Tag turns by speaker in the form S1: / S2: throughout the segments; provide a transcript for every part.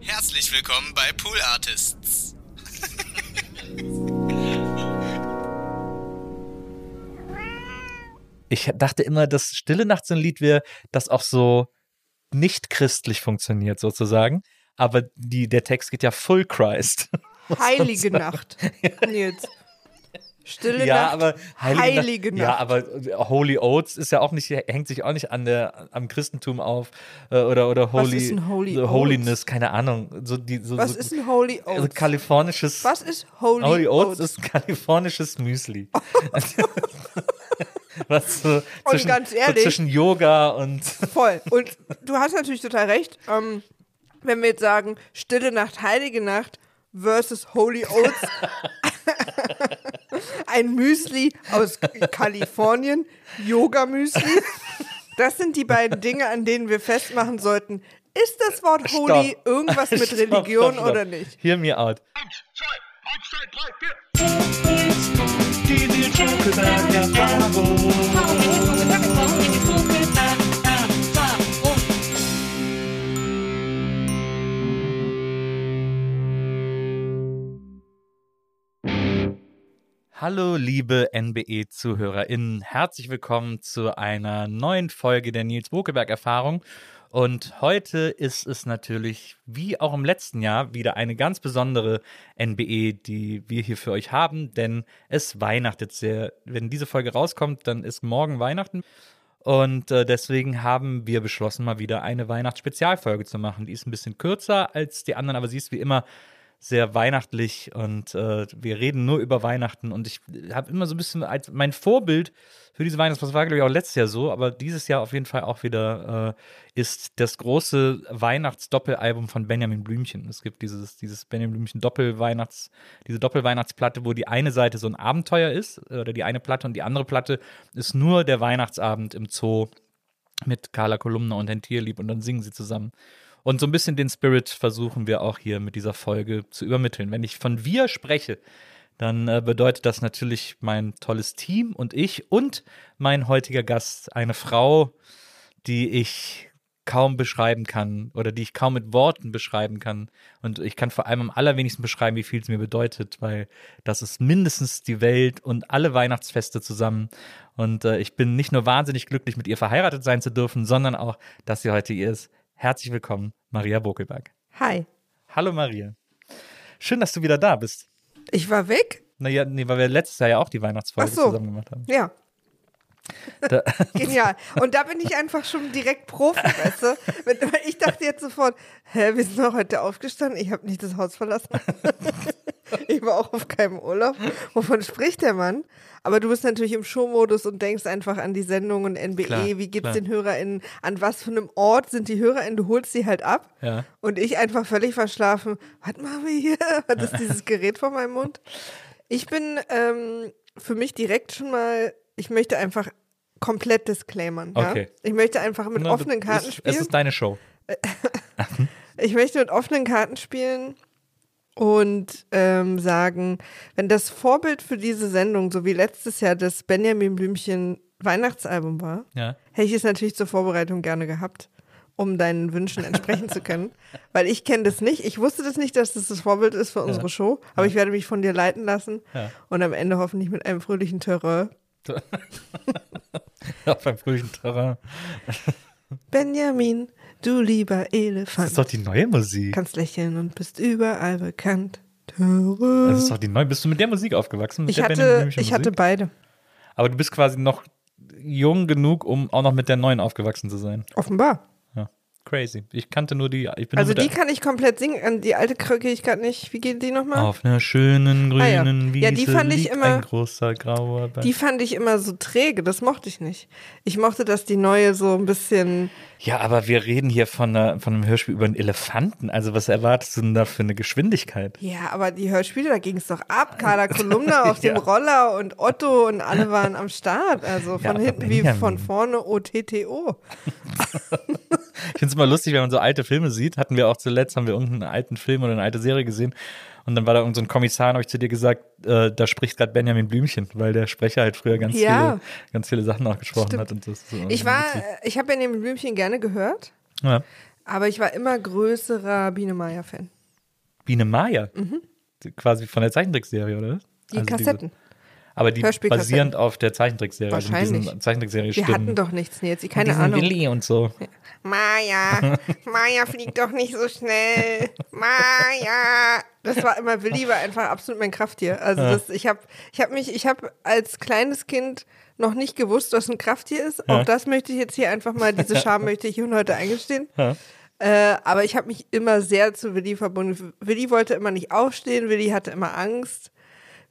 S1: Herzlich willkommen bei Pool Artists.
S2: Ich dachte immer, dass Stille Nacht so ein Lied wäre, das auch so nicht christlich funktioniert, sozusagen. Aber die, der Text geht ja full Christ.
S3: Heilige Nacht. Nils. Stille
S2: ja,
S3: Nacht.
S2: aber heilige,
S3: Heilige
S2: Nacht. Ja, aber Holy Oats ist ja auch nicht, hängt sich auch nicht an der, am Christentum auf äh, oder oder Holy,
S3: ist ein Holy
S2: so
S3: Oats?
S2: Holiness, keine Ahnung. So die, so,
S3: Was
S2: so,
S3: ist ein Holy Oats?
S2: also kalifornisches.
S3: Was ist Holy,
S2: Holy Oats,
S3: Oats?
S2: ist kalifornisches Müsli. Was so zwischen,
S3: ganz
S2: so
S3: ehrlich-
S2: zwischen Yoga und
S3: Voll. Und du hast natürlich total recht. Ähm, wenn wir jetzt sagen, Stille Nacht, Heilige Nacht versus Holy Oats. Ein Müsli aus Kalifornien, Yoga-Müsli. Das sind die beiden Dinge, an denen wir festmachen sollten. Ist das Wort Holy
S2: Stopp.
S3: irgendwas mit
S2: Stopp,
S3: Religion
S2: stopp, stopp.
S3: oder nicht?
S2: Hear me out. Hallo, liebe NBE-ZuhörerInnen. Herzlich willkommen zu einer neuen Folge der Nils Bokeberg-Erfahrung. Und heute ist es natürlich, wie auch im letzten Jahr, wieder eine ganz besondere NBE, die wir hier für euch haben, denn es weihnachtet sehr. Wenn diese Folge rauskommt, dann ist morgen Weihnachten. Und äh, deswegen haben wir beschlossen, mal wieder eine Weihnachtsspezialfolge zu machen. Die ist ein bisschen kürzer als die anderen, aber sie ist wie immer sehr weihnachtlich und äh, wir reden nur über Weihnachten und ich habe immer so ein bisschen als mein Vorbild für diese Weihnachtsfest war glaube ich auch letztes Jahr so, aber dieses Jahr auf jeden Fall auch wieder äh, ist das große Weihnachtsdoppelalbum von Benjamin Blümchen. Es gibt dieses dieses Benjamin Blümchen Doppelweihnachts diese Doppelweihnachtsplatte, wo die eine Seite so ein Abenteuer ist oder die eine Platte und die andere Platte ist nur der Weihnachtsabend im Zoo mit Carla Kolumna und Herrn Tierlieb und dann singen sie zusammen. Und so ein bisschen den Spirit versuchen wir auch hier mit dieser Folge zu übermitteln. Wenn ich von wir spreche, dann äh, bedeutet das natürlich mein tolles Team und ich und mein heutiger Gast, eine Frau, die ich kaum beschreiben kann oder die ich kaum mit Worten beschreiben kann. Und ich kann vor allem am allerwenigsten beschreiben, wie viel es mir bedeutet, weil das ist mindestens die Welt und alle Weihnachtsfeste zusammen. Und äh, ich bin nicht nur wahnsinnig glücklich, mit ihr verheiratet sein zu dürfen, sondern auch, dass sie heute hier ist. Herzlich willkommen, Maria Bokelberg.
S3: Hi.
S2: Hallo Maria. Schön, dass du wieder da bist.
S3: Ich war weg?
S2: Naja, nee, weil wir letztes Jahr ja auch die Weihnachtsfolge
S3: Ach so.
S2: zusammen gemacht haben.
S3: Ja.
S2: Da,
S3: Genial. Und da bin ich einfach schon direkt Profi, weißt du? Ich dachte jetzt sofort, hä, wir sind doch heute aufgestanden, ich habe nicht das Haus verlassen. Ich war auch auf keinem Urlaub. Wovon spricht der Mann? Aber du bist natürlich im Showmodus und denkst einfach an die Sendung und NBE,
S2: Klar,
S3: wie geht's
S2: klar.
S3: den HörerInnen, an was für einem Ort sind die HörerInnen, du holst sie halt ab.
S2: Ja.
S3: Und ich einfach völlig verschlafen, was machen wir hier? Was ist dieses Gerät vor meinem Mund? Ich bin ähm, für mich direkt schon mal, ich möchte einfach komplett disclaimern.
S2: Okay.
S3: Ja? Ich möchte einfach mit
S2: Na,
S3: offenen Karten
S2: ist,
S3: spielen.
S2: Es ist deine Show.
S3: Ich möchte mit offenen Karten spielen und ähm, sagen, wenn das Vorbild für diese Sendung, so wie letztes Jahr das Benjamin Blümchen Weihnachtsalbum war,
S2: Ja.
S3: hätte ich es natürlich zur Vorbereitung gerne gehabt, um deinen Wünschen entsprechen zu können. Weil ich kenne das nicht. Ich wusste das nicht, dass das das Vorbild ist für unsere Show, aber ich werde mich von dir leiten lassen
S2: Ja.
S3: und am Ende hoffentlich mit einem fröhlichen Terror.
S2: Auf beim fröhlichen Terrain.
S3: Benjamin, du lieber
S2: Das
S3: Elefant,
S2: ist doch die neue Musik.
S3: kannst lächeln und bist überall bekannt.
S2: Das ist doch die neue. Bist du mit der Musik aufgewachsen? Mit
S3: Ich hatte, ich hatte beide,
S2: Aber du bist quasi noch jung genug, um auch noch mit der neuen aufgewachsen zu sein.
S3: offenbar.
S2: Ja. Crazy. Ich kannte nur die.
S3: Also
S2: nur
S3: die kann ich komplett singen. An die alte kriege ich gerade nicht. Wie geht die nochmal?
S2: Auf einer schönen grünen
S3: Ah, ja.
S2: Wiese
S3: Ja, die fand ich immer-
S2: ein großer grauer Berg.
S3: Die fand ich immer so träge. Das mochte ich nicht. Ich mochte, dass die neue so ein bisschen.
S2: Ja, aber wir reden hier von, einer, von einem Hörspiel über einen Elefanten. Also was erwartest du denn da für eine Geschwindigkeit?
S3: Ja, aber die Hörspiele, da ging es doch ab. Carla Kolumna auf dem
S2: Ja.
S3: Roller und Otto und alle waren am Start. Also von
S2: aber
S3: hinten wie von vorne OTTO.
S2: Ich finde es immer lustig, wenn man so alte Filme sieht. Hatten wir auch zuletzt, haben wir irgendeinen alten Film oder eine alte Serie gesehen. Und dann war da irgendein so Kommissar, und habe ich zu dir gesagt, äh, da spricht gerade Benjamin Blümchen, weil der Sprecher halt früher ganz,
S3: Ja.
S2: viele, ganz viele Sachen nachgesprochen
S3: Stimmt.
S2: hat. Und so
S3: Ich war,
S2: witzig.
S3: ich habe ja neben Blümchen gerne gehört.
S2: Ja.
S3: Aber ich war immer größerer Biene Meier-Fan.
S2: Biene Maya. Quasi von der Zeichentrickserie, oder?
S3: Mhm. Die
S2: Also
S3: Kassetten.
S2: aber die basierend auf der Zeichentrickserie. Also
S3: Wahrscheinlich.
S2: diesen Zeichentrickserie
S3: Wir hatten doch nichts, Nils. Ich keine Ahnung.
S2: Willi und so.
S3: Maja, Maja fliegt doch nicht so schnell. Maja. Das war immer, Willi war einfach absolut mein Krafttier. Also das, ich habe ich hab mich, ich habe als kleines Kind noch nicht gewusst, was ein Krafttier ist. Auch das möchte ich jetzt hier einfach mal, diese Scham möchte ich hier und heute eingestehen. Äh, aber ich habe mich immer sehr zu Willi verbunden. Willi wollte immer nicht aufstehen, Willi hatte immer Angst.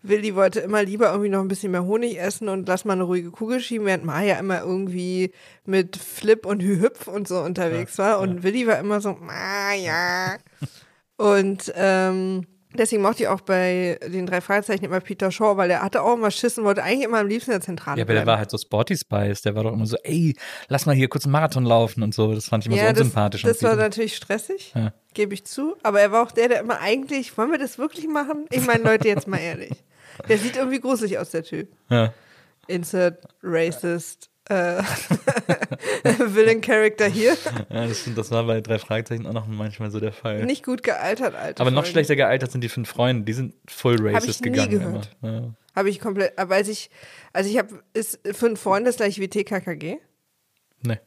S3: Willi wollte immer lieber irgendwie noch ein bisschen mehr Honig essen und lass mal eine ruhige Kugel schieben, während Maya immer irgendwie mit Flip und Hühüpf und so unterwegs war. Und Willi war immer so, Maya. Und ähm, deswegen mochte ich auch bei den drei Fragezeichen immer Peter Shaw, weil er hatte auch immer Schiss und wollte eigentlich immer am liebsten in der Zentrale
S2: Ja, aber der
S3: bleiben.
S2: war halt so Sporty Spice. Der war doch immer so, ey, lass mal hier kurz einen Marathon laufen und so. Das fand ich immer so
S3: das,
S2: unsympathisch.
S3: das
S2: und
S3: war natürlich stressig,
S2: Ja.
S3: gebe ich zu. Aber er war auch der, der immer eigentlich, wollen wir das wirklich machen? Ich meine, Leute, jetzt mal ehrlich. Der sieht irgendwie gruselig aus, der Typ.
S2: ja.
S3: Insert racist äh, Villain Character hier.
S2: ja, das, das war bei drei Fragezeichen auch noch manchmal so der Fall.
S3: Nicht gut gealtert, Alter.
S2: aber noch schlechter gealtert sind die fünf Freunde. Die sind full racist
S3: ich nie
S2: gegangen.
S3: gehört.
S2: Ja.
S3: Habe ich komplett, aber als ich, also ich habe, ist fünf Freunde ist gleich wie TKKG?
S2: Nee.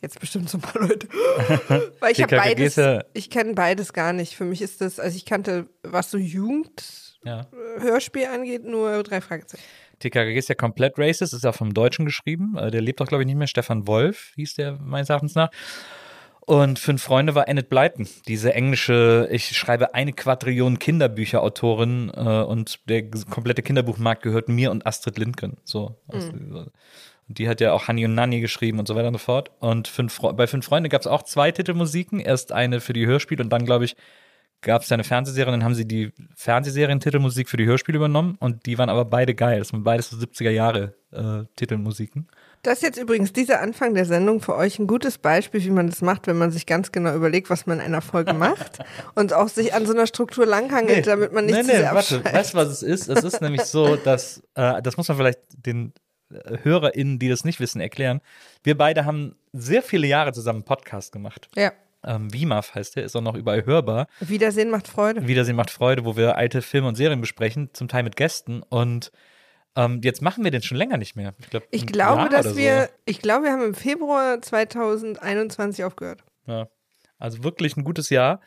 S3: Jetzt bestimmt so ein paar Leute. Weil ich habe beides,
S2: ja-
S3: ich kenne beides gar nicht. Für mich ist das, also ich kannte, was so Jugendhörspiel
S2: Ja.
S3: angeht, nur drei Fragezeichen.
S2: TKKG ist ja komplett racist, ist ja vom Deutschen geschrieben. Äh, Der lebt doch, glaube ich, nicht mehr. Stefan Wolf hieß der meines Erachtens nach. Und Fünf Freunde war Enid Blyton, diese englische, ich schreibe eine Quadrillion Kinderbücher-Autorin äh, und der komplette Kinderbuchmarkt gehört mir und Astrid Lindgren. So. Und die hat ja auch Honey und Nanny geschrieben und so weiter und so fort. Und fünf, bei Fünf Freunde gab es auch zwei Titelmusiken. Erst eine für die Hörspiele und dann, glaube ich, gab es eine Fernsehserie und dann haben sie die Fernsehserien-Titelmusik für die Hörspiele übernommen und die waren aber beide geil. Das waren beides so 70er Jahre äh, Titelmusiken.
S3: Das ist jetzt übrigens dieser Anfang der Sendung für euch ein gutes Beispiel, wie man das macht, wenn man sich ganz genau überlegt, was man in einer Folge macht und auch sich an so einer Struktur langhangelt, damit man nicht
S2: nee,
S3: zu
S2: nee,
S3: sehr
S2: warte, weißt du, was es ist? Es ist nämlich so, dass, äh, das muss man vielleicht den äh, HörerInnen, die das nicht wissen, erklären. Wir beide haben sehr viele Jahre zusammen einen Podcast gemacht.
S3: Ja.
S2: Ähm, WIMAF heißt der, ist auch noch überall hörbar.
S3: Wiedersehen macht Freude.
S2: Wiedersehen macht Freude, wo wir alte Filme und Serien besprechen, zum Teil mit Gästen. Und ähm, jetzt machen wir den schon länger nicht mehr. Ich, glaub,
S3: Ich glaube,
S2: Jahr
S3: dass wir, ich glaube, wir haben im Februar 2021 aufgehört.
S2: Ja. Also wirklich ein gutes Jahr.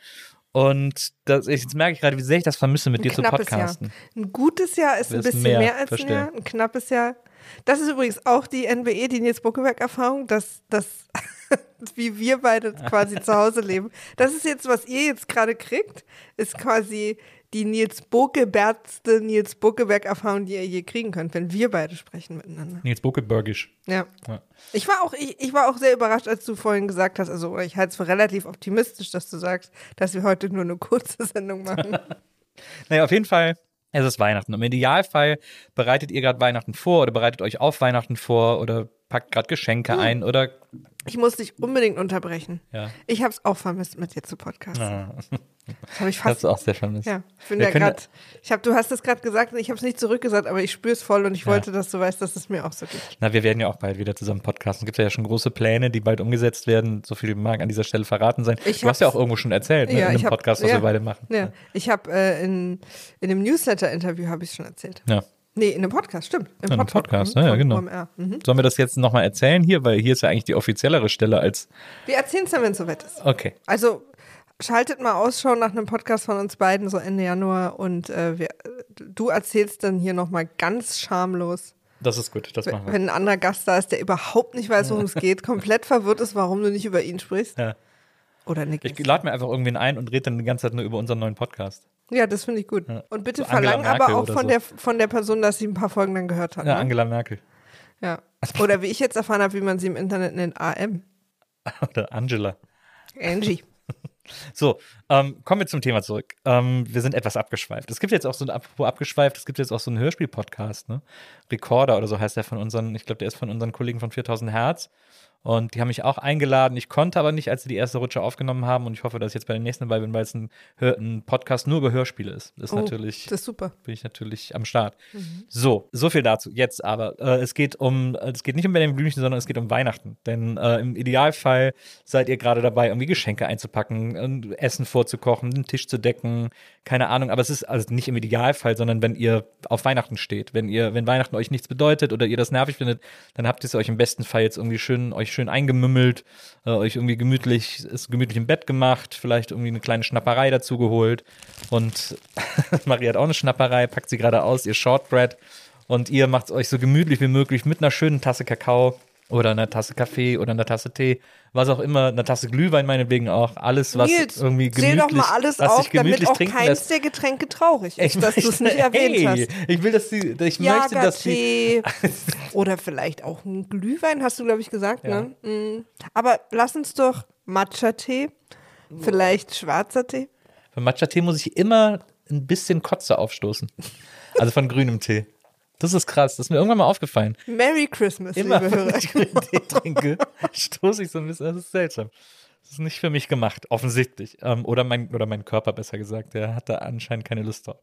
S2: Und das, jetzt merke ich gerade, wie sehr ich das vermisse, mit
S3: Ein
S2: dir zu
S3: knappes Jahr.
S2: podcasten.
S3: Ein gutes Jahr ist ein bisschen
S2: mehr,
S3: mehr, als
S2: verstehe.
S3: ein Jahr, ein knappes Jahr. Das ist übrigens auch die NBE, die Nils Buckeberg-Erfahrung, dass das, wie wir beide quasi zu Hause leben. Das ist jetzt, was ihr jetzt gerade kriegt, ist quasi die Nils Buckebergste Nils Buckeberg-Erfahrung, die ihr je kriegen könnt, wenn wir beide sprechen miteinander.
S2: Nils Buckebergisch.
S3: Ja.
S2: Ja.
S3: Ich war auch, ich, ich war auch sehr überrascht, als du vorhin gesagt hast, also ich halte es für relativ optimistisch, dass du sagst, dass wir heute nur eine kurze Sendung machen.
S2: Naja, auf jeden Fall, es ist Weihnachten. Im Idealfall bereitet ihr gerade Weihnachten vor oder bereitet euch auf Weihnachten vor oder packt gerade Geschenke
S3: Hm.
S2: ein oder
S3: Ich muss dich unbedingt unterbrechen.
S2: ja.
S3: Ich habe es auch vermisst, mit dir zu podcasten.
S2: Ah,
S3: Das habe ich
S2: Das
S3: fast.
S2: ist auch sehr vermisst.
S3: Ja, ich bin
S2: Wir
S3: ja gerade. Ich habe, du hast es gerade gesagt und ich habe es nicht zurückgesagt, aber ich spüre es voll und ich wollte, dass du weißt, dass es mir auch so geht.
S2: Na, wir werden ja auch bald wieder zusammen podcasten. Es gibt ja schon große Pläne, die bald umgesetzt werden. So viel mag an dieser Stelle verraten sein.
S3: Ich
S2: du hast ja auch irgendwo schon erzählt, ne,
S3: Ja,
S2: in dem Podcast, was
S3: ja.
S2: wir beide machen.
S3: Ja, ich habe äh, in, in dem Newsletter-Interview habe ich schon erzählt.
S2: Ja.
S3: Nee, in dem Podcast, stimmt. Im
S2: Ja, im Podcast, ja, ja, genau.
S3: Mhm.
S2: Sollen wir das jetzt nochmal erzählen hier? Weil hier ist ja eigentlich die offiziellere Stelle als.
S3: Wir erzählen es dann, wenn es soweit ist.
S2: Okay.
S3: Also schaltet mal Ausschau nach einem Podcast von uns beiden, so Ende Januar. Und äh, wir, du erzählst dann hier nochmal ganz schamlos,
S2: Das ist gut, das machen wir.
S3: wenn ein anderer Gast da ist, der überhaupt nicht weiß, worum es geht, komplett verwirrt ist, warum du nicht über ihn sprichst.
S2: Ja.
S3: Oder Nick.
S2: Ich lade mir einfach irgendwen ein und rede dann die ganze Zeit nur über unseren neuen Podcast.
S3: Ja, das finde ich gut. Und bitte
S2: So Angela
S3: verlang
S2: Merkel
S3: aber auch von,
S2: so.
S3: der, von der Person, dass sie ein paar Folgen dann gehört hat.
S2: Ja,
S3: ne?
S2: Angela Merkel.
S3: ja. Oder wie ich jetzt erfahren habe, wie man sie im Internet nennt, AM.
S2: Oder Angela.
S3: Angie.
S2: So, ähm, kommen wir zum Thema zurück. Ähm, wir sind etwas abgeschweift. Es gibt jetzt auch so ein, apropos abgeschweift, es gibt jetzt auch so einen Hörspiel-Podcast, ne? Recorder oder so heißt der von unseren, ich glaube, der ist von unseren Kollegen von 4000 Hertz. Und die haben mich auch eingeladen. Ich konnte aber nicht, als sie die erste Rutsche aufgenommen haben. Und ich hoffe, dass ich jetzt bei den nächsten dabei bin, weil es ein, ein Podcast nur über Hörspiele ist. Das ist
S3: Oh,
S2: natürlich,
S3: Das ist super.
S2: bin ich natürlich am Start. So, so viel dazu. Jetzt aber, äh, es geht um, äh, es geht nicht um Benjamin Blümchen, sondern es geht um Weihnachten. Denn äh, im Idealfall seid ihr gerade dabei, irgendwie Geschenke einzupacken, ein Essen vorzukochen, den Tisch zu decken, keine Ahnung. Aber es ist also nicht im Idealfall, sondern wenn ihr auf Weihnachten steht. Wenn ihr, wenn Weihnachten euch nichts bedeutet oder ihr das nervig findet, dann habt ihr es euch im besten Fall jetzt irgendwie schön, euch schön eingemümmelt, äh, euch irgendwie gemütlich, ist gemütlich im Bett gemacht, vielleicht irgendwie eine kleine Schnapperei dazu geholt. Und Maria hat auch eine Schnapperei, packt sie gerade aus, ihr Shortbread. Und ihr macht es euch so gemütlich wie möglich mit einer schönen Tasse Kakao oder einer Tasse Kaffee oder einer Tasse Tee, was auch immer, einer Tasse Glühwein meinetwegen auch. Alles, was
S3: Nils,
S2: irgendwie gemütlich,
S3: doch mal alles
S2: was
S3: auf, damit auch keins
S2: lässt.
S3: der Getränke traurig ist,
S2: Ich
S3: dass du es nicht erwähnt
S2: hey,
S3: hast.
S2: Ich will, dass sie, ich möchte, dass sie.
S3: Oder vielleicht auch ein Glühwein, hast du, glaube ich, gesagt,
S2: Ja.
S3: ne? Mm. Aber lass uns doch Matcha-Tee, vielleicht schwarzer Tee.
S2: Für Matcha-Tee muss ich immer ein bisschen Kotze aufstoßen. Also von grünem Tee. Das ist krass. Das ist mir irgendwann mal aufgefallen.
S3: Merry Christmas,
S2: Immer,
S3: liebe
S2: wenn
S3: Hörer.
S2: ich grünen Tee trinke, stoße ich so ein bisschen. Das ist seltsam. Das ist nicht für mich gemacht, offensichtlich. Ähm, oder, mein, oder mein Körper, besser gesagt. Der hat da anscheinend keine Lust drauf.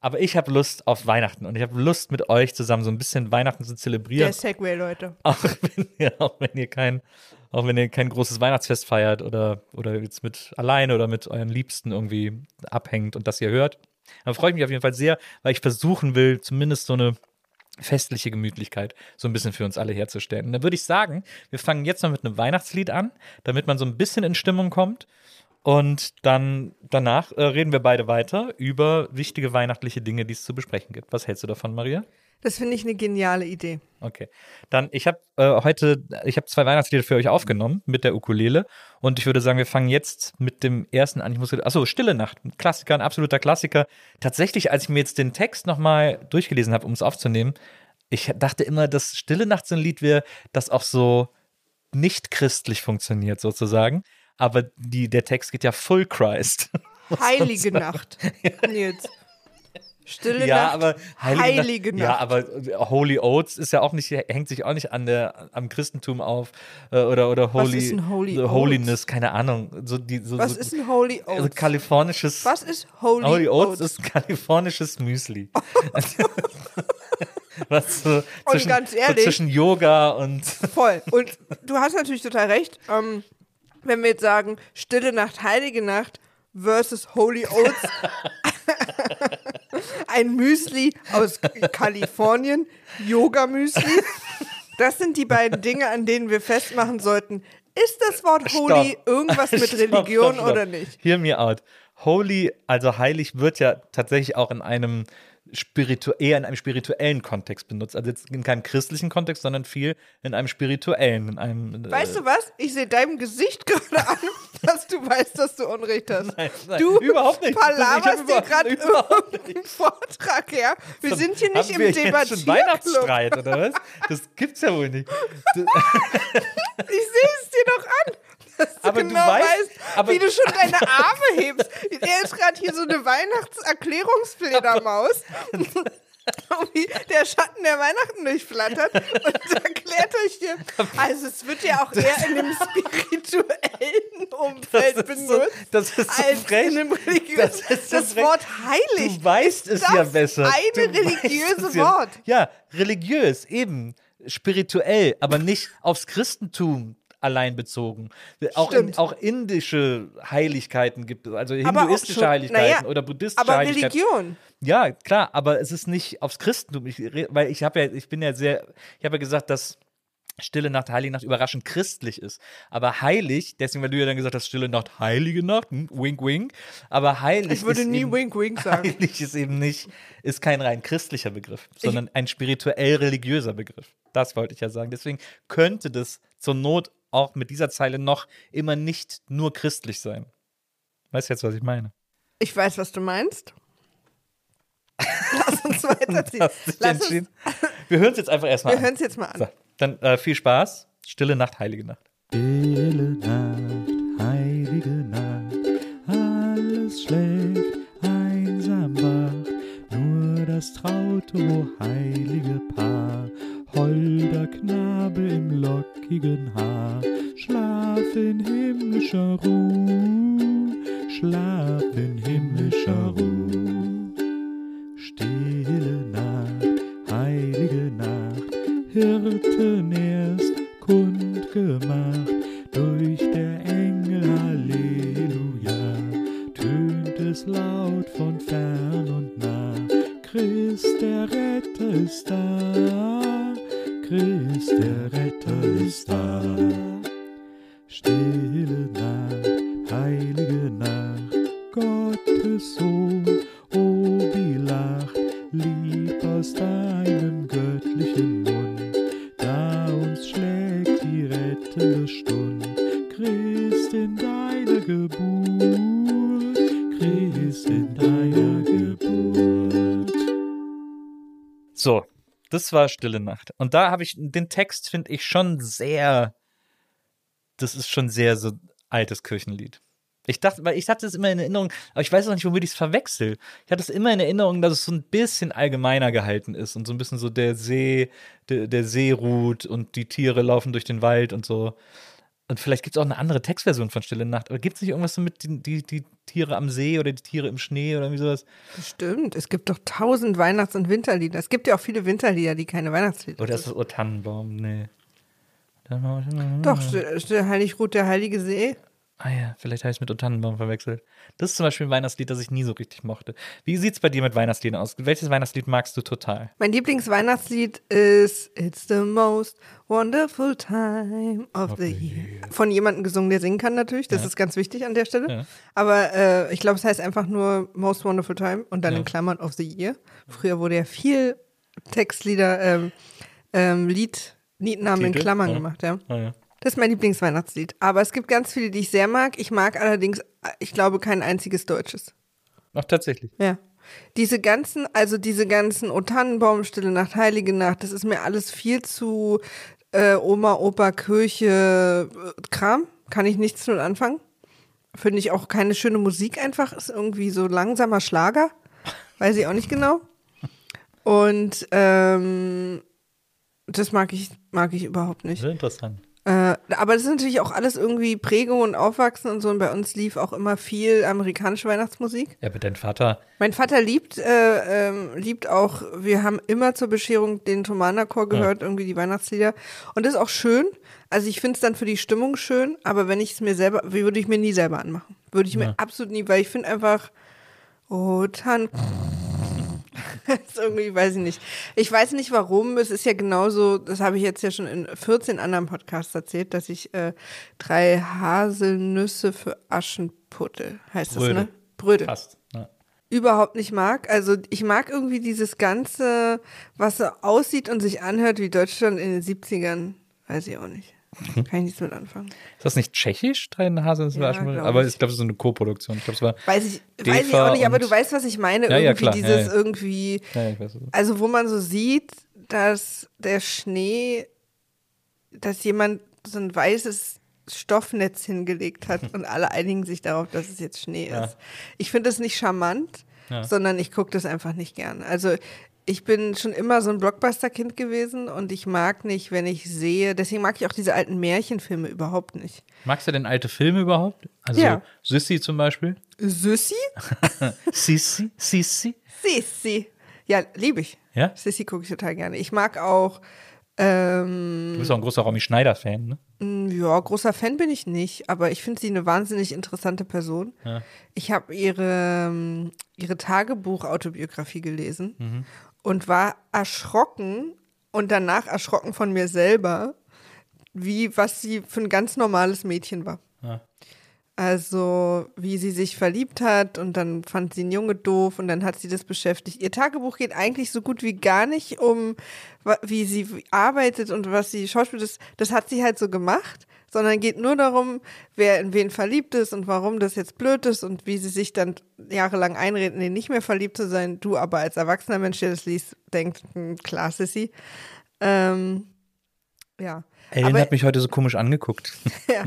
S2: Aber ich habe Lust auf Weihnachten und ich habe Lust mit euch zusammen so ein bisschen Weihnachten zu zelebrieren.
S3: Der Segway, Leute.
S2: Auch wenn ihr, auch wenn ihr kein, auch wenn ihr kein großes Weihnachtsfest feiert oder, oder jetzt mit alleine oder mit euren Liebsten irgendwie abhängt und das ihr hört. Dann freue ich mich auf jeden Fall sehr, weil ich versuchen will, zumindest so eine festliche Gemütlichkeit so ein bisschen für uns alle herzustellen. Und dann würde ich sagen, wir fangen jetzt mal mit einem Weihnachtslied an, damit man so ein bisschen in Stimmung kommt. Und dann danach äh, reden wir beide weiter über wichtige weihnachtliche Dinge, die es zu besprechen gibt. Was hältst du davon, Maria?
S3: Das finde ich eine geniale Idee.
S2: Okay. Dann, ich habe äh, heute, ich habe zwei Weihnachtslieder für euch aufgenommen mit der Ukulele und ich würde sagen, wir fangen jetzt mit dem ersten an. Ich muss, achso, Stille Nacht, ein Klassiker, ein absoluter Klassiker. Tatsächlich, als ich mir jetzt den Text nochmal durchgelesen habe, um es aufzunehmen, ich dachte immer, dass Stille Nacht so ein Lied wäre, das auch so nicht christlich funktioniert, sozusagen. Aber die, der Text geht ja full Christ.
S3: Heilige Nacht. Nils. Stille
S2: ja,
S3: Nacht.
S2: aber Heilige,
S3: Heilige
S2: Nacht. Ja, aber äh, Holy Oats ist ja auch nicht, hängt sich auch nicht an der, am Christentum auf äh, oder oder
S3: Was
S2: Holy,
S3: ist ein Holy
S2: the
S3: Oats?
S2: Holiness, keine Ahnung. So die, so,
S3: Was
S2: so,
S3: ist ein Holy
S2: also
S3: Oats?
S2: kalifornisches
S3: Was ist Holy,
S2: Holy Oats,
S3: Oats?
S2: ist kalifornisches Müsli. Was so zwischen,
S3: ganz
S2: so
S3: ehrlich-
S2: zwischen Yoga und
S3: Voll. Und du hast natürlich total recht. Ähm, wenn wir jetzt sagen, Stille Nacht, Heilige Nacht versus Holy Oats, ein Müsli aus Kalifornien, Yoga-Müsli. Das sind die beiden Dinge, an denen wir festmachen sollten. Ist das Wort Holy
S2: Stopp.
S3: irgendwas mit
S2: Stopp,
S3: Religion
S2: stopp,
S3: oder nicht?
S2: Hear me out. Holy, also heilig, wird ja tatsächlich auch in einem spiritu eher in einem spirituellen Kontext benutzt. Also jetzt in keinem christlichen Kontext, sondern viel in einem spirituellen, in einem. äh,
S3: Weißt du was? Ich sehe deinem Gesicht gerade an, dass du weißt, dass du Unrecht hast.
S2: Nein, nein,
S3: du
S2: überhaupt nicht.
S3: Palaverst dir gerade irgendeinen Vortrag her. Wir sind hier nicht
S2: Haben
S3: im
S2: wir jetzt schon
S3: Debattierclub.
S2: Weihnachtsstreit, oder was? Das gibt's ja wohl nicht.
S3: Ich sehe es dir doch an. Dass du
S2: Aber du
S3: genau
S2: weißt-
S3: weißt,
S2: aber-
S3: wie du schon deine Arme hebst. Er ist gerade hier so eine Weihnachtserklärungsfledermaus. wie der Schatten der Weihnachten durchflattert und erklärt euch hier. Also es wird ja auch eher in einem spirituellen Umfeld
S2: Das ist so-
S3: benutzt.
S2: das ist so
S3: als
S2: frech.
S3: in einem religiösen.
S2: Das ist so
S3: das. Wort heilig.
S2: Du weißt es
S3: das
S2: ja besser.
S3: eine
S2: Du weißt
S3: religiöse
S2: es ja.
S3: Wort.
S2: Ja, religiös, eben. Spirituell, aber nicht aufs Christentum allein bezogen. Auch, in, auch indische Heiligkeiten gibt es, also
S3: Aber
S2: hinduistische
S3: schon-
S2: Heiligkeiten
S3: naja,
S2: oder buddhistische
S3: Aber
S2: Heiligkeiten.
S3: Religion.
S2: Ja, klar, aber es ist nicht aufs Christentum. Ich, weil ich habe ja, ich bin ja sehr, ich habe ja gesagt, dass Stille Nacht, Heilige Nacht überraschend christlich ist. Aber heilig, deswegen, weil du ja dann gesagt hast, Stille Nacht, Heilige Nacht, hm, wink, wink. Aber heilig
S3: Ich würde
S2: ist
S3: nie
S2: eben,
S3: Wink Wink sagen.
S2: Heilig ist eben nicht, ist kein rein christlicher Begriff, sondern ein spirituell-religiöser Begriff. Das wollte ich ja sagen. Deswegen könnte das zur Not auch mit dieser Zeile noch immer nicht nur christlich sein. Weißt du jetzt, was ich meine?
S3: Ich weiß, was du meinst. Lass uns weiterziehen. Lass uns?
S2: Wir hören es jetzt einfach erstmal
S3: wir
S2: an.
S3: hören es jetzt mal an.
S2: So, dann äh, viel Spaß. Stille Nacht, heilige Nacht.
S4: Stille Nacht, heilige Nacht, alles schläft, einsam wacht, nur das traute, heilige Paar, holder Knabe im lockigen Haar, schlaf in himmlischer Ruhe, schlaf in himmlischer Ruhe. Stille Nacht, heilige Nacht, Hirten erst kundgemacht, durch der Engel Halleluja, tönt es laut von fern und nah, Christ der Retter ist da der Retter ist da.
S2: Das war Stille Nacht. Und da habe ich den Text, finde ich, schon sehr. Das ist schon sehr so altes Kirchenlied. Ich dachte, weil ich hatte es immer in Erinnerung, aber ich weiß auch nicht, womit ich es verwechsel. Ich hatte es immer in Erinnerung, dass es so ein bisschen allgemeiner gehalten ist und so ein bisschen so der See, der, der See ruht und die Tiere laufen durch den Wald und so. Und vielleicht gibt es auch eine andere Textversion von Stille Nacht. Aber gibt es nicht irgendwas so mit die, die, die Tiere am See oder die Tiere im Schnee oder irgendwie sowas?
S3: Stimmt, es gibt doch tausend Weihnachts- und Winterlieder. Es gibt ja auch viele Winterlieder, die keine Weihnachtslieder
S2: Oder ist
S3: sind.
S2: das O Tannenbaum? Nee.
S3: Doch, Heilig ruht der Heilige See.
S2: Ah ja, vielleicht habe ich es mit O Tannenbaum verwechselt. Das ist zum Beispiel ein Weihnachtslied, das ich nie so richtig mochte. Wie sieht es bei dir mit Weihnachtsliedern aus? Welches Weihnachtslied magst du total?
S3: Mein Lieblingsweihnachtslied ist It's the most wonderful time of the year. Von jemandem gesungen, der singen kann natürlich. Das ist ganz wichtig an der Stelle.
S2: Ja.
S3: Aber äh, ich glaube, es heißt einfach nur Most Wonderful Time und dann
S2: Ja.
S3: in Klammern of the Year. Früher wurde ja viel Textlieder, ähm, ähm, Lied, Liednamen in
S2: Titel,
S3: Klammern
S2: ja.
S3: gemacht, ja. Das ist mein Lieblingsweihnachtslied. Aber es gibt ganz viele, die ich sehr mag. Ich mag allerdings, ich glaube, kein einziges deutsches.
S2: Ach, tatsächlich.
S3: Ja. Diese ganzen, also diese ganzen O Tannenbaum, Stille Nacht, Heilige Nacht, das ist mir alles viel zu äh, Oma, Opa, Kirche, äh, Kram. Kann ich nichts mit anfangen. Finde ich auch keine schöne Musik einfach. Ist irgendwie so langsamer Schlager. Weiß ich auch nicht genau. Und ähm, das mag ich, mag ich überhaupt nicht.
S2: Sehr interessant.
S3: Äh, aber das ist natürlich auch alles irgendwie Prägung und Aufwachsen und so. Und bei uns lief auch immer viel amerikanische Weihnachtsmusik.
S2: Ja, aber dein Vater,
S3: Mein Vater liebt, äh, ähm, liebt auch, wir haben immer zur Bescherung den Thomanerchor gehört, irgendwie die Weihnachtslieder. Und das ist auch schön. Also ich finde es dann für die Stimmung schön, aber wenn ich es mir selber, würde ich mir nie selber anmachen. Würde ich mir
S2: Ja.
S3: absolut nie, weil ich finde einfach, oh, Tan. irgendwie, weiß ich nicht. Ich weiß nicht warum. Es ist ja genauso, das habe ich jetzt ja schon in 14 anderen Podcasts erzählt, dass ich äh, drei Haselnüsse für Aschenputtel, heißt
S2: Bröde.
S3: das, ne? Bröde
S2: passt. Ja.
S3: überhaupt nicht mag. Also ich mag irgendwie dieses Ganze, was so aussieht und sich anhört wie Deutschland in den 70ern. Weiß ich auch nicht.
S2: Mhm.
S3: Kann ich nichts mit anfangen.
S2: Ist das nicht tschechisch, drei Hasen?
S3: Ja,
S2: Ja, aber
S3: ich.
S2: glaube, es ist so eine Co-Produktion. Ich glaube, es war.
S3: Weiß ich, weiß ich auch nicht, aber du weißt, was ich meine.
S2: Ja, ja,
S3: irgendwie
S2: klar.
S3: dieses
S2: Ja, ja.
S3: irgendwie,
S2: Ja, ja, ich weiß.
S3: also wo man so sieht, dass der Schnee, dass jemand so ein weißes Stoffnetz hingelegt hat und alle einigen sich darauf, dass es jetzt Schnee
S2: Ja.
S3: ist. Ich finde das nicht charmant,
S2: Ja.
S3: sondern ich gucke das einfach nicht gern. Also ich bin schon immer so ein Blockbuster-Kind gewesen und ich mag nicht, wenn ich sehe, deswegen mag ich auch diese alten Märchenfilme überhaupt nicht.
S2: Magst du denn alte Filme überhaupt? Also
S3: Ja.
S2: Sissi zum Beispiel?
S3: Süssi?
S2: Sissi? Sissi?
S3: Sissi. Ja, liebe ich.
S2: Ja?
S3: Sissi gucke ich total gerne. Ich mag auch, ähm,
S2: Du bist auch ein großer Romy Schneider-Fan, ne?
S3: Mm, Ja, großer Fan bin ich nicht, aber ich finde sie eine wahnsinnig interessante Person.
S2: Ja.
S3: Ich habe ihre, ähm, ihre Tagebuch-Autobiografie gelesen
S2: Mhm.
S3: Und war erschrocken und danach erschrocken von mir selber, wie was sie für ein ganz normales Mädchen war.
S2: Ja.
S3: Also, wie sie sich verliebt hat und dann fand sie einen Junge doof und dann hat sie das beschäftigt. Ihr Tagebuch geht eigentlich so gut wie gar nicht um, wie sie arbeitet und was sie schauspielt. Das, das hat sie halt so gemacht, sondern geht nur darum, wer in wen verliebt ist und warum das jetzt blöd ist und wie sie sich dann jahrelang einredet, nee, nicht mehr verliebt zu sein. Du aber als erwachsener Mensch, der das liest, denkt, hm, klar, Sissy. Ähm, ja.
S2: Ellen
S3: Aber-
S2: hat mich heute so komisch angeguckt.
S3: ja.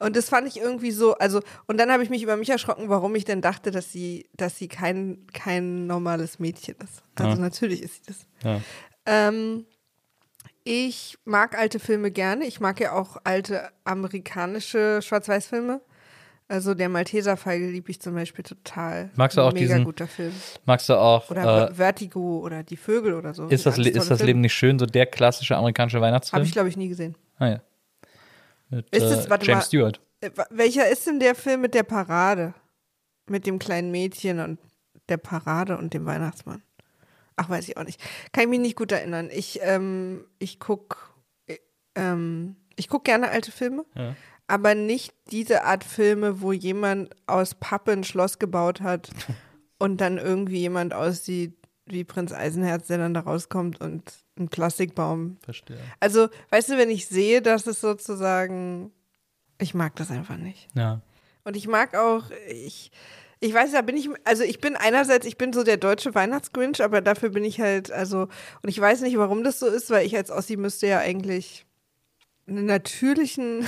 S3: Und das fand ich irgendwie so, also, und dann habe ich mich über mich erschrocken, warum ich denn dachte, dass sie, dass sie kein, kein normales Mädchen ist. Also
S2: Ja.
S3: natürlich ist sie das.
S2: Ja.
S3: Ähm, ich mag alte Filme gerne. Ich mag ja auch alte amerikanische Schwarz-Weiß-Filme. Also der Malteserfeige liebe ich zum Beispiel total.
S2: Magst du auch
S3: Mega
S2: diesen-
S3: guter Film.
S2: Magst du auch,
S3: Oder
S2: äh,
S3: Vertigo oder Die Vögel oder so.
S2: ist, das, ist das
S3: Filme.
S2: Leben nicht schön, so der klassische amerikanische Weihnachtsfilm?
S3: Habe ich, glaube ich, nie gesehen.
S2: ah, ja. Mit
S3: Ist es-
S2: äh,
S3: warte
S2: James
S3: mal.
S2: Stewart.
S3: Äh, Welcher ist denn der Film mit der Parade? Mit dem kleinen Mädchen und der Parade und dem Weihnachtsmann? Ach, weiß ich auch nicht. Kann ich mich nicht gut erinnern. Ich, ähm, ich guck, äh, ähm, ich guck gerne alte Filme,
S2: Ja.
S3: aber nicht diese Art Filme, wo jemand aus Pappe ein Schloss gebaut hat und dann irgendwie jemand aussieht wie Prinz Eisenherz, der dann da rauskommt und ein Plastikbaum
S2: Verstehe.
S3: also, weißt du, wenn ich sehe, dass es sozusagen, ich mag das einfach nicht.
S2: Ja.
S3: Und ich mag auch, ich, ich weiß, da bin ich, also ich bin einerseits, ich bin so der deutsche Weihnachtsgrinch, aber dafür bin ich halt, also, und ich weiß nicht, warum das so ist, weil ich als Ossi müsste ja eigentlich einen natürlichen,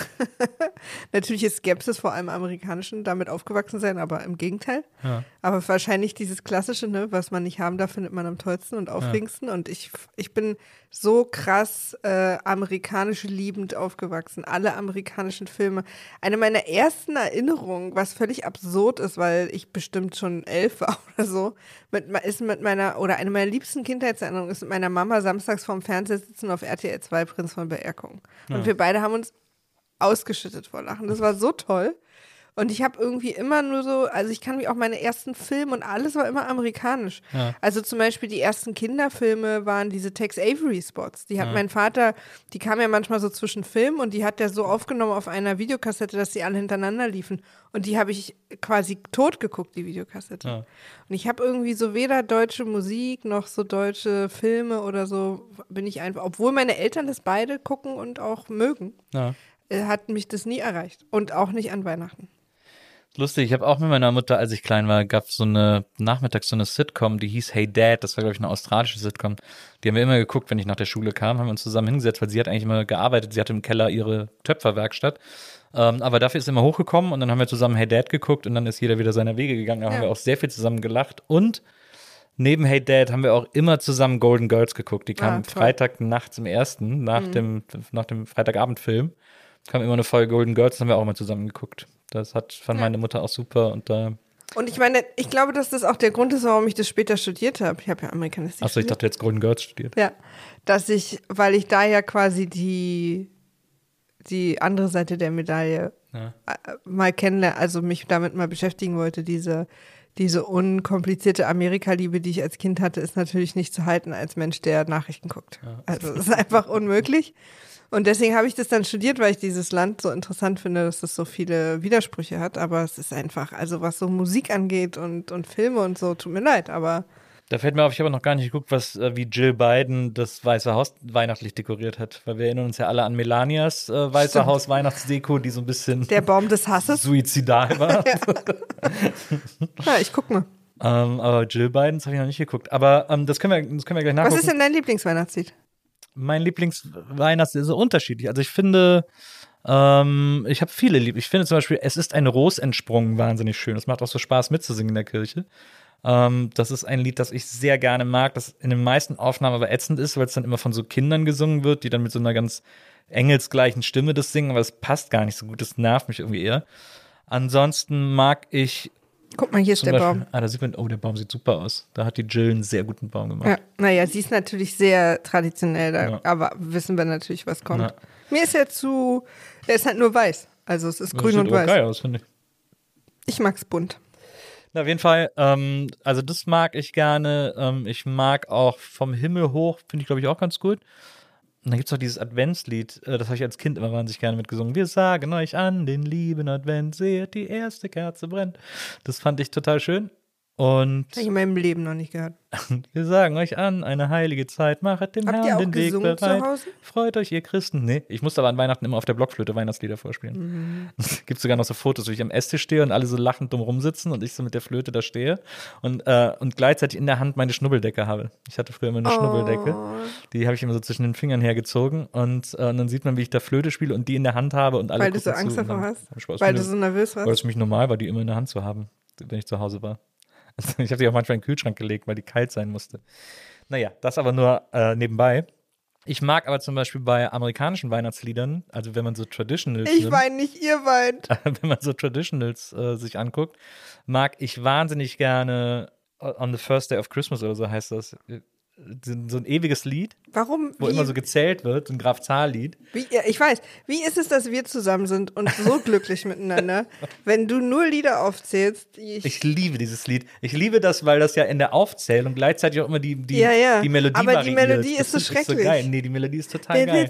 S3: natürliche Skepsis vor allem amerikanischen damit aufgewachsen sein, aber im Gegenteil.
S2: Ja.
S3: Aber wahrscheinlich dieses klassische, ne, was man nicht haben darf, findet man am tollsten und aufregendsten. Und ich, ich bin so krass äh, amerikanisch liebend aufgewachsen. Alle amerikanischen Filme. Eine meiner ersten Erinnerungen, was völlig absurd ist, weil ich bestimmt schon elf war oder so, mit, ist mit meiner, oder eine meiner liebsten Kindheitserinnerungen ist mit meiner Mama samstags vorm Fernseher sitzen auf RTL 2 Prinz von Beerkung. Und wir beide haben uns ausgeschüttet vor Lachen. Das war so toll. Und ich habe irgendwie immer nur so, also ich kann mich auch meine ersten Filme und alles war immer amerikanisch.
S2: Ja.
S3: Also zum Beispiel die ersten Kinderfilme waren diese Tex Avery Spots. Die hat mein Vater, die kam ja manchmal so zwischen Filmen und die hat der so aufgenommen auf einer Videokassette, dass die alle hintereinander liefen. Und die habe ich quasi tot geguckt, die Videokassette.
S2: Ja.
S3: Und ich habe irgendwie so weder deutsche Musik noch so deutsche Filme oder so bin ich einfach, obwohl meine Eltern das beide gucken und auch mögen,
S2: ja.
S3: äh, hat mich das nie erreicht. Und auch nicht an Weihnachten.
S2: Lustig, ich habe auch mit meiner Mutter, als ich klein war, gab so eine nachmittags so eine Sitcom, die hieß Hey Dad, das war glaube ich eine australische Sitcom. Die haben wir immer geguckt, wenn ich nach der Schule kam, haben wir uns zusammen hingesetzt, weil sie hat eigentlich immer gearbeitet, sie hatte im Keller ihre Töpferwerkstatt. Ähm, aber dafür ist sie immer hochgekommen und dann haben wir zusammen Hey Dad geguckt und dann ist jeder wieder seiner Wege gegangen. Da haben
S3: Ja.
S2: wir auch sehr viel zusammen gelacht und neben Hey Dad haben wir auch immer zusammen Golden Girls geguckt. Die kam
S3: Ah.
S2: Freitag nachts im ersten, nach dem nach dem Freitagabendfilm kam immer eine Folge Golden Girls, das haben wir auch mal zusammen geguckt. Das hat fand meine Mutter auch super und da
S3: Und ich meine, ich glaube, dass das auch der Grund ist, warum ich das später studiert habe. Ich habe ja Amerikanistik
S2: Achso, ich
S3: studiert.
S2: dachte jetzt Golden Girls studiert.
S3: Ja, dass ich, weil ich da ja quasi die, die andere Seite der Medaille
S2: Ja.
S3: äh, mal kennenlernen, also mich damit mal beschäftigen wollte. Diese, diese unkomplizierte Amerika-Liebe, die ich als Kind hatte, ist natürlich nicht zu halten als Mensch, der Nachrichten guckt. Also es ist einfach unmöglich. Und deswegen habe ich das dann studiert, weil ich dieses Land so interessant finde, dass es so viele Widersprüche hat. Aber es ist einfach, also was so Musik angeht und, und Filme und so, tut mir leid, aber
S2: Da fällt mir auf, ich habe noch gar nicht geguckt, was äh, wie Jill Biden das Weiße Haus weihnachtlich dekoriert hat. Weil wir erinnern uns ja alle an Melanias äh, Weiße
S3: Stimmt.
S2: Haus Weihnachtsdeko, die so ein bisschen
S3: der Baum des Hasses.
S2: suizidal war.
S3: Ja, ich guck mal.
S2: ähm, aber Jill Bidens habe ich noch nicht geguckt. Aber ähm, das, können wir, das können wir gleich nachgucken.
S3: Was ist denn dein Lieblingsweihnachtslied?
S2: Mein Lieblingsweihnachts ist so unterschiedlich. Also ich finde, ähm, ich habe viele lieb. Ich finde zum Beispiel, es ist ein Ros entsprungen wahnsinnig schön. Es macht auch so Spaß mitzusingen in der Kirche. Ähm, das ist ein Lied, das ich sehr gerne mag, das in den meisten Aufnahmen aber ätzend ist, weil es dann immer von so Kindern gesungen wird, die dann mit so einer ganz engelsgleichen Stimme das singen, aber es passt gar nicht so gut. Das nervt mich irgendwie eher. Ansonsten mag ich
S3: Guck mal, hier ist der
S2: Beispiel,
S3: Baum.
S2: ah, da sieht man, oh, der Baum sieht super aus. Da hat die Jill einen sehr guten Baum gemacht.
S3: Ja, naja, sie ist natürlich sehr traditionell, da,
S2: Ja.
S3: aber wissen wir natürlich, was kommt.
S2: Ja.
S3: Mir ist er zu, er ist halt nur weiß. Also es ist
S2: Das
S3: grün und weiß.
S2: geil aus, finde ich.
S3: Ich mag's bunt.
S2: Na, auf jeden Fall, ähm, also das mag ich gerne. Ähm, ich mag auch vom Himmel hoch, finde ich, glaube ich, auch ganz gut. Und dann gibt es auch dieses Adventslied, äh, das habe ich als Kind immer wahnsinnig gerne mitgesungen. Wir sagen euch an den lieben Advent, seht, die erste Kerze brennt. Das fand ich total schön. Und
S3: Habe ich in meinem Leben noch nicht gehört.
S2: wir sagen euch an, eine heilige Zeit, machet dem
S3: Habt ihr
S2: Herrn
S3: auch
S2: den Weg
S3: gesungen zu
S2: bereit.
S3: Hause?
S2: Freut euch, ihr Christen. Nee, ich musste aber an Weihnachten immer auf der Blockflöte Weihnachtslieder vorspielen.
S3: Mhm.
S2: Es gibt sogar noch so Fotos, wo ich am Esstisch stehe und alle so lachend dumm rumsitzen und ich so mit der Flöte da stehe und, äh, und gleichzeitig in der Hand meine Schnubbeldecke habe. Ich hatte früher immer eine Schnubbeldecke.
S3: Oh.
S2: Die habe ich immer so zwischen den Fingern hergezogen und, äh, und dann sieht man, wie ich da Flöte spiele und die in der Hand habe und alle
S3: Weil du so Angst davor hast? Weil du so nervös
S2: weil
S3: warst.
S2: es für mich normal war, die immer in der Hand zu haben, wenn ich zu Hause war. Also ich habe die auch manchmal in den Kühlschrank gelegt, weil die kalt sein musste. Naja, das aber nur äh, nebenbei. Ich mag aber zum Beispiel bei amerikanischen Weihnachtsliedern, also wenn man so Traditionals
S3: Ich weine nicht, ihr weint.
S2: wenn man so Traditionals äh, sich anguckt, mag ich wahnsinnig gerne äh, On the First Day of Christmas oder so heißt das. So ein ewiges Lied,
S3: Warum?
S2: wo
S3: wie,
S2: immer so gezählt wird, so ein Graf-Zahl-Lied.
S3: ja, ich weiß, wie ist es, dass wir zusammen sind und so glücklich miteinander, wenn du nur Lieder aufzählst, ich.
S2: Ich liebe dieses Lied. Ich liebe das, weil das ja in der Aufzählung gleichzeitig auch immer die, die,
S3: Ja, ja.
S2: die Melodie
S3: Aber die. Melodie
S2: Das
S3: ist so schrecklich.
S2: geil. Nee, die Melodie ist total geil.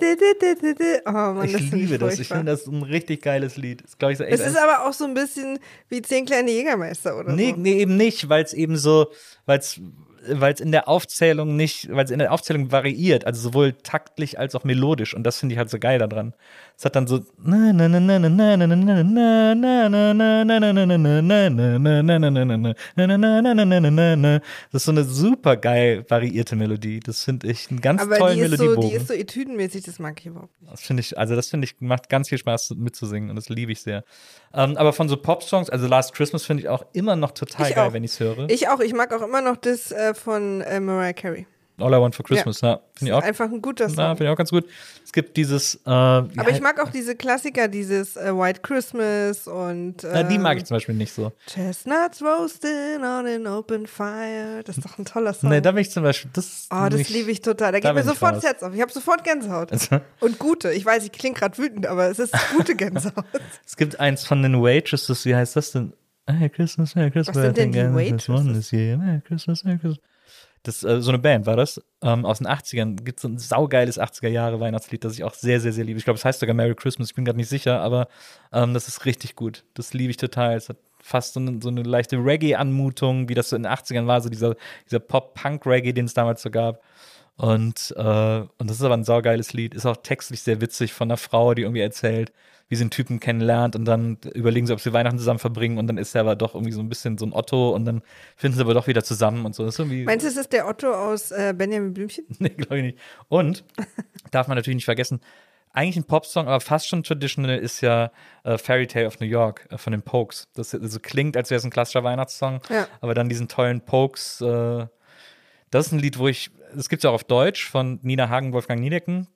S3: Oh Mann,
S2: Ich liebe das. Ich finde das ein richtig geiles Lied. Das ich so
S3: Es ist aber auch so ein bisschen wie zehn kleine Jägermeister oder
S2: Nee,
S3: so.
S2: nee, eben nicht, weil es eben so, weil es weil es in der Aufzählung nicht, weil es in der Aufzählung variiert, also sowohl taktlich als auch melodisch und das finde ich halt so geil daran. Es hat dann so. Das ist so eine super geil variierte Melodie. Das finde ich einen ganz tollen
S3: Melodiebogen. So, die ist so etüdenmäßig, das mag ich überhaupt nicht.
S2: Das finde ich, also das finde ich, macht ganz viel Spaß mitzusingen und das liebe ich sehr. Aber von so Pop-Songs, also Last Christmas finde ich auch immer noch total geil, wenn ich es höre.
S3: Ich auch, ich mag auch immer noch das von Mariah Carey.
S2: All I Want for Christmas, ja. Finde ich auch.
S3: Einfach ein guter
S2: Ja,
S3: Song.
S2: finde ich auch ganz gut. Es gibt dieses. Äh, Aber
S3: Aber ich mag auch diese Klassiker, dieses äh, White Christmas und
S2: Na, die
S3: ähm,
S2: mag ich zum Beispiel nicht so.
S3: Chestnuts roasting on an open fire. Das ist doch ein toller Song.
S2: Nee, da bin ich zum Beispiel. Das
S3: oh, das liebe ich total. Da
S2: da
S3: geht mir sofort das Herz auf. Ich habe sofort Gänsehaut.
S2: Also,
S3: Und gute. Ich weiß, ich klinge gerade wütend, aber es ist gute Gänsehaut.
S2: es gibt eins von den Waitresses, wie heißt das denn? Merry Christmas, Merry Christmas.
S3: Was sind denn die Waitresses?
S2: Merry Christmas, Merry Christmas. Das, äh, so eine Band war das, ähm, aus den 80ern. Gibt so ein saugeiles 80er-Jahre-Weihnachtslied, das ich auch sehr, sehr, sehr liebe. Ich glaube, es heißt sogar Merry Christmas, ich bin gerade nicht sicher, aber ähm, das ist richtig gut. Das liebe ich total. Es hat fast so eine, so eine leichte Reggae-Anmutung, wie das so in den 80ern war, so dieser, dieser Pop-Punk-Reggae, den es damals so gab. Und, äh, und das ist aber ein saugeiles Lied. Ist auch textlich sehr witzig von einer Frau, die irgendwie erzählt, wie sie einen Typen kennenlernt und dann überlegen sie, ob sie Weihnachten zusammen verbringen und dann ist er aber doch irgendwie so ein bisschen so ein Otto und dann finden sie aber doch wieder zusammen und so. Das ist irgendwie.
S3: Meinst du, es ist der Otto aus äh, Benjamin Blümchen?
S2: nee, glaube ich nicht. Und darf man natürlich nicht vergessen, eigentlich ein Popsong, aber fast schon traditional ist ja äh, Fairy Tale of New York äh, von den Pokes. Das also klingt, als wäre es ein klassischer Weihnachtssong,
S3: Ja.
S2: aber dann diesen tollen Pokes. Äh, das ist ein Lied, wo ich, das gibt es ja auch auf Deutsch von Nina Hagen, Wolfgang Niedecken.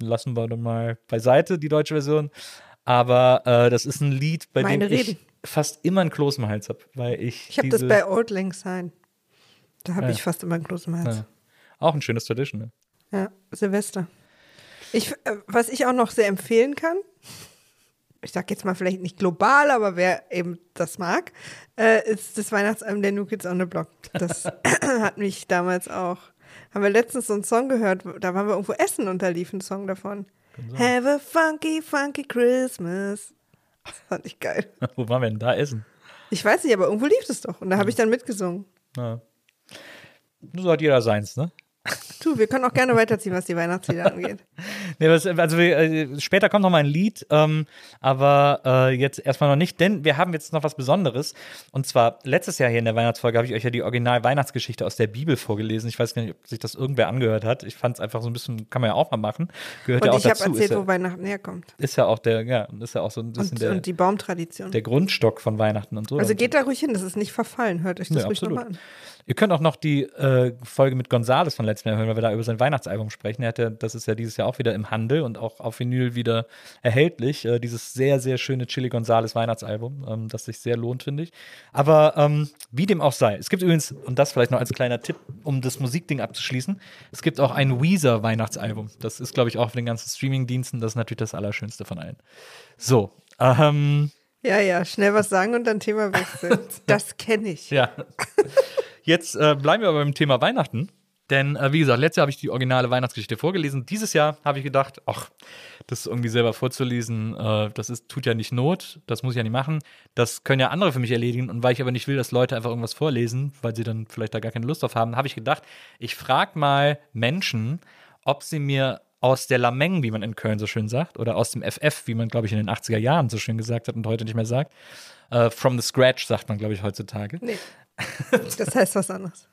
S2: Lassen wir dann mal beiseite die deutsche Version. Aber äh, das ist ein Lied, bei
S3: Meine
S2: dem ich
S3: Reden.
S2: fast immer einen Kloß im Hals habe, weil ich.
S3: Ich habe das bei Old Lang Syne. Da habe
S2: Ja.
S3: ich fast immer einen großen Hals.
S2: Ja. Auch ein schönes Traditional.
S3: Ja, Silvester. Ich, äh, was ich auch noch sehr empfehlen kann, ich sag jetzt mal vielleicht nicht global, aber wer eben das mag, äh, ist das Weihnachtsalbum der New Kids on the Block. Das hat mich damals auch. Haben wir letztens so einen Song gehört, da waren wir irgendwo essen und da lief ein Song davon. Have a funky, funky Christmas. Das fand ich geil.
S2: Wo waren wir denn da essen?
S3: Ich weiß nicht, aber irgendwo lief es doch. Und da habe ich dann mitgesungen.
S2: Ja. So hat jeder seins, ne?
S3: Du, wir können auch gerne weiterziehen, was die Weihnachtslieder angeht.
S2: Nee, was, also wir, äh, später kommt noch mal ein Lied, ähm, aber äh, jetzt erstmal noch nicht, denn wir haben jetzt noch was Besonderes. Und zwar letztes Jahr hier in der Weihnachtsfolge habe ich euch ja die Original-Weihnachtsgeschichte aus der Bibel vorgelesen. Ich weiß gar nicht, ob sich das irgendwer angehört hat. Ich fand es einfach so ein bisschen, kann man ja auch mal machen. Gehört
S3: Und
S2: ja auch
S3: ich habe erzählt,
S2: ist,
S3: wo
S2: ja,
S3: Weihnachten herkommt.
S2: ist ja auch der, ja, ist ja auch so ein bisschen
S3: Und,
S2: der,
S3: und die Baumtradition.
S2: der Grundstock von Weihnachten und so.
S3: Also geht da ruhig hin, das ist nicht verfallen. Hört euch das
S2: Ja,
S3: ruhig nochmal an.
S2: Ihr könnt auch noch die äh, Folge mit Gonzales von letztem Jahr hören, weil wir da über sein Weihnachtsalbum sprechen. Er hat ja, das ist ja dieses Jahr auch wieder im Handel und auch auf Vinyl wieder erhältlich. Äh, dieses sehr, sehr schöne Chili Gonzales Weihnachtsalbum, ähm, das sich sehr lohnt, finde ich. Aber ähm, wie dem auch sei. Es gibt übrigens, und das vielleicht noch als kleiner Tipp, um das Musikding abzuschließen, es gibt auch ein Weezer Weihnachtsalbum. Das ist, glaube ich, auch für den ganzen Streamingdiensten, das ist natürlich das Allerschönste von allen. So, ähm,
S3: Ja, ja, schnell was sagen und dann Thema wechseln. das kenne ich.
S2: Ja. Jetzt äh, bleiben wir aber beim Thema Weihnachten. Denn, äh, wie gesagt, letztes Jahr habe ich die originale Weihnachtsgeschichte vorgelesen. Dieses Jahr habe ich gedacht, ach, das irgendwie selber vorzulesen, äh, das ist, tut ja nicht Not, das muss ich ja nicht machen. Das können ja andere für mich erledigen. Und weil ich aber nicht will, dass Leute einfach irgendwas vorlesen, weil sie dann vielleicht da gar keine Lust drauf haben, habe ich gedacht, ich frage mal Menschen, ob sie mir aus der Lameng, wie man in Köln so schön sagt, oder aus dem FF, wie man, glaube ich, in den 80er Jahren so schön gesagt hat und heute nicht mehr sagt, äh, from the scratch, sagt man, glaube ich, heutzutage.
S3: Nee. Das heißt was anderes.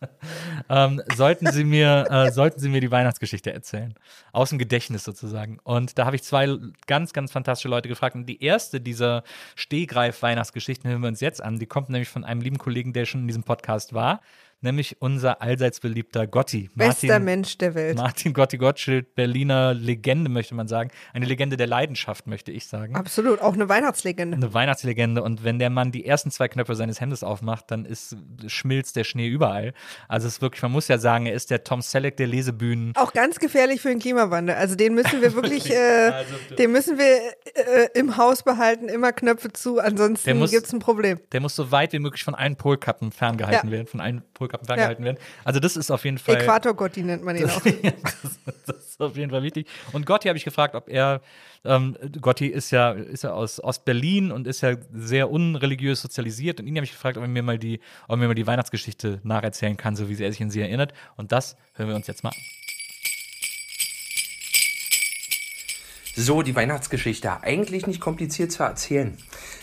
S2: ähm, sollten Sie mir, äh, sollten Sie mir die Weihnachtsgeschichte erzählen. Aus dem Gedächtnis sozusagen. Und da habe ich zwei ganz, ganz fantastische Leute gefragt. Und die erste dieser Stehgreif-Weihnachtsgeschichten hören wir uns jetzt an. Die kommt nämlich von einem lieben Kollegen, der schon in diesem Podcast war. Nämlich unser allseits beliebter Gotti.
S3: Bester Mensch der Welt.
S2: Martin Gotti Gottschild, Berliner Legende, möchte man sagen. Eine Legende der Leidenschaft, möchte ich sagen.
S3: Absolut, auch eine Weihnachtslegende.
S2: Eine Weihnachtslegende. Und wenn der Mann die ersten zwei Knöpfe seines Hemdes aufmacht, dann ist, schmilzt der Schnee überall. Also es ist wirklich, man muss ja sagen, er ist der Tom Selleck der Lesebühnen.
S3: Auch ganz gefährlich für den Klimawandel. Also den müssen wir wirklich, äh,
S2: Also,
S3: den müssen wir äh, im Haus behalten, immer Knöpfe zu, ansonsten gibt es ein Problem.
S2: Der muss so weit wie möglich von allen Polkappen ferngehalten
S3: Ja.
S2: werden, von allen Polkappen ferngehalten werden. Also das ist auf jeden Fall.
S3: Äquator-Gotti nennt man ihn auch.
S2: das, das ist auf jeden Fall wichtig. Und Gotti habe ich gefragt, ob er, ähm, Gotti ist ja, ist ja aus Ostberlin und ist ja sehr unreligiös sozialisiert. Und ihn habe ich gefragt, ob er mir mal die, ob er mir mal die Weihnachtsgeschichte nacherzählen kann, so wie er sich an sie erinnert. Und das hören wir uns jetzt mal an.
S5: So, die Weihnachtsgeschichte. Eigentlich nicht kompliziert zu erzählen.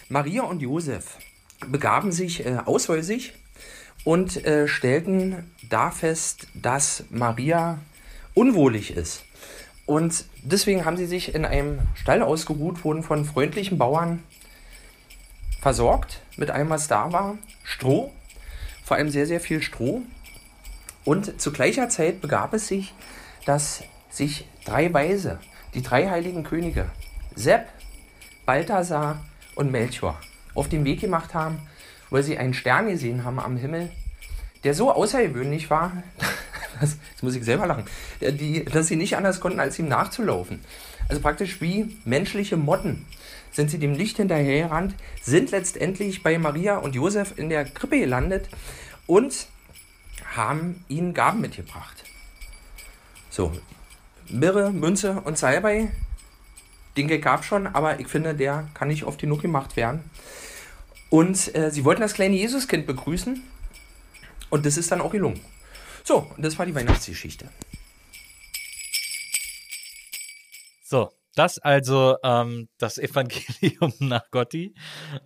S5: Maria und Josef begaben sich äh, aushäusig und äh, stellten da fest, dass Maria unwohlig ist. Und deswegen haben sie sich in einem Stall ausgeruht, wurden von freundlichen Bauern versorgt mit allem, was da war. Stroh, vor allem sehr, sehr viel Stroh. Und zu gleicher Zeit begab es sich, dass sich drei Weise, die drei heiligen Könige, Sepp, Balthasar und Melchior, auf den Weg gemacht haben, weil sie einen Stern gesehen haben am Himmel, der so außergewöhnlich war, dass, jetzt muss ich selber lachen, äh, die, dass sie nicht anders konnten, als ihm nachzulaufen. Also praktisch wie menschliche Motten sind sie dem Licht hinterhergerannt, sind letztendlich bei Maria und Josef in der Krippe gelandet und haben ihnen Gaben mitgebracht. So, Mirre, Münze und Salbei, den gab schon, aber ich finde, der kann nicht oft genug gemacht werden. Und äh, sie wollten das kleine Jesuskind begrüßen und das ist dann auch gelungen. So, und das war die Weihnachtsgeschichte.
S2: So, das also ähm, das Evangelium nach Gotti.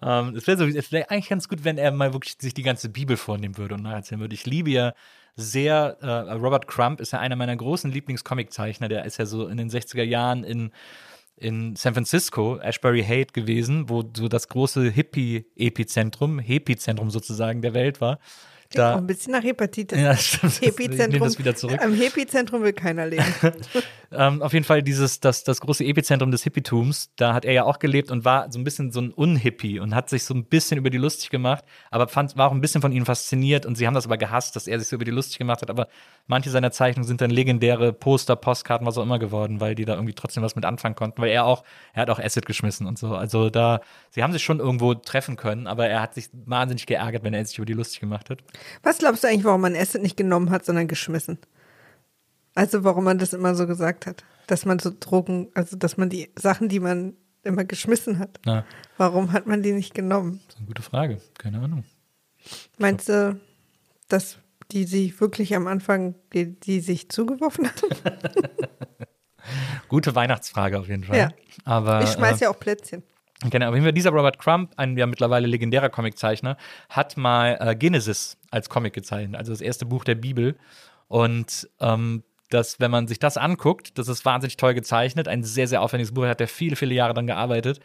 S2: Ähm, es wäre so, es wäre eigentlich ganz gut, wenn er mal wirklich sich die ganze Bibel vornehmen würde und nacherzählen würde. Ich liebe ja sehr, äh, Robert Crump ist ja einer meiner großen Lieblingscomiczeichner. Der ist ja so in den 60er Jahren in in San Francisco, Ashbury Haight gewesen, wo so das große Hippie-Epizentrum, Hepizentrum sozusagen der Welt war.
S3: Auch
S2: Da,
S3: ein bisschen nach Hepatitis.
S2: ja, stimmt.
S3: Hepizentrum.
S2: das wieder zurück.
S3: Am Hepizentrum will keiner leben.
S2: Ähm, auf jeden Fall dieses, das, das große Epizentrum des Hippietums, da hat er ja auch gelebt und war so ein bisschen so ein Unhippie und hat sich so ein bisschen über die lustig gemacht, aber fand, war auch ein bisschen von ihnen fasziniert und sie haben das aber gehasst, dass er sich so über die lustig gemacht hat, aber manche seiner Zeichnungen sind dann legendäre Poster, Postkarten, was auch immer geworden, weil die da irgendwie trotzdem was mit anfangen konnten, weil er auch, er hat auch Acid geschmissen und so, also da, sie haben sich schon irgendwo treffen können, aber er hat sich wahnsinnig geärgert, wenn er sich über die lustig gemacht hat.
S3: Was glaubst du eigentlich, warum man Acid nicht genommen hat, sondern geschmissen? Also warum man das immer so gesagt hat, dass man so Drogen, also dass man die Sachen, die man immer geschmissen hat,
S2: Na,
S3: warum hat man die nicht genommen?
S2: das ist eine gute Frage, keine Ahnung.
S3: Meinst du, dass die sich wirklich am Anfang, die, die sich zugeworfen haben?
S2: Gute Weihnachtsfrage auf jeden Fall.
S3: Ja.
S2: Aber,
S3: Ich schmeiß
S2: äh,
S3: ja auch Plätzchen.
S2: Genau, auf jeden Fall dieser Robert Crump, ein ja mittlerweile legendärer Comiczeichner, hat mal äh, Genesis als Comic gezeichnet, also das erste Buch der Bibel. Und ähm, das, wenn man sich das anguckt, das ist wahnsinnig toll gezeichnet, ein sehr, sehr aufwendiges Buch, hat er viele, viele Jahre dann gearbeitet.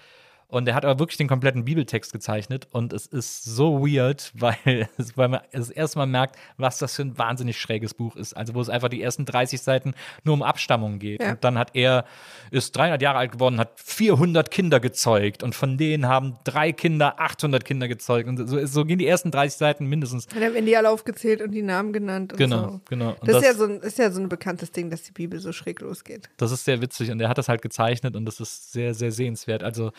S2: Und er hat aber wirklich den kompletten Bibeltext gezeichnet und es ist so weird, weil, es, weil man das erste Mal merkt, was das für ein wahnsinnig schräges Buch ist. Also wo es einfach die ersten 30 Seiten nur um Abstammung geht.
S3: Ja.
S2: Und dann hat er, ist 300 Jahre alt geworden, hat 400 Kinder gezeugt und von denen haben drei Kinder 800 Kinder gezeugt. Und so, so gehen die ersten 30 Seiten mindestens.
S3: Dann werden die alle aufgezählt und die Namen genannt und
S2: Genau,
S3: so.
S2: genau. Und
S3: Das,
S2: das-
S3: ist, ja so ein, ist ja so ein bekanntes Ding, dass die Bibel so schräg losgeht.
S2: Das ist sehr witzig und er hat das halt gezeichnet und das ist sehr, sehr sehenswert. Also,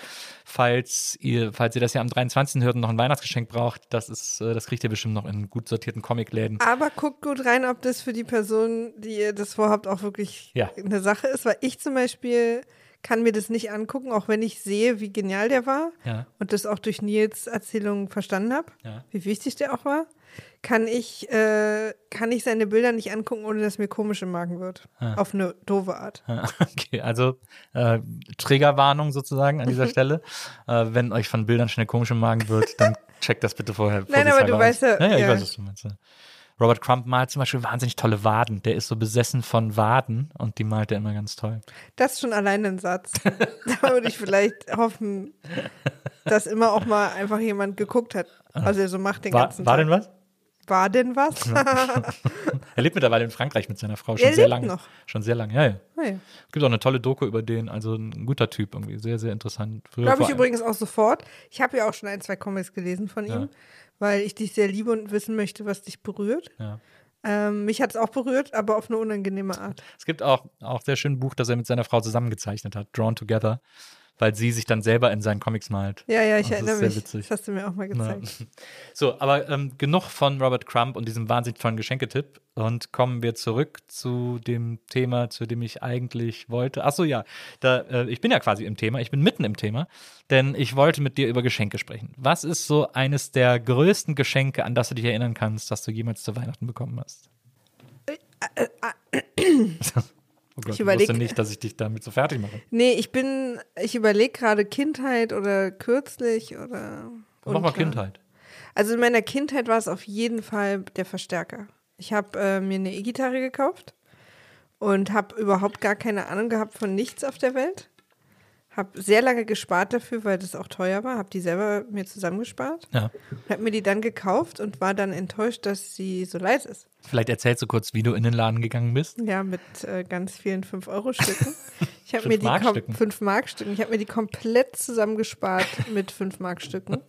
S2: falls ihr, falls ihr das ja am 23. hört und noch ein Weihnachtsgeschenk braucht, das ist, äh, das kriegt ihr bestimmt noch in gut sortierten Comicläden.
S3: Aber guckt gut rein, ob das für die Person, die ihr das vorhabt, auch wirklich
S2: Ja.
S3: eine Sache ist. Weil ich zum Beispiel kann mir das nicht angucken, auch wenn ich sehe, wie genial der war
S2: Ja.
S3: und das auch durch Nils Erzählung verstanden habe,
S2: Ja.
S3: wie wichtig der auch war, kann ich, äh, kann ich seine Bilder nicht angucken, ohne dass mir komisch im Magen wird. Auf eine doofe Art.
S2: Okay, also äh, Triggerwarnung sozusagen an dieser Stelle. Äh, wenn euch von Bildern schnell komisch im Magen wird, dann checkt das bitte vorher.
S3: Nein, aber du
S2: vorsichtshalber
S3: weißt ja-
S2: aus. Ja, ich weiß, was du meinst. ja. Robert Crump malt zum Beispiel wahnsinnig tolle Waden. Der ist so besessen von Waden und die malt er immer ganz toll.
S3: Das ist schon allein ein Satz. da würde ich vielleicht hoffen, dass immer auch mal einfach jemand geguckt hat, was er so macht den
S2: War,
S3: ganzen
S2: war
S3: Tag.
S2: denn was?
S3: War denn was?
S2: Er lebt mittlerweile in Frankreich mit seiner Frau
S3: Er
S2: schon sehr
S3: lebt
S2: lange.
S3: noch.
S2: Schon sehr lange, ja, ja. Es gibt auch eine tolle Doku über den, also ein guter Typ irgendwie, sehr, sehr interessant.
S3: Glaube ich übrigens auch sofort. Ich habe ja auch schon ein, zwei Comics gelesen von ihm,
S2: Ja.
S3: weil ich dich sehr liebe und wissen möchte, was dich berührt.
S2: Ja.
S3: Ähm, mich hat es auch berührt, aber auf eine unangenehme Art.
S2: Es gibt auch, auch sehr schön ein Buch, das er mit seiner Frau zusammengezeichnet hat, Drawn Together, weil sie sich dann selber in seinen Comics malt.
S3: Ja, ja, ich
S2: Das ist
S3: erinnere
S2: sehr
S3: mich.
S2: witzig.
S3: Das hast du mir auch mal gezeigt.
S2: So, aber ähm, genug von Robert Crumb und diesem wahnsinnig tollen Geschenketipp und kommen wir zurück zu dem Thema, zu dem ich eigentlich wollte. Ach so, ja, da, äh, ich bin ja quasi im Thema, ich bin mitten im Thema, denn ich wollte mit dir über Geschenke sprechen. Was ist so eines der größten Geschenke, an das du dich erinnern kannst, das du jemals zu Weihnachten bekommen hast? Oh Gott, ich,
S3: überleg-
S2: wusste nicht, dass ich dich damit so fertig mache.
S3: Nee, ich bin, ich überlege gerade Kindheit oder kürzlich oder.
S2: Mach mal. Kindheit.
S3: Also in meiner Kindheit war es auf jeden Fall der Verstärker. Ich habe äh, mir eine E-Gitarre gekauft und habe überhaupt gar keine Ahnung gehabt von nichts auf der Welt. Habe sehr lange gespart dafür, weil das auch teuer war. Habe die selber mir zusammengespart.
S2: Ja.
S3: Habe mir die dann gekauft und war dann enttäuscht, dass sie so leise ist.
S2: Vielleicht erzählst du kurz, wie du in den Laden gegangen bist.
S3: Ja, mit äh, ganz vielen 5-Euro-Stücken. Ich habe mir die kom-
S2: Fünf-Mark-Stücken.
S3: 5-Mark-Stücken. Ich habe mir die komplett zusammengespart mit 5-Mark-Stücken.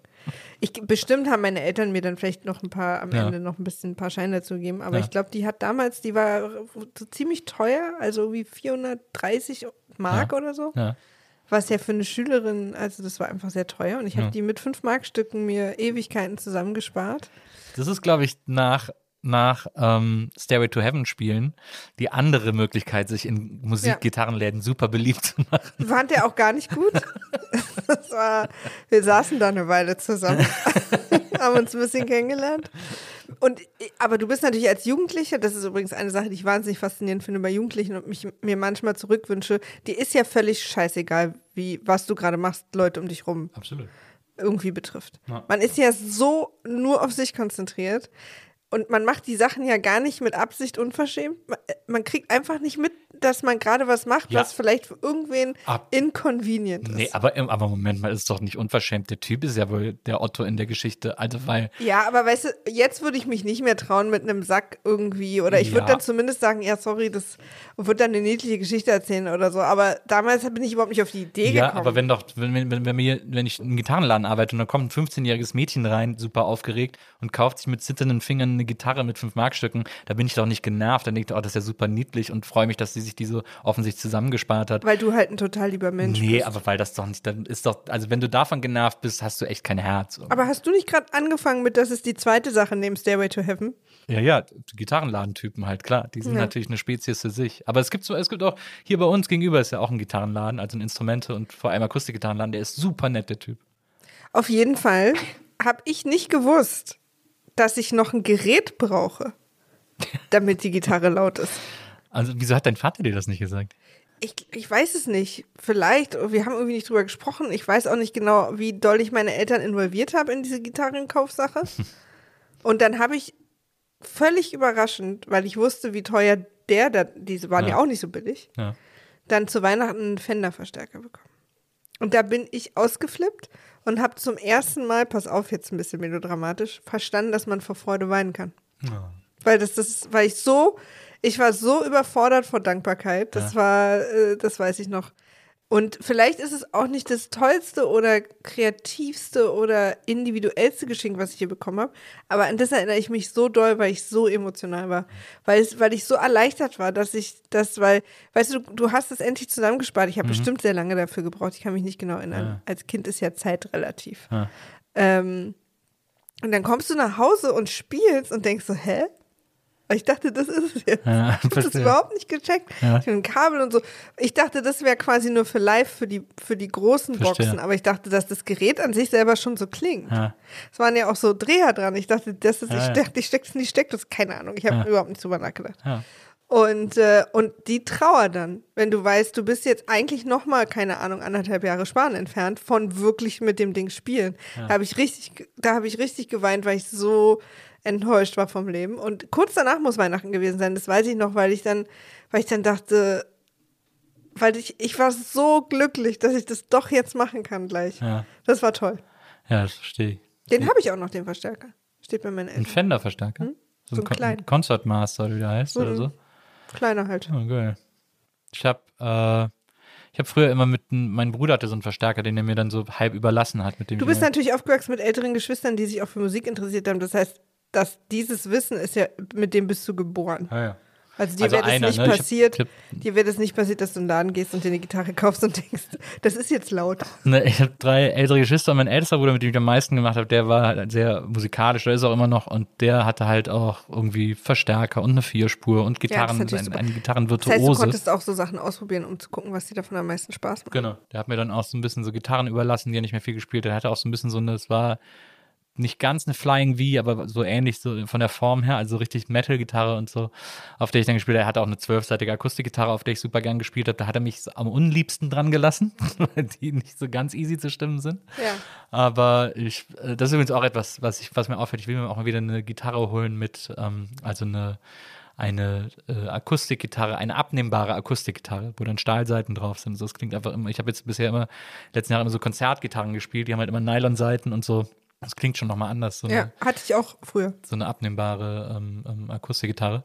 S3: Ich, bestimmt haben meine Eltern mir dann vielleicht noch ein paar, am
S2: Ja.
S3: Ende noch ein bisschen ein paar Scheine dazu gegeben. Aber
S2: Ja.
S3: ich glaube, die hat damals, die war so ziemlich teuer, also wie 430 Mark
S2: Ja.
S3: oder so.
S2: Ja.
S3: Was ja für eine Schülerin, also das war einfach sehr teuer. Und ich habe
S2: Ja.
S3: die mit 5-Mark-Stücken mir Ewigkeiten zusammengespart.
S2: Das ist, glaube ich, nach, nach ähm, Stairway to Heaven spielen die andere Möglichkeit, sich in Musikgitarrenläden super beliebt zu machen.
S3: Fand er auch gar nicht gut. Das war, wir saßen da eine Weile zusammen, haben uns ein bisschen kennengelernt. Und, aber du bist natürlich als Jugendlicher, das ist übrigens eine Sache, die ich wahnsinnig faszinierend finde bei Jugendlichen und mich mir manchmal zurückwünsche, die ist ja völlig scheißegal, wie, was du gerade machst, Leute um dich rum
S2: Absolut.
S3: irgendwie betrifft.
S2: Ja.
S3: Man ist ja so nur auf sich konzentriert und man macht die Sachen ja gar nicht mit Absicht unverschämt. Man, man kriegt einfach nicht mit, dass man gerade was macht,
S2: Ja.
S3: was vielleicht für irgendwen
S2: Ab-
S3: inconvenient ist.
S2: Nee, aber, aber Moment mal, ist doch nicht unverschämt. Der Typ ist ja wohl der Otto in der Geschichte. Also, weil,
S3: Ja, aber weißt du, jetzt würde ich mich nicht mehr trauen mit einem Sack irgendwie. Oder ich würde
S2: Ja.
S3: dann zumindest sagen, ja, sorry, das und würde dann eine niedliche Geschichte erzählen oder so. Aber damals bin ich überhaupt nicht auf die Idee
S2: ja,
S3: gekommen.
S2: aber wenn doch, wenn, wenn, wenn, wenn, mir, wenn ich in einem Gitarrenladen arbeite und da kommt ein 15-jähriges Mädchen rein, super aufgeregt und kauft sich mit zitternden Fingern eine Gitarre mit 5 Markstücken, da bin ich doch nicht genervt. Dann denke ich, oh, das ist ja super niedlich und freue mich, dass sie sich die so offensichtlich zusammengespart hat.
S3: Weil du halt ein total lieber Mensch
S2: Nee,
S3: bist.
S2: aber weil das doch nicht, dann ist doch, also wenn du davon genervt bist, hast du echt kein Herz.
S3: Aber hast du nicht gerade angefangen mit, das ist die zweite Sache neben Stairway to Heaven?
S2: Ja, ja, Gitarrenladentypen halt, klar. Die sind
S3: Ja.
S2: natürlich eine Spezies für sich. Aber es gibt so, es gibt auch, hier bei uns gegenüber ist ja auch ein Gitarrenladen, also ein Instrumente und vor allem Akustikgitarrenladen, der ist super nett, der Typ.
S3: Auf jeden Fall habe ich nicht gewusst, dass ich noch ein Gerät brauche, damit die Gitarre laut ist.
S2: Also, wieso hat dein Vater dir das nicht gesagt?
S3: Ich, ich weiß es nicht. Vielleicht, wir haben irgendwie nicht drüber gesprochen. Ich weiß auch nicht genau, wie doll ich meine Eltern involviert habe in diese Gitarrenkaufsache. Und dann habe ich völlig überraschend, weil ich wusste, wie teuer der, da, diese waren ja.
S2: Ja.
S3: auch nicht so billig,
S2: Ja.
S3: dann zu Weihnachten einen Fender-Verstärker bekommen. Und da bin ich ausgeflippt und habe zum ersten Mal, pass auf, jetzt ein bisschen melodramatisch, verstanden, dass man vor Freude weinen kann. Weil das, das, weil ich so, ich war so überfordert vor Dankbarkeit. Das war, äh, das weiß ich noch. Und vielleicht ist es auch nicht das tollste oder kreativste oder individuellste Geschenk, was ich hier bekommen habe. Aber an das erinnere ich mich so doll, weil ich so emotional war. Weil, es, weil ich so erleichtert war, dass ich das, weil, weißt du, du, hast es endlich zusammengespart. Ich habe bestimmt sehr lange dafür gebraucht. Ich kann mich nicht genau erinnern.
S2: Ja.
S3: Als Kind ist ja Zeit relativ.
S2: Ja.
S3: Ähm, und dann kommst du nach Hause und spielst und denkst so, hä? Ich dachte, das ist es jetzt.
S2: Ja,
S3: ich habe das überhaupt nicht gecheckt.
S2: Ja.
S3: Ich hab ein Kabel und so. Ich dachte, das wäre quasi nur für live, für die, für die großen
S2: Verstehe.
S3: Boxen. Aber ich dachte, dass das Gerät an sich selber schon so klingt.
S2: Ja.
S3: Es waren ja auch so Dreher dran. Ich dachte, das ist,
S2: Ja,
S3: ich,
S2: ja.
S3: dachte, ich stecke es in die Steckdose. Keine Ahnung. Ich habe
S2: Ja.
S3: überhaupt nicht drüber nachgedacht.
S2: Ja.
S3: Und, äh, und die Trauer dann, wenn du weißt, du bist jetzt eigentlich noch mal, keine Ahnung, anderthalb Jahre Sparen entfernt von wirklich mit dem Ding spielen. Da habe ich richtig, da habe ich richtig geweint, weil ich so enttäuscht war vom Leben. Und kurz danach muss Weihnachten gewesen sein. Das weiß ich noch, weil ich dann, weil ich dann dachte, weil ich, ich war so glücklich, dass ich das doch jetzt machen kann gleich.
S2: Ja.
S3: Das war toll.
S2: Ja, das verstehe ich.
S3: Den habe ich auch noch, den Verstärker. Steht bei meinen
S2: Ein
S3: Eltern.
S2: Fender-Verstärker?
S3: Hm? So ein kleinen.
S2: Concert Master, oder wie der heißt, oder
S3: Mhm.
S2: so.
S3: Kleiner halt.
S2: Oh, geil. Ich habe äh, ich früher immer mit, mein Bruder hatte so einen Verstärker, den er mir dann so halb überlassen hat. Mit dem
S3: Du bist natürlich aufgewachsen mit älteren Geschwistern, die sich auch für Musik interessiert haben. Das heißt, dass dieses Wissen ist ja, mit dem bist du geboren.
S2: Ah, ja.
S3: Also dir
S2: Also
S3: wäre das nicht
S2: ne?
S3: Passiert,
S2: hab-
S3: dir wäre das nicht passiert, dass du in den Laden gehst und dir eine Gitarre kaufst und denkst, das ist jetzt laut.
S2: Ne, ich habe drei ältere Geschwister und mein ältester Bruder, mit dem ich am meisten gemacht habe, der war halt sehr musikalisch, der ist auch immer noch und der hatte halt auch irgendwie Verstärker und eine Vierspur und Gitarren,
S3: natürlich
S2: ein,
S3: super.
S2: ein
S3: Das heißt, du
S2: Gitarrenvirtuose.
S3: konntest auch so Sachen ausprobieren, um zu gucken, was dir davon am meisten Spaß macht.
S2: Genau. Der hat mir dann auch so ein bisschen so Gitarren überlassen, die er nicht mehr viel gespielt hat. Er hatte auch so ein bisschen so eine, es war nicht ganz eine Flying V, aber so ähnlich so von der Form her, also richtig Metal-Gitarre und so, auf der ich dann gespielt habe. Er hatte auch eine zwölfseitige Akustikgitarre, auf der ich super gern gespielt habe. Da hat er mich am unliebsten dran gelassen, weil die nicht so ganz easy zu stimmen sind.
S3: Ja.
S2: Aber ich, äh, das ist übrigens auch etwas, was ich, was mir auffällt. Ich will mir auch mal wieder eine Gitarre holen mit, ähm, also eine, eine äh, Akustikgitarre, eine abnehmbare Akustikgitarre, wo dann Stahlseiten drauf sind. So, das klingt einfach immer, ich habe jetzt bisher immer, letzten Jahre immer so Konzertgitarren gespielt, die haben halt immer Nylonseiten und so. Das klingt schon nochmal anders, so eine,
S3: Ja, hatte ich auch früher.
S2: so eine abnehmbare ähm, ähm, Akustikgitarre.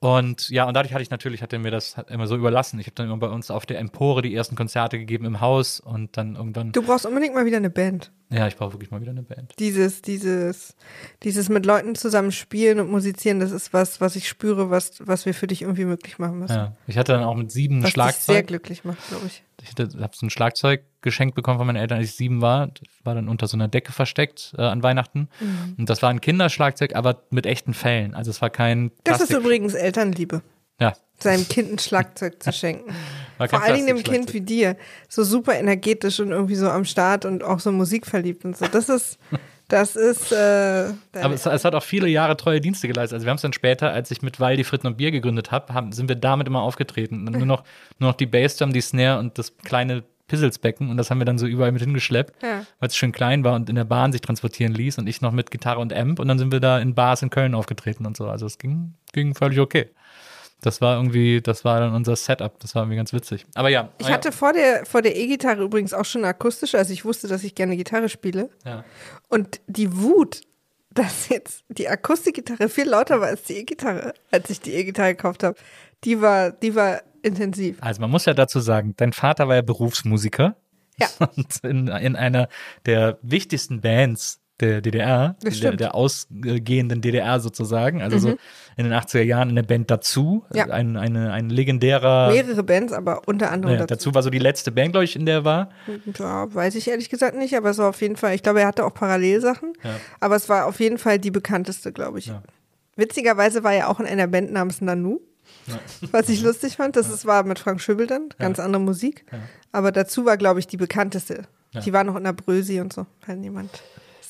S2: Und ja, und dadurch hatte ich natürlich, hat er mir das immer so überlassen. Ich habe dann immer bei uns auf der Empore die ersten Konzerte gegeben im Haus und dann irgendwann,
S3: Du brauchst unbedingt mal wieder eine Band.
S2: ja, ich brauche wirklich mal wieder eine Band.
S3: Dieses, dieses, dieses mit Leuten zusammen spielen und musizieren, das ist was, was ich spüre, was, was wir für dich irgendwie möglich machen müssen.
S2: Ja, ich hatte dann auch mit sieben
S3: was dich sehr
S2: Schlagzeug.
S3: glücklich macht, glaube ich.
S2: Ich habe so ein Schlagzeug geschenkt bekommen von meinen Eltern, als ich sieben war. Das war dann unter so einer Decke versteckt äh, an Weihnachten.
S3: Mhm.
S2: Und das war ein Kinderschlagzeug, aber mit echten Fällen. Also es war kein
S3: Das ist
S2: Plastik.
S3: übrigens Elternliebe,
S2: ja,
S3: seinem Kind ein Schlagzeug zu schenken. Vor allen Dingen dem. Kind wie dir, so super energetisch und irgendwie so am Start und auch so musikverliebt und so. Das ist, das ist, äh,
S2: Aber es, es hat auch viele Jahre treue Dienste geleistet. Also wir haben es dann später, als ich mit Waldi Fritten und Bier gegründet habe, haben, sind wir damit immer aufgetreten. Und nur noch, nur noch die Bassdrum, die Snare und das kleine Pizzelsbecken und das haben wir dann so überall mit hingeschleppt,
S3: Ja.
S2: weil es schön klein war und in der Bahn sich transportieren ließ und ich noch mit Gitarre und Amp und dann sind wir da in Bars in Köln aufgetreten und so. Also es ging, ging völlig okay. Das war irgendwie, das war dann unser Setup. Das war irgendwie ganz witzig. Aber ja.
S3: ich hatte vor der, vor der E-Gitarre übrigens auch schon eine akustische, also ich wusste, dass ich gerne Gitarre spiele.
S2: ja.
S3: Und die Wut, dass jetzt die Akustikgitarre viel lauter war als die E-Gitarre, als ich die E-Gitarre gekauft habe, die war, die war intensiv.
S2: Also man muss ja dazu sagen, dein Vater war ja Berufsmusiker.
S3: Ja.
S2: Und in, in einer der wichtigsten Bands der DDR, der.
S3: Mhm.
S2: der ausgehenden DDR sozusagen, also so in den 80er Jahren in der Band dazu,
S3: Ja.
S2: ein, eine, ein legendärer,
S3: Mehrere Bands, aber unter anderem
S2: naja,
S3: dazu.
S2: war so die letzte Band, glaube ich, in der er war.
S3: Ja, weiß ich ehrlich gesagt nicht, aber es war auf jeden Fall, ich glaube, er hatte auch Parallelsachen,
S2: Ja.
S3: aber es war auf jeden Fall die bekannteste, glaube ich.
S2: Ja.
S3: Witzigerweise war er auch in einer Band namens Nanu, was ich lustig fand. Das ist, war mit Frank Schöbel dann, ganz andere Musik. Aber dazu war, glaube ich, die bekannteste.
S2: Ja.
S3: Die war noch in der Brösi und so, wenn jemand.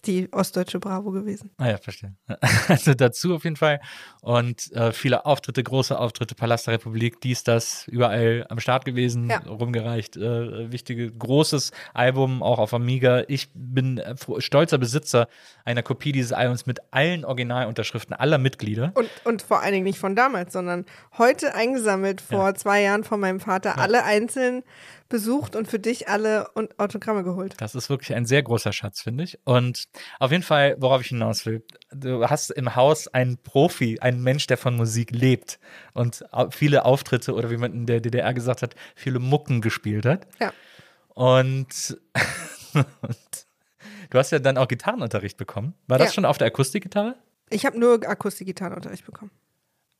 S3: Ist die ostdeutsche Bravo gewesen.
S2: Ah ja, verstehe. Also dazu auf jeden Fall. Und äh, viele Auftritte, große Auftritte, Palast der Republik, dies, das, überall am Start gewesen,
S3: Ja.
S2: rumgereicht. Äh, wichtige, großes Album, auch auf Amiga. Ich bin äh, stolzer Besitzer einer Kopie dieses Albums mit allen Originalunterschriften aller Mitglieder.
S3: Und, und vor allen Dingen nicht von damals, sondern heute eingesammelt vor zwei Jahren von meinem Vater, alle einzeln besucht und für dich alle und Autogramme geholt.
S2: Das ist wirklich ein sehr großer Schatz, finde ich. Und auf jeden Fall, worauf ich hinaus will, du hast im Haus einen Profi, einen Mensch, der von Musik lebt und viele Auftritte oder wie man in der DDR gesagt hat, viele Mucken gespielt hat.
S3: Ja.
S2: Und, und du hast ja dann auch Gitarrenunterricht bekommen. War das
S3: Ja.
S2: schon auf der Akustikgitarre?
S3: Ich habe nur Akustik-Gitarrenunterricht bekommen.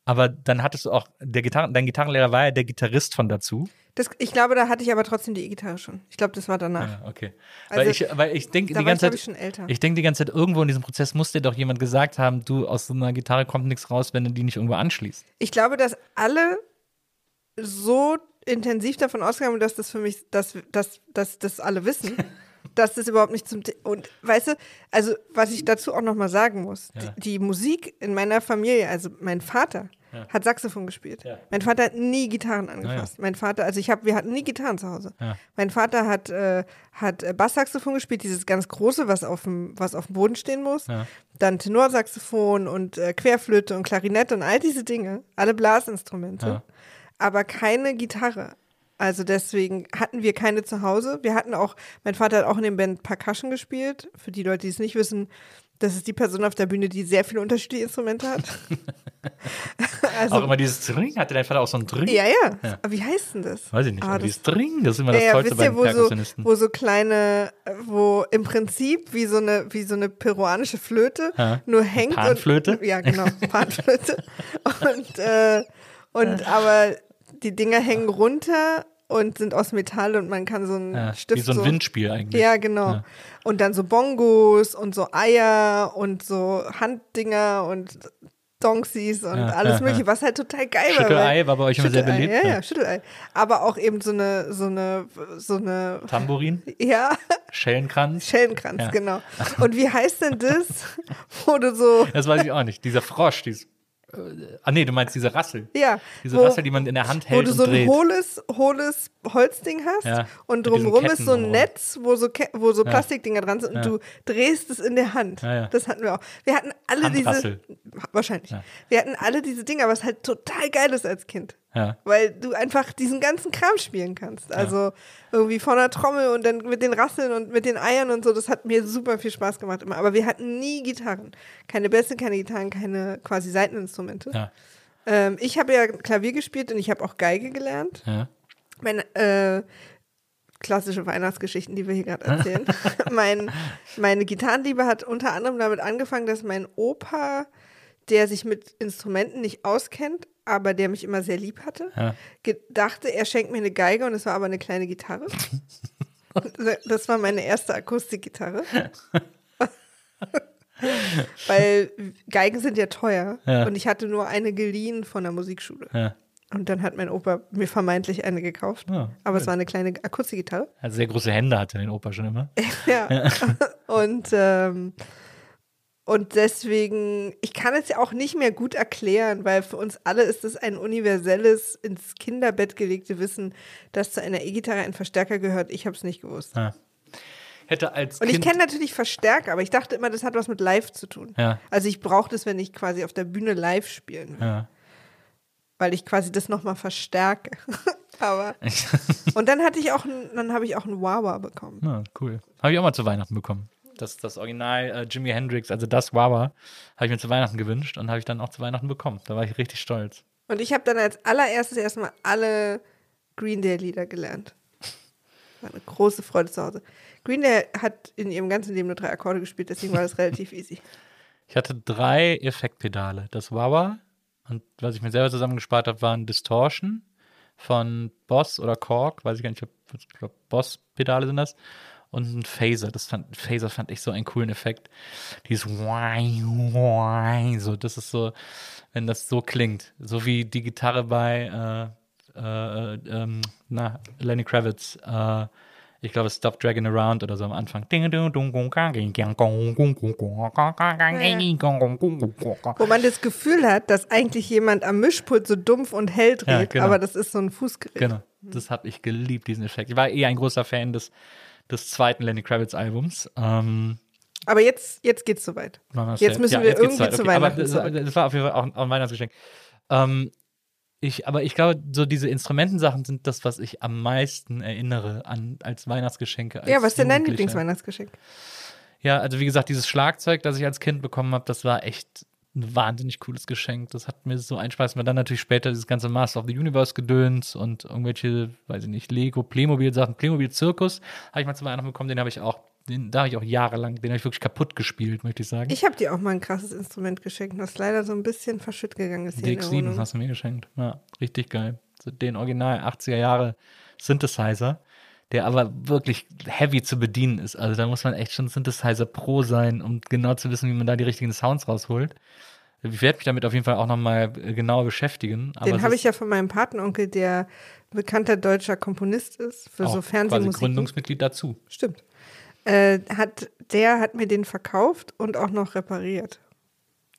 S2: Aber dann hattest du auch, der Gitarren, dein Gitarrenlehrer war ja der Gitarrist von dazu.
S3: Das, ich glaube, da hatte ich aber trotzdem die E-Gitarre schon. Ich glaube, das war danach.
S2: Ja, okay.
S3: Also,
S2: weil ich, weil ich denke die ganze
S3: ich,
S2: Zeit,
S3: ich.
S2: Ich denke die ganze Zeit, irgendwo in diesem Prozess muss dir doch jemand gesagt haben, du, aus so einer Gitarre kommt nichts raus, wenn du die nicht irgendwo anschließt.
S3: Ich glaube, dass alle so intensiv davon ausgegangen, dass das für mich, dass, dass, dass das alle wissen, dass das überhaupt nicht zum The und weißt du, also was ich dazu auch noch mal sagen muss,
S2: Ja.
S3: die, die Musik in meiner Familie, also mein Vater
S2: Ja.
S3: hat Saxophon gespielt.
S2: Ja.
S3: Mein Vater hat nie Gitarren angefasst. Mein Vater, also ich habe, wir hatten nie Gitarren zu Hause. Mein Vater hat äh, hat äh, Basssaxophon gespielt, dieses ganz große, was auf dem was auf dem Boden stehen muss. Dann Tenorsaxophon und äh, Querflöte und Klarinette und all diese Dinge, alle Blasinstrumente, aber keine Gitarre. Also deswegen hatten wir keine zu Hause. Wir hatten auch, mein Vater hat auch in dem Band Percussion gespielt. Für die Leute, die es nicht wissen, Das ist die Person auf der Bühne, die sehr viele unterschiedliche Instrumente hat. also,
S2: auch immer dieses Dring. Hatte dein Vater auch so ein Dring?
S3: ja, ja,
S2: Ja.
S3: Aber wie heißt denn das?
S2: Weiß ich nicht.
S3: Ah,
S2: aber
S3: das,
S2: dieses Dring, das ist immer das
S3: ja,
S2: Tollste
S3: wisst
S2: bei
S3: wo so, wo so kleine, wo im Prinzip wie so eine, wie so eine peruanische Flöte
S2: Ja.
S3: nur hängt.
S2: Panflöte?
S3: Und, ja, genau, Panflöte. und, äh, und aber die Dinger hängen runter und sind aus Metall und man kann so einen
S2: ja,
S3: Stift
S2: wie so ein Windspiel eigentlich.
S3: Ja, genau.
S2: Ja.
S3: Und dann so Bongos und so Eier und so Handdinger und Donkeys und
S2: Ja,
S3: alles mögliche, was halt total geil war.
S2: Schüttelei war bei euch immer sehr beliebt.
S3: Ja,
S2: ja.
S3: Schüttelei. Aber auch eben so eine, so eine, so eine,
S2: Tambourin,
S3: ja,
S2: Schellenkranz.
S3: Schellenkranz, genau. Und wie heißt denn das, wo du so,
S2: Das weiß ich auch nicht. Dieser Frosch, dieses. Ah, nee, du meinst diese Rassel.
S3: ja,
S2: Diese
S3: wo,
S2: Rassel, die man in der Hand
S3: wo
S2: hält
S3: du
S2: und
S3: so ein
S2: dreht.
S3: hohles, hohles Holzding hast
S2: Ja,
S3: und
S2: Ketten
S3: ist so ein. Netz, wo so, Ke wo so Plastikdinger dran sind und
S2: Ja.
S3: du drehst es in der Hand.
S2: Ja, ja.
S3: Das hatten wir auch. Wir hatten alle
S2: Handrassel.
S3: diese, wahrscheinlich,
S2: Ja.
S3: wir hatten alle diese Dinger, was halt total geil ist als Kind.
S2: Ja.
S3: Weil du einfach diesen ganzen Kram spielen kannst. Also irgendwie von der Trommel und dann mit den Rasseln und mit den Eiern und so. Das hat mir super viel Spaß gemacht immer. Aber wir hatten nie Gitarren. Keine Bässe, keine Gitarren, keine quasi Seiteninstrumente.
S2: Ja.
S3: Ähm, ich habe ja Klavier gespielt und ich habe auch Geige gelernt.
S2: Ja.
S3: Meine äh, klassische Weihnachtsgeschichten, die wir hier gerade erzählen. mein, meine Gitarrenliebe hat unter anderem damit angefangen, dass mein Opa, der sich mit Instrumenten nicht auskennt, aber der mich immer sehr lieb hatte,
S2: Ja.
S3: gedachte, er schenkt mir eine Geige und es war aber eine kleine Gitarre. das war meine erste Akustikgitarre. Weil Geigen sind ja teuer
S2: Ja.
S3: und ich hatte nur eine geliehen von der Musikschule.
S2: Ja.
S3: Und dann hat mein Opa mir vermeintlich eine gekauft.
S2: Ja,
S3: aber es war eine kleine Akustikgitarre.
S2: Also sehr große Hände hatte den Opa schon immer.
S3: Ja. und, ähm, und deswegen, ich kann es ja auch nicht mehr gut erklären, weil für uns alle ist es ein universelles, ins Kinderbett gelegte Wissen, dass zu einer E-Gitarre ein Verstärker gehört. Ich habe es nicht gewusst.
S2: Ja. Hätte als
S3: Und ich kenne natürlich Verstärker, aber ich dachte immer, das hat was mit live zu tun.
S2: Ja.
S3: Also ich brauche das, wenn ich quasi auf der Bühne live spielen will,
S2: ja.
S3: weil ich quasi das nochmal verstärke. aber und dann hatte ich auch, ein, dann habe ich auch einen Wawa bekommen.
S2: Ja, cool. Habe ich auch mal zu Weihnachten bekommen. Das, das Original äh, Jimi Hendrix, also das Wawa, habe ich mir zu Weihnachten gewünscht und habe ich dann auch zu Weihnachten bekommen. Da war ich richtig stolz.
S3: Und ich habe dann als allererstes erstmal alle Green Day Lieder gelernt. War eine große Freude zu Hause. Green Day hat in ihrem ganzen Leben nur drei Akkorde gespielt, deswegen war das relativ easy.
S2: Ich hatte drei Effektpedale. Das Wawa und was ich mir selber zusammengespart habe, waren Distortion von Boss oder Korg, weiß ich gar nicht, ob- ich glaube Boss-Pedale sind das. Und ein Phaser. Das fand, Phaser fand ich so einen coolen Effekt. Dieses so, das ist so, wenn das so klingt. So wie die Gitarre bei äh, äh, ähm, na, Lenny Kravitz. Äh, ich glaube, Stop Dragging Around oder so am Anfang.
S3: Wo man das Gefühl hat, dass eigentlich jemand am Mischpult so dumpf und hell dreht,
S2: Ja, genau.
S3: aber das ist so ein Fußgerät.
S2: Genau, das habe ich geliebt, diesen Effekt. Ich war eh ein großer Fan des, des zweiten Lenny Kravitz-Albums. Ähm,
S3: Aber jetzt, jetzt geht's soweit. Jetzt müssen wir
S2: geht's
S3: irgendwie
S2: weit,
S3: zu
S2: okay. Aber
S3: Weihnachten
S2: das,
S3: zurück.
S2: das war auf jeden Fall auch ein Weihnachtsgeschenk. Ähm, ich, aber ich glaube, so diese Instrumentensachen sind das, was ich am meisten erinnere an als Weihnachtsgeschenke. Als
S3: ja, was ist denn dein. Lieblingsweihnachtsgeschenk?
S2: Ja, also wie gesagt, dieses Schlagzeug, das ich als Kind bekommen habe, das war echt ein wahnsinnig cooles Geschenk. Das hat mir so einen Spaß gemacht. Dann natürlich später dieses ganze Master of the Universe Gedöns und irgendwelche, weiß ich nicht, Lego, Playmobil Sachen, Playmobil Zirkus habe ich mal zu Weihnachten bekommen. Den habe ich auch, den, da habe ich auch jahrelang, den habe ich wirklich kaputt gespielt, möchte ich sagen.
S3: Ich habe dir auch mal ein krasses Instrument geschenkt, das leider so ein bisschen verschütt gegangen ist. Hier in der
S2: DX7
S3: Wohnung.
S2: hast du mir geschenkt. Ja, richtig geil. Den Original 80er Jahre Synthesizer, der aber wirklich heavy zu bedienen ist. Also da muss man echt schon Synthesizer Pro sein, um genau zu wissen, wie man da die richtigen Sounds rausholt. Ich werde mich damit auf jeden Fall auch nochmal genauer beschäftigen.
S3: Den habe ich ja von meinem Patenonkel, der bekannter deutscher Komponist ist für so
S2: quasi
S3: Fernsehmusik.
S2: Gründungsmitglied dazu.
S3: Stimmt. Äh, hat, der hat mir den verkauft und auch noch repariert.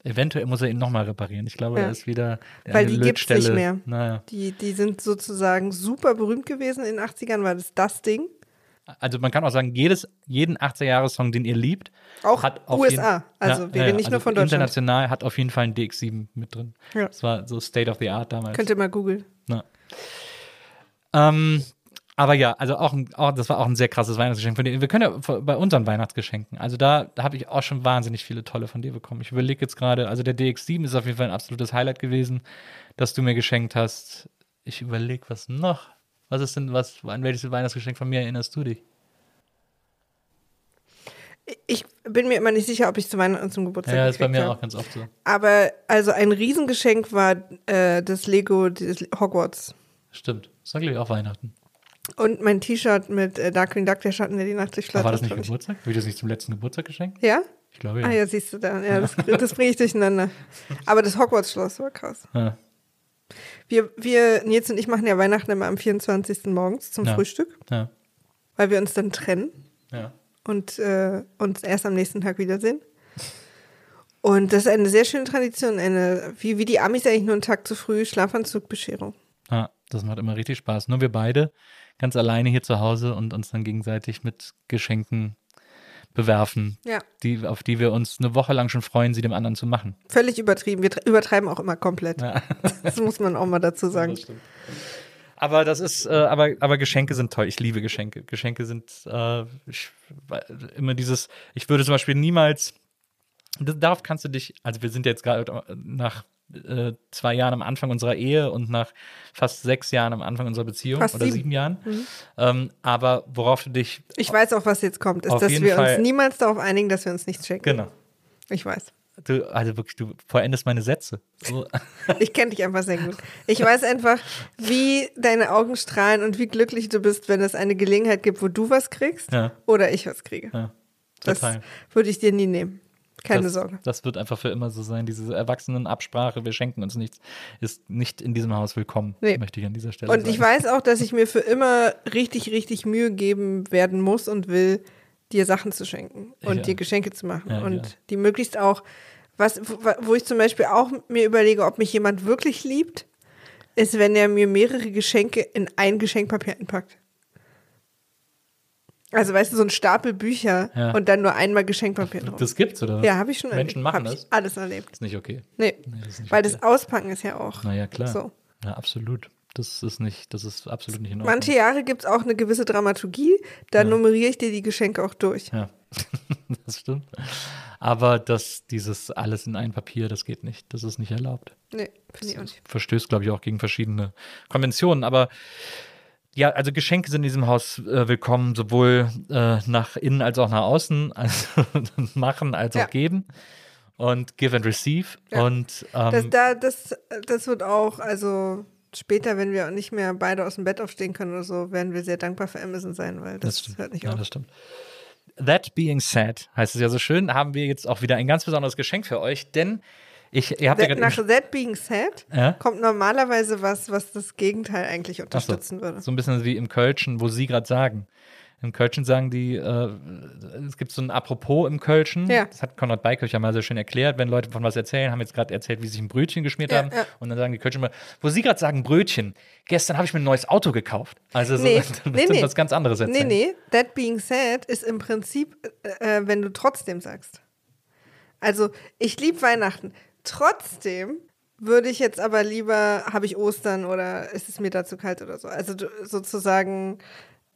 S2: Eventuell muss er ihn nochmal reparieren. Ich glaube,
S3: Ja.
S2: da ist wieder
S3: Weil die gibt's nicht
S2: Lötstelle.
S3: mehr.
S2: Naja.
S3: Die, die sind sozusagen super berühmt gewesen in den 80ern, war das das Ding.
S2: Also man kann auch sagen, jedes, jeden 80er-Jahre-Song, den ihr liebt,
S3: Auch
S2: hat auf
S3: USA.
S2: jeden-
S3: Also wir reden nicht nur von Deutschland.
S2: International hat auf jeden Fall ein DX7 mit drin.
S3: Ja.
S2: Das war so State of the Art damals.
S3: Könnt ihr mal googeln.
S2: Ähm, Aber ja, also auch, ein, auch das war auch ein sehr krasses Weihnachtsgeschenk von dir. Wir können ja bei unseren Weihnachtsgeschenken, also da, da habe ich auch schon wahnsinnig viele tolle von dir bekommen. Ich überlege jetzt gerade, also der DX7 ist auf jeden Fall ein absolutes Highlight gewesen, das du mir geschenkt hast. Ich überlege, was noch? Was ist denn, was, an welches Weihnachtsgeschenk von mir erinnerst du dich?
S3: Ich bin mir immer nicht sicher, ob ich zu Weihnachten und zum Geburtstag
S2: Ja, ist bei mir
S3: habe.
S2: auch ganz oft so.
S3: Aber also ein Riesengeschenk war äh, das Lego des Hogwarts.
S2: Stimmt. Das war, glaube ich, auch Weihnachten.
S3: Und mein T-Shirt mit äh, Darkwing Duck, der Schatten, der die Nacht durchflattert.
S2: War das nicht. Geburtstag? Habe ich das nicht zum letzten Geburtstag geschenkt?
S3: Ja?
S2: Ich glaube ja.
S3: Ah ja, siehst du da. Ja, das, das bringe ich durcheinander. Aber das Hogwarts-Schloss war krass.
S2: Ja.
S3: Wir, wir, Nils und ich machen ja Weihnachten immer am 24. morgens zum
S2: Ja.
S3: Frühstück,
S2: Ja.
S3: weil wir uns dann trennen
S2: ja.
S3: und äh, uns erst am nächsten Tag wiedersehen. Und das ist eine sehr schöne Tradition, eine, wie, wie die Amis eigentlich nur einen Tag zu früh, Schlafanzug, Bescherung.
S2: Ja, das macht immer richtig Spaß. Nur wir beide ganz alleine hier zu Hause und uns dann gegenseitig mit Geschenken bewerfen,
S3: Ja.
S2: die, auf die wir uns eine Woche lang schon freuen, sie dem anderen zu machen.
S3: Völlig übertrieben. Wir tre- übertreiben auch immer komplett.
S2: Ja.
S3: Das muss man auch mal dazu sagen.
S2: Aber das ist, äh, aber, aber Geschenke sind toll. Ich liebe Geschenke. Geschenke sind äh, ich, immer dieses, ich würde zum Beispiel niemals, das- darauf kannst du dich, also wir sind jetzt gerade nach äh, zwei Jahren am Anfang unserer Ehe und nach fast sechs Jahren am Anfang unserer Beziehung
S3: Fast
S2: oder
S3: sieben.
S2: sieben, Jahren. Ähm, aber worauf du dich,
S3: Ich weiß auch, was jetzt kommt, ist, dass wir
S2: Fall-
S3: uns niemals darauf einigen, dass wir uns nichts schenken.
S2: genau,
S3: Ich weiß.
S2: du, also wirklich, du vollendest meine Sätze. So.
S3: Ich kenne dich einfach sehr gut. Ich weiß einfach, wie deine Augen strahlen und wie glücklich du bist, wenn es eine Gelegenheit gibt, wo du was kriegst
S2: Ja.
S3: oder ich was kriege.
S2: Ja,
S3: das würde ich dir nie nehmen. Keine
S2: das,
S3: Sorge.
S2: Das wird einfach für immer so sein. Diese Erwachsenenabsprache, wir schenken uns nichts, ist nicht in diesem Haus willkommen,
S3: Nee.
S2: möchte ich an dieser Stelle
S3: Und
S2: sagen.
S3: ich weiß auch, dass ich mir für immer richtig, richtig Mühe geben werden muss und will, dir Sachen zu schenken und
S2: Ja.
S3: dir Geschenke zu machen.
S2: Ja,
S3: und
S2: ja.
S3: die möglichst auch, was, wo, wo ich zum Beispiel auch mir überlege, ob mich jemand wirklich liebt, ist, wenn er mir mehrere Geschenke in ein Geschenkpapier einpackt. Also, weißt du, so ein Stapel Bücher
S2: Ja.
S3: und dann nur einmal Geschenkpapier drauf.
S2: Das gibt's, oder?
S3: ja, habe ich schon
S2: Menschen
S3: erlebt.
S2: machen
S3: Hab
S2: das.
S3: Alles erlebt.
S2: Ist nicht okay.
S3: Nee,
S2: Nee, das nicht
S3: weil
S2: okay.
S3: das Auspacken ist ja auch.
S2: Naja, klar.
S3: So.
S2: Ja, absolut. Das ist nicht, das ist absolut nicht in Ordnung.
S3: Manche Jahre gibt es auch eine gewisse Dramaturgie, da nummeriere ich dir die Geschenke auch durch.
S2: Ja, das stimmt. Aber das, dieses alles in ein Papier, das geht nicht. Das ist nicht erlaubt.
S3: Nee, finde ich auch nicht.
S2: Verstößt, glaube ich, auch gegen verschiedene Konventionen. Aber ja, also Geschenke sind in diesem Haus äh, willkommen, sowohl äh, nach innen als auch nach außen. Also machen als
S3: Ja.
S2: auch geben. Und give and receive.
S3: Ja.
S2: Und ähm,
S3: Das, da, das, das wird auch, also später, wenn wir nicht mehr beide aus dem Bett aufstehen können oder so, werden wir sehr dankbar für Amazon sein, weil das,
S2: Das
S3: hört nicht
S2: ja,
S3: auf.
S2: das stimmt. That being said, heißt es ja so schön, haben wir jetzt auch wieder ein ganz besonderes Geschenk für euch, denn ich, ihr habt ja
S3: That,
S2: gerade
S3: nach That Being Said
S2: Ja?
S3: kommt normalerweise was, was das Gegenteil eigentlich
S2: Ach so,
S3: unterstützen würde.
S2: So ein bisschen wie im Kölschen, wo Sie gerade sagen. Im Kölschen sagen die, äh, es gibt so ein Apropos im Kölschen.
S3: Ja.
S2: Das hat Konrad Beikirch ja mal sehr schön erklärt. Wenn Leute von was erzählen, haben jetzt gerade erzählt, wie sie sich ein Brötchen geschmiert
S3: Ja,
S2: haben.
S3: ja.
S2: Und dann sagen die Kölschen mal, wo Sie gerade sagen Brötchen, gestern habe ich mir ein neues Auto gekauft. Also so,
S3: Nee,
S2: dann
S3: nee, nee.
S2: was ganz anderes
S3: Nee,
S2: erzählen.
S3: nee, That Being Said ist im Prinzip, äh, äh, wenn du trotzdem sagst. Also, ich liebe Weihnachten. Trotzdem würde ich jetzt aber lieber, habe ich Ostern oder ist es mir da zu kalt oder so. Also du, sozusagen,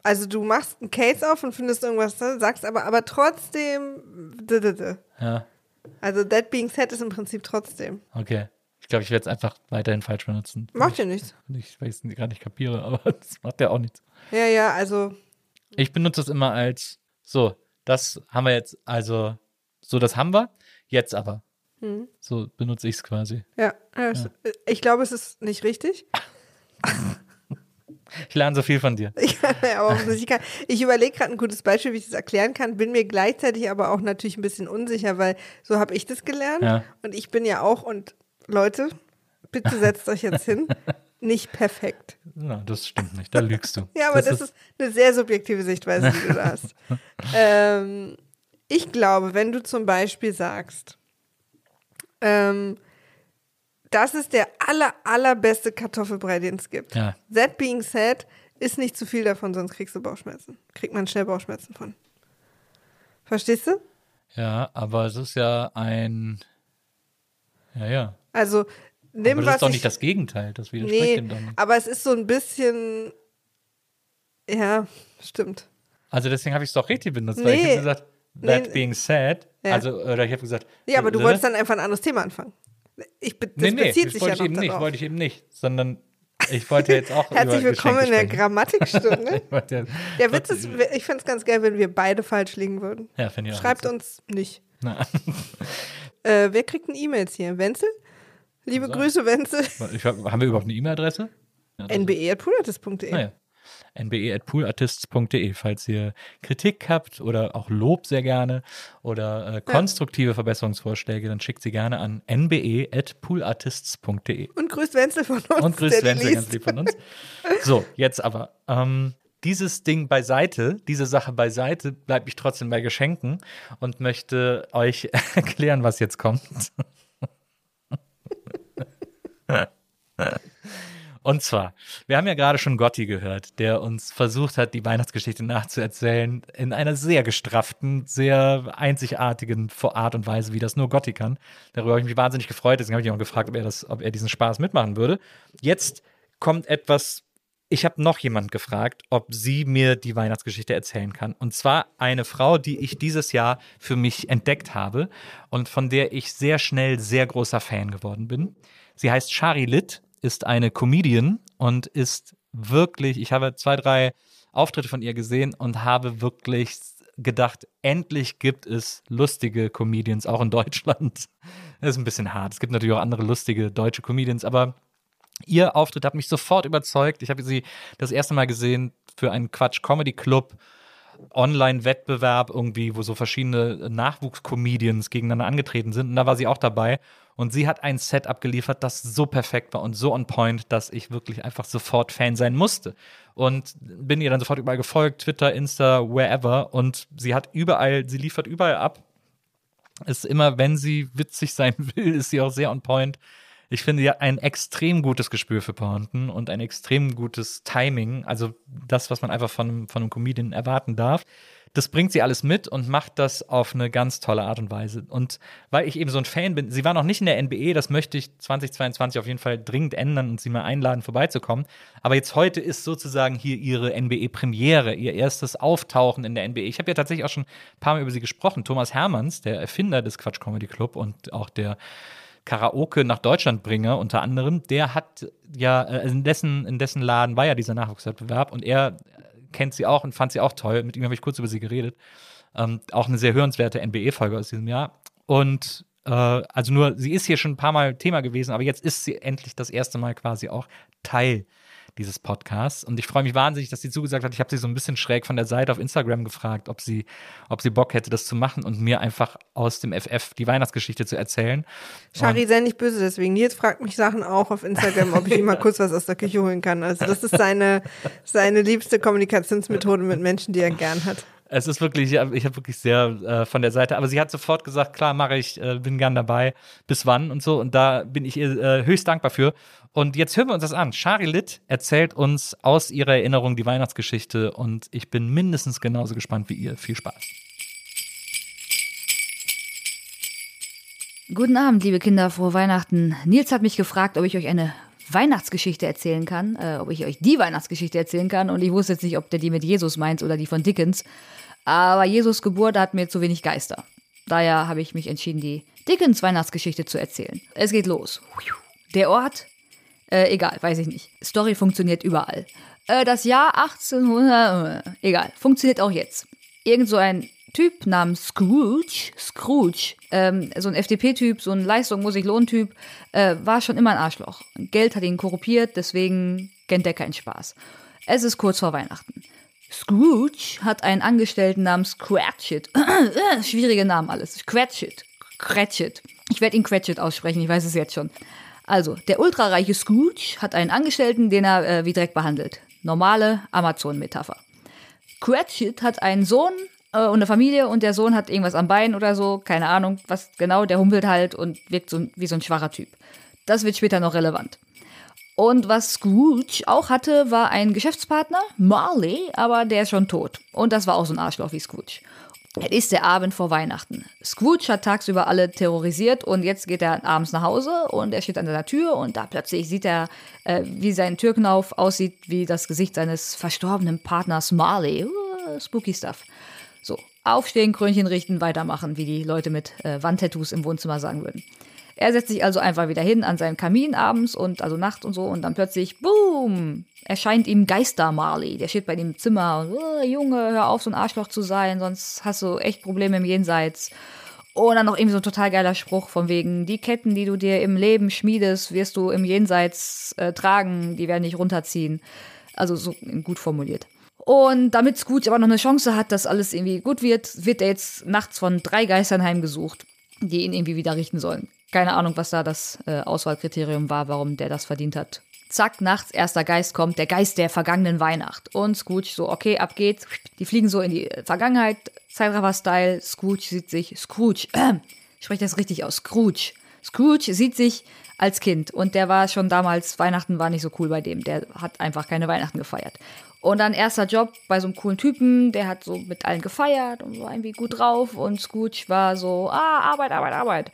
S3: also du machst einen Case auf und findest irgendwas, ne, sagst aber, aber trotzdem.
S2: Ja,
S3: also That Being Said ist im Prinzip trotzdem.
S2: okay. Ich glaube, ich werde es einfach weiterhin falsch benutzen.
S3: Macht ja nichts.
S2: Ich weiß nicht, gerade nicht kapiere, aber das macht ja auch nichts.
S3: Ja, ja, also,
S2: Ich benutze es immer als so, das haben wir jetzt, also so, das haben wir, jetzt aber.
S3: Hm.
S2: So benutze ich es quasi.
S3: ja. es- Ich glaube, es ist nicht richtig.
S2: Ich lerne so viel von dir.
S3: Ich, aber ich, kann- ich überlege gerade ein gutes Beispiel, wie ich das erklären kann, bin mir gleichzeitig aber auch natürlich ein bisschen unsicher, weil so habe ich das gelernt.
S2: Ja.
S3: Und ich bin ja auch, und Leute, bitte setzt euch jetzt hin, nicht perfekt.
S2: Na, das stimmt nicht, da lügst du.
S3: Ja, aber das, ist, eine sehr subjektive Sichtweise, die du da hast. ähm, ich glaube, wenn du zum Beispiel sagst, ähm, das ist der aller, allerbeste Kartoffelbrei, den es gibt.
S2: Ja.
S3: That being said, ist nicht zu viel davon, sonst kriegst du Bauchschmerzen. Kriegt man schnell Bauchschmerzen von. Verstehst du?
S2: Ja, aber es ist ja ein. Ja, ja.
S3: Also, nimm
S2: aber das
S3: was
S2: ist doch
S3: ich,
S2: nicht das Gegenteil, das widerspricht
S3: Nee,
S2: dem nicht.
S3: aber es ist so ein bisschen. Ja, stimmt.
S2: Also deswegen habe ich es doch richtig benutzt, weil ich
S3: Nee.
S2: habe gesagt, that
S3: Nee.
S2: being said,
S3: Ja.
S2: also, oder ich habe gesagt.
S3: Ja, aber du
S2: äh,
S3: wolltest dann einfach ein anderes Thema anfangen. Ich be das
S2: Nee, nee,
S3: bezieht sich
S2: wollte
S3: ja
S2: ich eben nicht, wollte ich eben nicht, sondern ich wollte jetzt auch
S3: Herzlich willkommen in der
S2: wollte-
S3: Der Witz ist, ich fände es ganz geil, wenn wir beide falsch liegen würden.
S2: Ja, finde ich auch
S3: Schreibt uns nicht. Äh, wer kriegt denn E-Mails hier? Wenzel? Liebe. Grüße, Wenzel.
S2: hab- haben wir überhaupt eine E-Mail-Adresse?
S3: nbe.punatis.de.
S2: Naja. nbe.poolartists.de, falls ihr Kritik habt oder auch Lob sehr gerne oder äh, konstruktive Verbesserungsvorschläge, dann schickt sie gerne an nbe.poolartists.de.
S3: Und grüßt Wenzel von uns.
S2: Und grüßt Wenzel ganz lieb von uns. So, jetzt aber. Ähm, dieses Ding beiseite, diese Sache beiseite, bleibe ich trotzdem bei Geschenken und möchte euch erklären, was jetzt kommt. Und zwar, wir haben ja gerade schon Gotti gehört, der uns versucht hat, die Weihnachtsgeschichte nachzuerzählen, in einer sehr gestrafften, sehr einzigartigen Art und Weise, wie das nur Gotti kann. Darüber habe ich mich wahnsinnig gefreut, deswegen habe ich ihn auch gefragt, ob er, das, ob er diesen Spaß mitmachen würde. Jetzt kommt etwas, ich habe noch jemand gefragt, ob sie mir die Weihnachtsgeschichte erzählen kann. Und zwar eine Frau, die ich dieses Jahr für mich entdeckt habe und von der ich sehr schnell sehr großer Fan geworden bin. Sie heißt Shari Litt, ist eine Comedian und ist wirklich, ich habe zwei, drei Auftritte von ihr gesehen und habe wirklich gedacht, endlich gibt es lustige Comedians, auch in Deutschland. Das ist ein bisschen hart. Es gibt natürlich auch andere lustige deutsche Comedians, aber ihr Auftritt hat mich sofort überzeugt. Ich habe sie das erste Mal gesehen für einen Quatsch Comedy Club. Online-Wettbewerb irgendwie, wo so verschiedene Nachwuchscomedians gegeneinander angetreten sind. Und da war sie auch dabei. Und sie hat ein Set abgeliefert, das so perfekt war und so on point, dass ich wirklich einfach sofort Fan sein musste. Und bin ihr dann sofort überall gefolgt, Twitter, Insta, wherever. Und sie hat überall, sie liefert überall ab. Ist immer, wenn sie witzig sein will, ist sie auch sehr on point. Ich finde, hat ein extrem gutes Gespür für Pointen und ein extrem gutes Timing. Also das, was man einfach von, einem- von einem Comedian erwarten darf. Das bringt sie alles mit und macht das auf eine ganz tolle Art und Weise. Und weil ich eben so ein Fan bin, sie war noch nicht in der NBE, das möchte ich 2022 auf jeden Fall dringend ändern und sie mal einladen, vorbeizukommen. Aber jetzt heute ist sozusagen hier ihre NBE-Premiere, ihr erstes Auftauchen in der NBE. Ich habe ja tatsächlich auch schon ein paar Mal über sie gesprochen. Thomas Hermanns, der Erfinder des Quatsch Comedy Club und auch der Karaoke nach Deutschland bringe, unter anderem, der hat ja, äh, in dessen, in dessen Laden war ja dieser Nachwuchswettbewerb und er äh, kennt sie auch und fand sie auch toll. Mit ihm habe ich kurz über sie geredet. Ähm, auch eine sehr hörenswerte NBE-Folge aus diesem Jahr. Und äh, also nur, sie ist hier schon ein paar Mal Thema gewesen, aber jetzt ist sie endlich das erste Mal quasi auch Teil dieses Podcasts. Und ich freue mich wahnsinnig, dass sie zugesagt hat. Ich habe sie so ein bisschen schräg von der Seite auf Instagram gefragt, ob sie, ob sie Bock hätte, das zu machen und mir einfach aus dem FF die Weihnachtsgeschichte zu erzählen.
S3: Shari, sei nicht böse deswegen. Nils fragt mich Sachen auch auf Instagram, ob ich ihm mal kurz was aus der Küche holen kann. Also das ist seine, seine liebste Kommunikationsmethode mit Menschen, die er gern hat.
S2: Es ist wirklich, ich habe hab wirklich sehr äh, von der Seite, aber sie hat sofort gesagt, klar, mache ich, äh, bin gern dabei, bis wann und so. Und da bin ich ihr äh, höchst dankbar für. Und jetzt hören wir uns das an. Shari Litt erzählt uns aus ihrer Erinnerung die Weihnachtsgeschichte und ich bin mindestens genauso gespannt wie ihr. Viel Spaß.
S6: Guten Abend, liebe Kinder, frohe Weihnachten. Nils hat mich gefragt, ob ich euch eine Weihnachtsgeschichte erzählen kann, äh, ob ich euch die Weihnachtsgeschichte erzählen kann. Und ich wusste jetzt nicht, ob der die mit Jesus meint oder die von Dickens. Aber Jesus Geburt hat mir zu wenig Geister. Daher habe ich mich entschieden, die Dickens Weihnachtsgeschichte zu erzählen. Es geht los. Der Ort? Äh, egal, weiß ich nicht. Story funktioniert überall. Äh, das Jahr 1800, äh, egal, funktioniert auch jetzt. Irgend so ein Typ namens Scrooge, Scrooge, ähm, so ein FDP-Typ, so ein Leistung muss ich Lohn-Typ, äh, war schon immer ein Arschloch. Geld hat ihn korruptiert, deswegen kennt er keinen Spaß. Es ist kurz vor Weihnachten. Scrooge hat einen Angestellten namens Cratchit. Schwierige Namen alles. Cratchit. Cratchit. Ich werde ihn Cratchit aussprechen, ich weiß es jetzt schon. Also, der ultrareiche Scrooge hat einen Angestellten, den er äh, wie Dreck behandelt. Normale Amazon-Metapher. Cratchit hat einen Sohn äh, und eine Familie und der Sohn hat irgendwas am Bein oder so, keine Ahnung, was genau, der humpelt halt und wirkt so wie so ein schwacher Typ. Das wird später noch relevant. Und was Scrooge auch hatte, war ein Geschäftspartner, Marley, aber der ist schon tot. Und das war auch so ein Arschloch wie Scrooge. Es ist der Abend vor Weihnachten. Scrooge hat tagsüber alle terrorisiert und jetzt geht er abends nach Hause und er steht an der Tür und da plötzlich sieht er, äh, wie sein Türknauf aussieht, wie das Gesicht seines verstorbenen Partners Marley. Uh, spooky stuff. So, aufstehen, Krönchen richten, weitermachen, wie die Leute mit äh, Wandtattoos im Wohnzimmer sagen würden. Er setzt sich also einfach wieder hin an seinem Kamin abends und also nachts und so und dann plötzlich, boom, erscheint ihm Geister Marley. Der steht bei ihm im Zimmer und, oh, Junge, hör auf, so ein Arschloch zu sein, sonst hast du echt Probleme im Jenseits. Und dann noch irgendwie so ein total geiler Spruch von wegen, die Ketten, die du dir im Leben schmiedest, wirst du im Jenseits äh, tragen, die werden dich runterziehen. Also so gut formuliert. Und damit Scrooge aber noch eine Chance hat, dass alles irgendwie gut wird, wird er jetzt nachts von drei Geistern heimgesucht, die ihn irgendwie wieder richten sollen. Keine Ahnung, was da das äh, Auswahlkriterium war, warum der das verdient hat. Zack, nachts, erster Geist kommt, der Geist der vergangenen Weihnacht. Und Scrooge so, okay, ab geht's. Die fliegen so in die Vergangenheit, Zeitraffer-Style. Scrooge sieht sich, Scrooge, äh, ich spreche das richtig aus, Scrooge. Scrooge sieht sich als Kind und der war schon damals, Weihnachten war nicht so cool bei dem. Der hat einfach keine Weihnachten gefeiert. Und dann erster Job bei so einem coolen Typen, der hat so mit allen gefeiert und war irgendwie gut drauf. Und Scrooge war so, ah, Arbeit, Arbeit, Arbeit.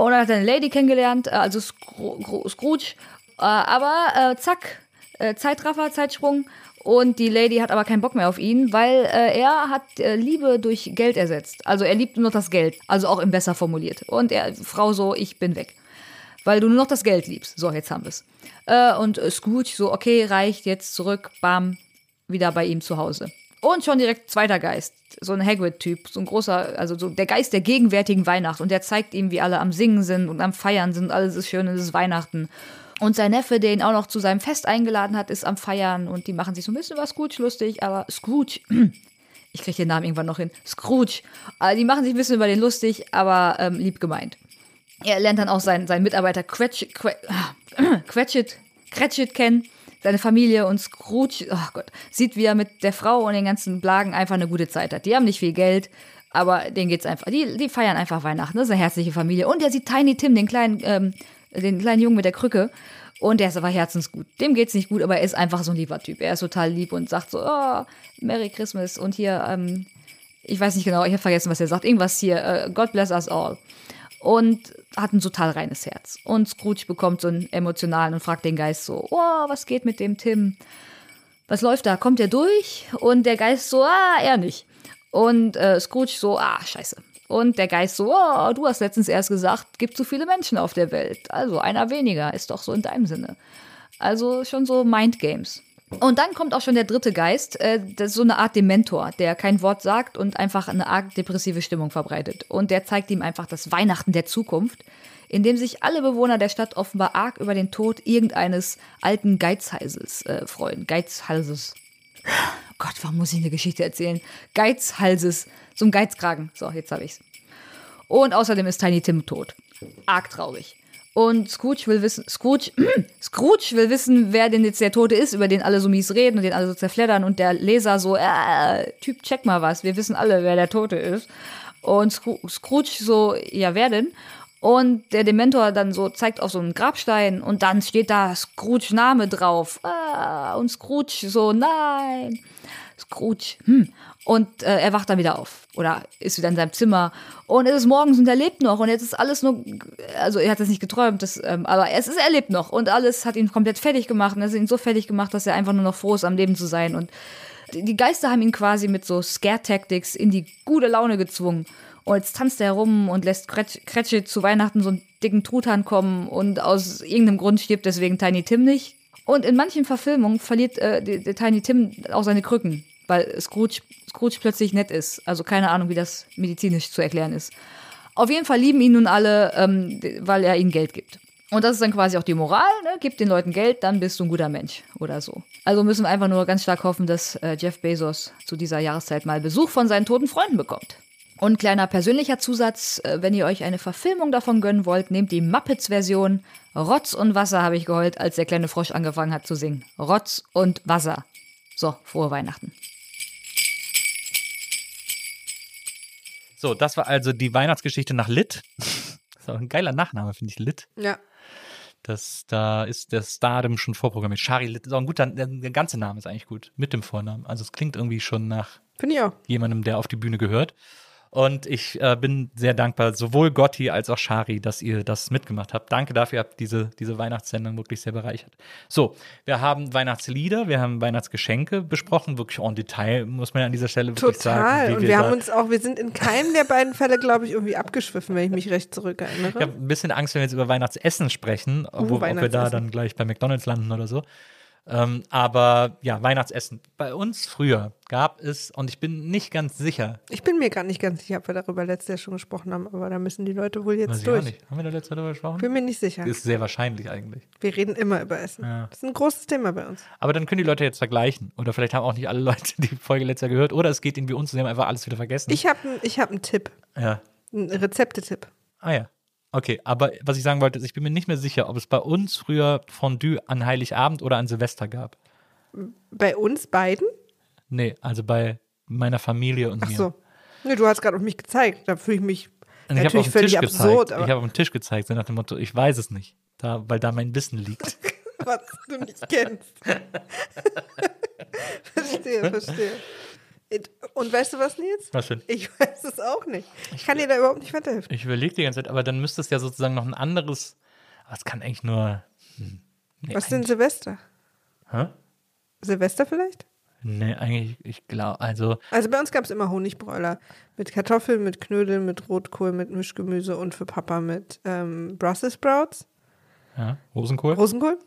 S6: Und dann hat er eine Lady kennengelernt, äh, also Scro Scrooge. Äh, aber äh, zack, äh, Zeitraffer, Zeitsprung. Und die Lady hat aber keinen Bock mehr auf ihn, weil äh, er hat äh, Liebe durch Geld ersetzt. Also er liebt nur noch das Geld, also auch im besser formuliert. Und er, Frau so, ich bin weg. Weil du nur noch das Geld liebst. So, jetzt haben wir es. Äh, und Scrooge so, okay, reicht, jetzt zurück, bam, wieder bei ihm zu Hause. Und schon direkt zweiter Geist, so ein Hagrid-Typ, so ein großer, also so der Geist der gegenwärtigen Weihnacht. Und der zeigt ihm, wie alle am Singen sind und am Feiern sind, alles ist schön, es ist Weihnachten. Und sein Neffe, der ihn auch noch zu seinem Fest eingeladen hat, ist am Feiern und die machen sich so ein bisschen was Scrooge lustig, aber Scrooge, ich kriege den Namen irgendwann noch hin, Scrooge, äh, die machen sich ein bisschen über den lustig, aber ähm, lieb gemeint. Er lernt dann auch seinen, seinen Mitarbeiter Cratchit, Cratchit, Cratchit kennen seine Familie und Scrooge, oh Gott, sieht, wie er mit der Frau und den ganzen Blagen einfach eine gute Zeit hat. Die haben nicht viel Geld, aber denen geht's einfach. Die, die feiern einfach Weihnachten. Das ist eine herzliche Familie. Und er sieht Tiny Tim, den kleinen, ähm, den kleinen Jungen mit der Krücke. Und der ist aber herzensgut. Dem geht's nicht gut, aber er ist einfach so ein lieber Typ. Er ist total lieb und sagt so, oh, Merry Christmas. Und hier, ähm, ich weiß nicht genau, ich habe vergessen, was er sagt. Irgendwas hier, äh, God bless us all und hat ein total reines Herz. Und Scrooge bekommt so einen emotionalen und fragt den Geist so, oh, was geht mit dem Tim? Was läuft da? Kommt er durch? Und der Geist so, ah, er nicht. Und äh, Scrooge so, ah, scheiße. Und der Geist so, oh, du hast letztens erst gesagt, gibt zu viele Menschen auf der Welt. Also einer weniger, ist doch so in deinem Sinne. Also schon so Mindgames. Und dann kommt auch schon der dritte Geist, äh, das ist so eine Art Dementor, der kein Wort sagt und einfach eine arg depressive Stimmung verbreitet. Und der zeigt ihm einfach das Weihnachten der Zukunft, in dem sich alle Bewohner der Stadt offenbar arg über den Tod irgendeines alten Geizhalses äh, freuen. Geizhalses. Gott, warum muss ich eine Geschichte erzählen? Geizhalses, ein Geizkragen. So, jetzt habe ich's. Und außerdem ist Tiny Tim tot. Arg traurig. Und Scrooge will wissen, Scrooge, Scrooge will wissen, wer denn jetzt der Tote ist, über den alle so mies reden und den alle so zerfleddern und der Leser so, äh, Typ, check mal was, wir wissen alle, wer der Tote ist. Und Scrooge so, ja, wer denn? Und der Dementor dann so zeigt auf so einen Grabstein und dann steht da Scrooge Name drauf. Ah, und Scrooge so, nein. Scrooge, hm. Und äh, er wacht dann wieder auf. Oder ist wieder in seinem Zimmer. Und es ist morgens und er lebt noch. Und jetzt ist alles nur, also er hat das nicht geträumt, das, ähm, aber es ist, er lebt noch. Und alles hat ihn komplett fertig gemacht. Und es hat ihn so fertig gemacht, dass er einfach nur noch froh ist, am Leben zu sein. Und die Geister haben ihn quasi mit so Scare-Tactics in die gute Laune gezwungen. Und jetzt tanzt er herum und lässt Cratchit zu Weihnachten so einen dicken Truthahn kommen. Und aus irgendeinem Grund stirbt deswegen Tiny Tim nicht. Und in manchen Verfilmungen verliert äh, der, der Tiny Tim auch seine Krücken weil Scrooge, Scrooge plötzlich nett ist. Also keine Ahnung, wie das medizinisch zu erklären ist. Auf jeden Fall lieben ihn nun alle, ähm, weil er ihnen Geld gibt. Und das ist dann quasi auch die Moral, ne? Gib den Leuten Geld, dann bist du ein guter Mensch oder so. Also müssen wir einfach nur ganz stark hoffen, dass äh, Jeff Bezos zu dieser Jahreszeit mal Besuch von seinen toten Freunden bekommt. Und kleiner persönlicher Zusatz, äh, wenn ihr euch eine Verfilmung davon gönnen wollt, nehmt die Muppets-Version. Rotz und Wasser habe ich geheult, als der kleine Frosch angefangen hat zu singen. Rotz und Wasser. So, frohe Weihnachten.
S2: So, das war also die Weihnachtsgeschichte nach Lit. Das ist auch ein geiler Nachname, finde ich, Lit.
S3: Ja.
S2: Das, da ist der Stardom schon vorprogrammiert. Shari Lit ist auch ein guter, der, der ganze Name ist eigentlich gut. Mit dem Vornamen. Also es klingt irgendwie schon nach jemandem, der auf die Bühne gehört. Und ich äh, bin sehr dankbar, sowohl Gotti als auch Shari, dass ihr das mitgemacht habt. Danke dafür, ihr habt diese, diese Weihnachtssendung wirklich sehr bereichert. So, wir haben Weihnachtslieder, wir haben Weihnachtsgeschenke besprochen, wirklich en Detail, muss man ja an dieser Stelle wirklich sagen.
S3: Total. Und wir haben uns auch, wir sind in keinem der beiden Fälle, glaube ich, irgendwie abgeschwiffen, wenn ich mich recht zurückerinnere.
S2: Ich habe ein bisschen Angst, wenn wir jetzt über Weihnachtsessen sprechen, wo, ob wir da
S3: Uh, Weihnachtsessen.
S2: dann gleich bei McDonalds landen oder so. Ähm, aber ja, Weihnachtsessen. Bei uns früher gab es, und ich bin nicht ganz sicher,
S3: Ich bin mir gar nicht ganz sicher, ob wir darüber letztes Jahr schon gesprochen haben, aber da müssen die Leute wohl
S2: weiß
S3: jetzt
S2: ich auch
S3: durch.
S2: nicht. Haben wir da letztes Mal darüber gesprochen?
S3: Bin mir nicht sicher.
S2: Ist sehr wahrscheinlich eigentlich.
S3: Wir reden immer über Essen.
S2: Ja.
S3: Das ist ein großes Thema bei uns.
S2: Aber dann können die Leute jetzt vergleichen. Oder vielleicht haben auch nicht alle Leute die Folge letztes Jahr gehört. Oder es geht ihnen wie uns, sie haben einfach alles wieder vergessen.
S3: Ich habe ich hab einen Tipp,
S2: ja.
S3: einen Rezeptetipp.
S2: Ah ja. Okay, aber was ich sagen wollte, ist, ich bin mir nicht mehr sicher, ob es bei uns früher Fondue an Heiligabend oder an Silvester gab.
S3: Bei uns beiden?
S2: Nee, also bei meiner Familie und
S3: Ach
S2: mir.
S3: so. Nee, du hast gerade auf mich gezeigt. Da fühle ich mich
S2: Und ich auf
S3: natürlich
S2: den
S3: völlig
S2: Tisch
S3: absurd.
S2: gezeigt. Ich habe auf den Tisch gezeigt, so nach dem Motto, ich weiß es nicht. Da, weil da mein Wissen liegt.
S3: was du nicht kennst. verstehe, verstehe. Und weißt du was, Nils?
S2: Was denn?
S3: Ich weiß es auch nicht. Ich kann dir da überhaupt nicht weiterhelfen.
S2: Ich überlege die ganze Zeit, aber dann müsste es ja sozusagen noch ein anderes. Aber es kann eigentlich nur. hm, Nee,
S3: Was denn Silvester?
S2: Hä?
S3: Silvester vielleicht?
S2: Nee, eigentlich, ich glaube, also.
S3: Also bei uns gab es immer Honigbräuler. Mit Kartoffeln, mit Knödeln, mit Rotkohl, mit Mischgemüse und für Papa mit ähm, Brussels Sprouts.
S2: Ja, Rosenkohl?
S3: Rosenkohl?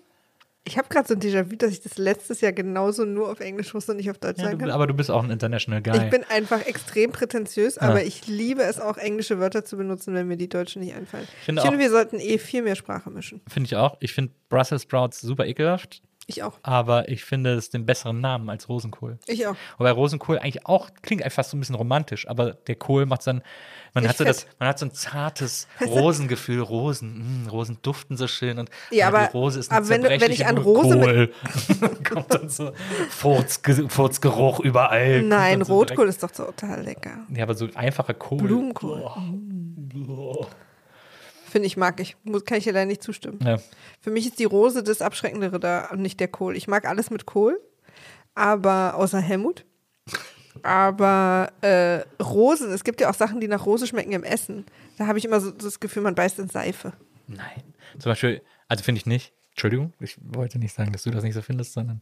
S3: Ich habe gerade so ein Déjà-vu, dass ich das letztes Jahr genauso nur auf Englisch wusste und nicht auf Deutsch
S2: Ja,
S3: sagen
S2: du,
S3: kann.
S2: aber du bist auch ein International Guy.
S3: Ich bin einfach extrem prätentiös, aber ich liebe es auch, englische Wörter zu benutzen, wenn mir die deutschen nicht einfallen. Ich
S2: finde
S3: finde,
S2: auch-
S3: wir sollten eh viel mehr Sprache mischen.
S2: Finde ich auch. Ich finde Brussels Sprouts super ekelhaft,
S3: Ich auch.
S2: aber ich finde es den besseren Namen als Rosenkohl.
S3: Ich auch.
S2: Wobei Rosenkohl eigentlich auch klingt einfach so ein bisschen romantisch, aber der Kohl macht dann, man
S3: Ich
S2: hat so das, man hat so ein zartes Rosengefühl, Rosen, mh, Rosen duften so schön und
S3: Ja,
S2: aber die Rose ist eine
S3: aber wenn wenn ich an Rose
S2: Kohl. kommt dann so Furzge Furzgeruch überall.
S3: Nein,
S2: so
S3: Rotkohl ist doch total lecker.
S2: direkt- Ja, aber so einfacher Kohl.
S3: Blumenkohl.
S2: Boah.
S3: Finde ich, mag ich. Muss, kann ich dir leider nicht zustimmen.
S2: Ja.
S3: Für mich ist die Rose das Abschreckendere da und nicht der Kohl. Ich mag alles mit Kohl, aber außer Helmut. Aber äh, Rosen, es gibt ja auch Sachen, die nach Rose schmecken im Essen. Da habe ich immer so das Gefühl, man beißt in Seife.
S2: Nein. Zum Beispiel, also finde ich nicht. Entschuldigung, ich wollte nicht sagen, dass du das nicht so findest, sondern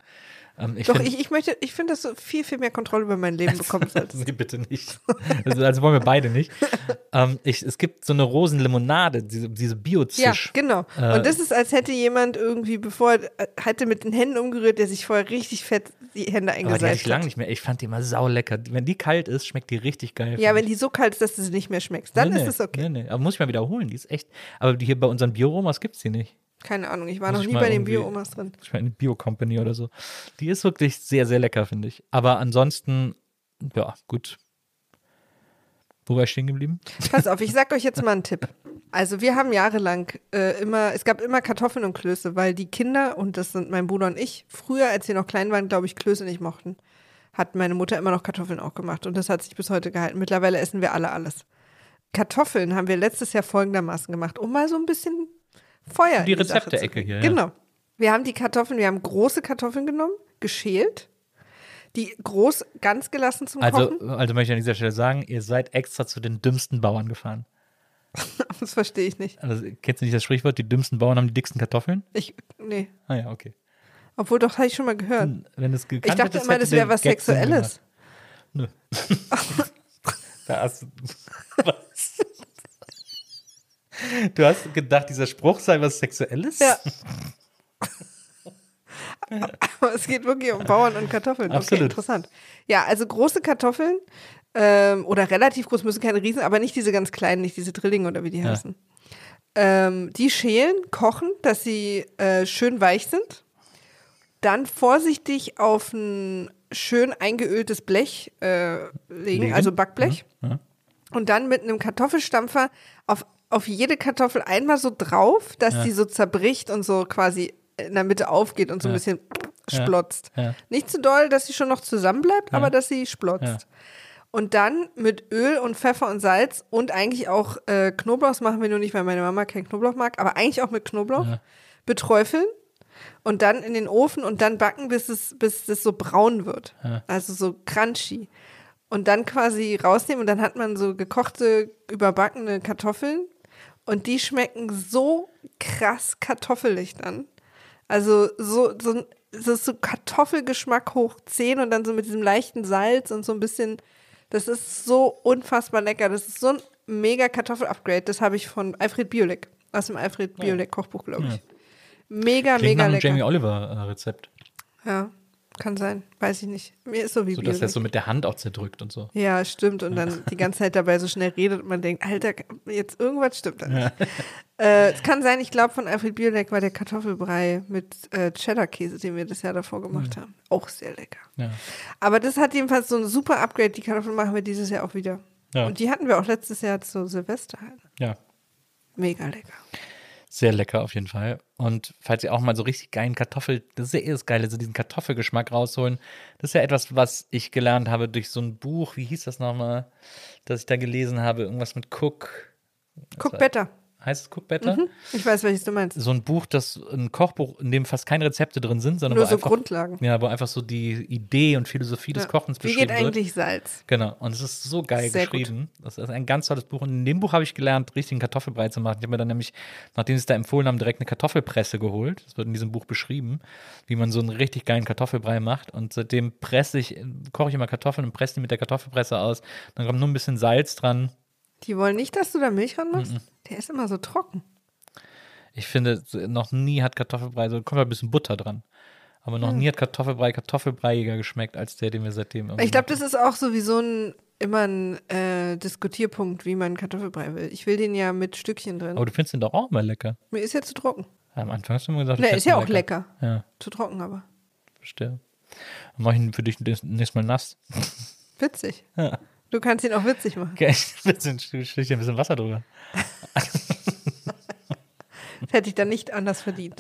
S2: ähm, ich
S3: Doch,
S2: find-
S3: ich, ich möchte, ich finde, dass du viel, viel mehr Kontrolle über mein Leben bekommen solltest.
S2: nee, bitte nicht. Also, also wollen wir beide nicht. ähm, ich, es gibt so eine Rosenlimonade, diese, diese
S3: Ja,
S2: Bio-Zisch.
S3: genau.
S2: Äh,
S3: Und das ist, als hätte jemand irgendwie, bevor er äh, hatte mit den Händen umgerührt, der sich vorher richtig fett die Hände
S2: aber die hatte ich lange
S3: hat.
S2: nicht mehr. Ich fand die immer saulecker. Wenn die kalt ist, schmeckt die richtig geil.
S3: Ja, wenn die so kalt ist, dass du sie nicht mehr schmeckst, dann
S2: nee,
S3: ist
S2: nee,
S3: es okay.
S2: Nee, nee. Aber muss ich mal wiederholen, die ist echt. Aber hier bei unseren Bioaromas gibt es die nicht.
S3: Keine Ahnung, ich war
S2: Muss
S3: noch nie bei den Bio-Omas drin.
S2: Ich meine, eine Bio-Company oder so. Die ist wirklich sehr, sehr lecker, finde ich. Aber ansonsten, ja, gut. Wo war ich stehen geblieben?
S3: Pass auf, ich sag euch jetzt mal einen Tipp. Also wir haben jahrelang äh, immer, es gab immer Kartoffeln und Klöße, weil die Kinder, und das sind mein Bruder und ich, früher, als wir noch klein waren, glaube ich, Klöße nicht mochten, hat meine Mutter immer noch Kartoffeln auch gemacht. Und das hat sich bis heute gehalten. Mittlerweile essen wir alle alles. Kartoffeln haben wir letztes Jahr folgendermaßen gemacht, um mal so ein bisschen Feuer
S2: Die Rezepte-Ecke hier, ja.
S3: Genau. Wir haben die Kartoffeln, wir haben große Kartoffeln genommen, geschält, die groß ganz gelassen zum
S2: Also,
S3: Kochen.
S2: also möchte ich an dieser Stelle sagen, ihr seid extra zu den dümmsten Bauern gefahren.
S3: Das verstehe ich nicht.
S2: Also, kennst du nicht das Sprichwort, die dümmsten Bauern haben die dicksten Kartoffeln?
S3: Ich, nee.
S2: Ah ja, okay.
S3: Obwohl, doch, habe ich schon mal gehört.
S2: Wenn es
S3: Ich dachte immer, das wäre was Sexuelles.
S2: Nö. da hast du, was? Du hast gedacht, dieser Spruch sei was Sexuelles?
S3: Ja. Aber es geht wirklich um Bauern und Kartoffeln. Okay,
S2: Absolut.
S3: interessant. Ja, also große Kartoffeln ähm, oder relativ groß, müssen keine Riesen, aber nicht diese ganz kleinen, nicht diese Drillinge oder wie die
S2: Ja.
S3: heißen. Ähm, die schälen, kochen, dass sie äh, schön weich sind. Dann vorsichtig auf ein schön eingeöltes Blech äh, legen,
S2: Legen.
S3: also Backblech.
S2: Ja.
S3: Und dann mit einem Kartoffelstampfer auf, auf jede Kartoffel einmal so drauf, dass
S2: Ja.
S3: die so zerbricht und so quasi in der Mitte aufgeht und so ein
S2: Ja.
S3: bisschen splotzt.
S2: Ja.
S3: Nicht zu doll, dass sie schon noch zusammenbleibt,
S2: Ja.
S3: aber dass sie splotzt. Und dann mit Öl und Pfeffer und Salz und eigentlich auch äh, Knoblauch, das machen wir nur nicht, weil meine Mama keinen Knoblauch mag, aber eigentlich auch mit Knoblauch, beträufeln und dann in den Ofen und dann backen, bis es, bis es so braun wird. Also so crunchy. und dann quasi rausnehmen und dann hat man so gekochte, überbackene Kartoffeln und die schmecken so krass kartoffelig dann. Also so, so, ist so Kartoffelgeschmack hoch 10 und dann so mit diesem leichten Salz und so ein bisschen, das ist so unfassbar lecker. Das ist so ein mega Kartoffel-Upgrade. Das habe ich von Alfred Biolek, aus dem Alfred Biolek Kochbuch, glaube ich. Mega,
S2: Klingt
S3: mega
S2: nach einem
S3: lecker.
S2: Jamie Oliver-Rezept.
S3: Ja, kann sein. Weiß ich nicht. Mir ist so wie
S2: So, dass er so mit der Hand auch zerdrückt und so.
S3: Ja, stimmt. Und dann die ganze Zeit dabei so schnell redet und man denkt, Alter, jetzt irgendwas stimmt da nicht. Äh, es kann sein, ich glaube, von Alfred Biolek war der Kartoffelbrei mit äh, Cheddar-Käse, den wir das Jahr davor gemacht haben. Auch sehr lecker.
S2: Ja.
S3: Aber das hat jedenfalls so ein super Upgrade. Die Kartoffeln machen wir dieses Jahr auch wieder.
S2: Ja.
S3: Und die hatten wir auch letztes Jahr zu Silvester halt.
S2: ja.
S3: Mega lecker.
S2: Sehr lecker auf jeden Fall. Und falls ihr auch mal so richtig geilen Kartoffel, das ist ja eh das Geile, so diesen Kartoffelgeschmack rausholen. Das ist ja etwas, was ich gelernt habe durch so ein Buch, wie hieß das nochmal, das ich da gelesen habe, irgendwas mit Cook.
S3: Guck better.
S2: Heißt es Cook Better?
S3: Ich weiß, welches du meinst.
S2: So ein Buch, das ein Kochbuch, in dem fast keine Rezepte drin sind, sondern
S3: Nur
S2: wo
S3: so
S2: einfach,
S3: Grundlagen.
S2: Ja, wo einfach so die Idee und Philosophie des
S3: Ja.
S2: Kochens
S3: Wie
S2: beschrieben
S3: geht
S2: wird.
S3: eigentlich Salz?
S2: Genau, und es ist so geil
S3: Sehr gut.
S2: geschrieben. Das ist ein ganz tolles Buch. Und in dem Buch habe ich gelernt, richtigen Kartoffelbrei zu machen. Ich habe mir dann nämlich, nachdem sie es da empfohlen haben, direkt eine Kartoffelpresse geholt. Das wird in diesem Buch beschrieben, wie man so einen richtig geilen Kartoffelbrei macht. Und seitdem presse ich, koche ich immer Kartoffeln und presse die mit der Kartoffelpresse aus. Dann kommt nur ein bisschen Salz dran.
S3: Die wollen nicht, dass du da Milch ran
S2: Mhm.
S3: machst? Der ist immer so trocken.
S2: Ich finde, noch nie hat Kartoffelbrei, so kommt ein bisschen Butter dran. Aber noch nie hat Kartoffelbrei Kartoffelbreiiger geschmeckt als der, den wir seitdem irgendwie
S3: Ich glaube, das ist auch sowieso ein, immer ein äh, Diskutierpunkt, wie man Kartoffelbrei will. Ich will den ja mit Stückchen drin.
S2: Aber du findest den doch auch mal lecker.
S3: Mir ist ja zu trocken.
S2: Am Anfang hast du immer gesagt,
S3: Ne,
S2: findest
S3: ist ja auch lecker.
S2: Ja,
S3: Zu trocken aber.
S2: verstehe. Dann mach ich ihn für dich nächstes nächstes Mal nass.
S3: Witzig.
S2: Ja.
S3: Du kannst ihn auch witzig machen.
S2: Okay, ein bisschen, ein bisschen Wasser drüber.
S3: Das hätte ich dann nicht anders verdient.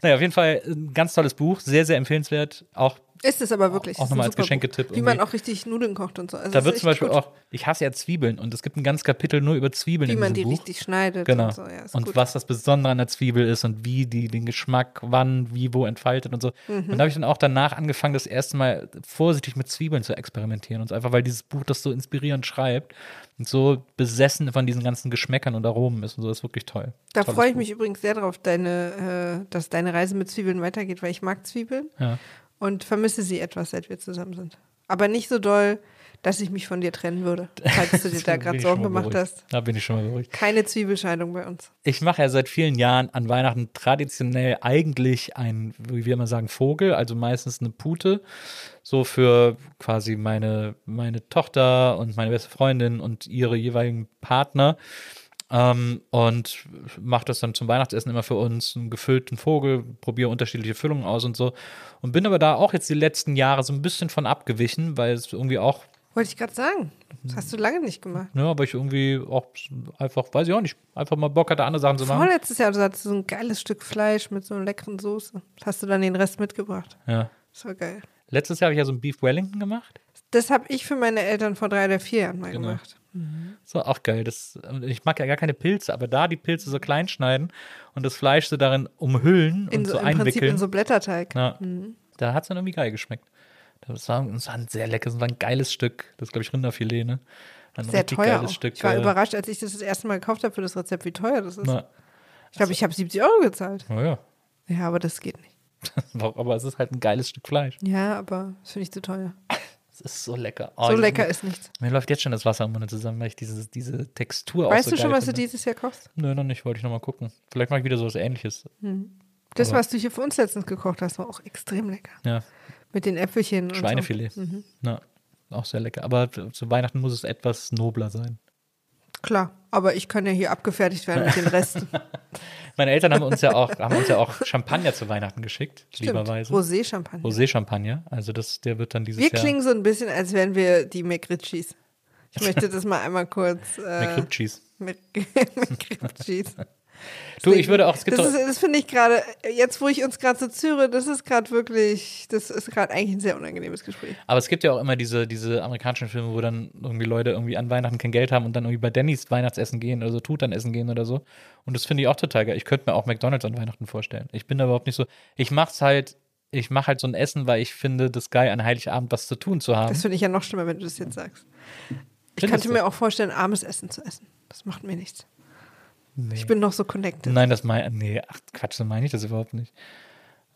S2: Naja, auf jeden Fall ein ganz tolles Buch, sehr, sehr empfehlenswert. Auch
S3: Ist es aber wirklich.
S2: Auch nochmal als Geschenketipp.
S3: Wie man auch richtig Nudeln kocht und so. Also
S2: da wird zum Beispiel
S3: gut.
S2: auch, ich hasse ja Zwiebeln und es gibt ein ganzes Kapitel nur über Zwiebeln
S3: Wie
S2: in
S3: man die richtig schneidet
S2: Genau.
S3: und so. Ja,
S2: und was das Besondere an der Zwiebel ist und wie die den Geschmack wann, wie, wo entfaltet und so.
S3: Mhm.
S2: Und da habe ich dann auch danach angefangen, das erste Mal vorsichtig mit Zwiebeln zu experimentieren. Und so einfach, weil dieses Buch das so inspirierend schreibt und so besessen von diesen ganzen Geschmäckern und Aromen ist und so, das ist wirklich toll.
S3: Da freue ich
S2: Buch.
S3: mich übrigens sehr drauf, deine, äh, dass deine Reise mit Zwiebeln weitergeht, weil ich mag Zwiebeln
S2: Ja.
S3: Und vermisse sie etwas, seit wir zusammen sind. Aber nicht so doll, dass ich mich von dir trennen würde, falls du dir da gerade Sorgen gemacht hast.
S2: Da bin ich schon mal beruhigt.
S3: Keine Zwiebelscheidung bei uns.
S2: Ich mache ja seit vielen Jahren an Weihnachten traditionell eigentlich ein, wie wir immer sagen, Vogel, also meistens eine Pute, so für quasi meine, meine Tochter und meine beste Freundin und ihre jeweiligen Partner. Ähm, und mache das dann zum Weihnachtsessen immer für uns, einen gefüllten Vogel, probiere unterschiedliche Füllungen aus und so. Und bin aber da auch jetzt die letzten Jahre so ein bisschen von abgewichen, weil es irgendwie auch
S3: Wollte ich gerade sagen. Das hast du lange nicht gemacht.
S2: ja, aber ich irgendwie auch einfach, weiß ich auch nicht, einfach mal Bock hatte, andere Sachen zu machen.
S3: Vorletztes Jahr du hattest so ein geiles Stück Fleisch mit so einer leckeren Soße. Hast du dann den Rest mitgebracht.
S2: Ja.
S3: Das war geil.
S2: Letztes Jahr habe ich ja so ein Beef Wellington gemacht.
S3: Das habe ich für meine Eltern vor drei oder vier Jahren mal
S2: Genau.
S3: gemacht.
S2: So, auch geil. Das, ich mag ja gar keine Pilze, aber da die Pilze so klein schneiden und das Fleisch so darin umhüllen
S3: In
S2: und
S3: so,
S2: so,
S3: Im Prinzip
S2: einwickeln.
S3: in so Blätterteig.
S2: ja, Da hat es dann irgendwie geil geschmeckt. Das war, das war ein sehr leckeres, das war ein geiles Stück. Das ist, glaube ich, Rinderfilet, ne? Ein
S3: Sehr teuer.
S2: Stück.
S3: ich war
S2: äh,
S3: überrascht, als ich das das erste Mal gekauft habe für das Rezept, wie teuer das ist.
S2: Na,
S3: ich glaube, ich habe 70 Euro gezahlt.
S2: na ja.
S3: Ja, aber das geht nicht.
S2: aber es ist halt ein geiles Stück Fleisch.
S3: Ja, aber das finde ich zu teuer.
S2: Es ist so lecker. Oh,
S3: so lecker ist nichts.
S2: Mir läuft jetzt schon das Wasser im Munde zusammen, weil ich diese, diese Textur auch
S3: Weißt
S2: so
S3: du schon, was du
S2: finde.
S3: dieses Jahr kochst?
S2: Nö, noch nicht, wollte ich noch mal gucken. Vielleicht mache ich wieder so was ähnliches.
S3: Das,
S2: Aber-
S3: was du hier für uns letztens gekocht hast, war auch extrem lecker.
S2: Ja,
S3: Mit den Äpfelchen und
S2: Schweinefilet.
S3: Mhm.
S2: Ja, auch sehr lecker. Aber zu Weihnachten muss es etwas nobler sein.
S3: Klar, aber ich kann ja hier abgefertigt werden mit den Resten.
S2: Meine Eltern haben uns ja auch, haben uns ja auch Champagner zu Weihnachten geschickt,
S3: Stimmt.
S2: lieberweise.
S3: Rosé-Champagner.
S2: Rosé-Champagner. Also das, der wird dann dieses
S3: Wir
S2: Jahr.
S3: klingen so ein bisschen, als wären wir die McRitchies. Ich möchte das mal einmal kurz. Äh,
S2: McRib Cheese.
S3: Mc- McRitchies.
S2: Du, ich würde auch, es gibt
S3: das, ist, das finde ich gerade, jetzt wo ich uns gerade so züre, das ist gerade wirklich, das ist gerade eigentlich ein sehr unangenehmes Gespräch.
S2: aber es gibt ja auch immer diese, diese amerikanischen Filme, wo dann irgendwie Leute irgendwie an Weihnachten kein Geld haben und dann irgendwie bei Dannys Weihnachtsessen gehen oder so, Tutan essen gehen oder so. Und das finde ich auch total geil. Ich könnte mir auch McDonalds an Weihnachten vorstellen. Ich bin da überhaupt nicht so. Ich mach's halt ich mache halt so ein Essen, weil ich finde, das geil, an Heiligabend was zu tun zu haben.
S3: Das finde ich ja noch schlimmer, wenn du das jetzt sagst. Ich
S2: Findest
S3: könnte mir auch vorstellen, armes Essen zu essen. Das macht mir nichts.
S2: Nee.
S3: Ich bin noch so connected.
S2: Nein, das meine nee, ach Quatsch, so meine ich das überhaupt nicht.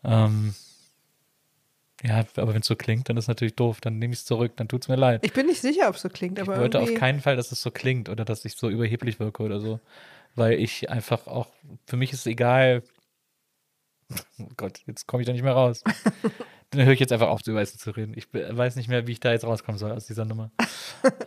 S2: Ähm, ja, aber wenn es so klingt, dann ist natürlich doof. Dann nehme ich es zurück, dann tut es mir leid.
S3: Ich bin nicht sicher, ob es so klingt,
S2: Ich
S3: aber
S2: wollte auf keinen Fall, dass es so klingt oder dass ich so überheblich wirke oder so. Weil ich einfach auch, für mich ist es egal. Oh Gott, jetzt komme ich da nicht mehr raus. Dann höre ich jetzt einfach auf, über Essen zu reden. Ich weiß nicht mehr, wie ich da jetzt rauskommen soll aus dieser Nummer.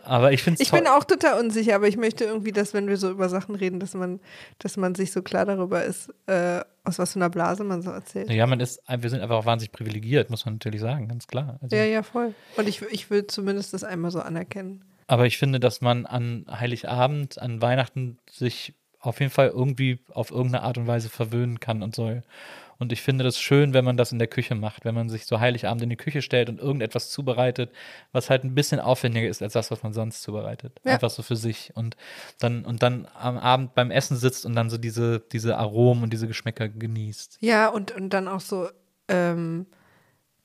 S2: Aber ich finde es
S3: Ich bin auch total unsicher, aber ich möchte irgendwie, dass wenn wir so über Sachen reden, dass man, dass man sich so klar darüber ist, äh, aus was für einer Blase man so erzählt.
S2: Ja, man ist, wir sind einfach auch wahnsinnig privilegiert, muss man natürlich sagen, ganz klar. Also,
S3: Ja, ja, voll. Und ich, ich will zumindest das einmal so anerkennen.
S2: Aber ich finde, dass man an Heiligabend, an Weihnachten sich auf jeden Fall irgendwie auf irgendeine Art und Weise verwöhnen kann und soll. Und ich finde das schön, wenn man das in der Küche macht, wenn man sich so Heiligabend in die Küche stellt und irgendetwas zubereitet, was halt ein bisschen aufwendiger ist als das, was man sonst zubereitet.
S3: Ja.
S2: Einfach so für sich. Und dann, und dann am Abend beim Essen sitzt und dann so diese, diese Aromen und diese Geschmäcker genießt.
S3: Ja, und, und dann auch so, ähm,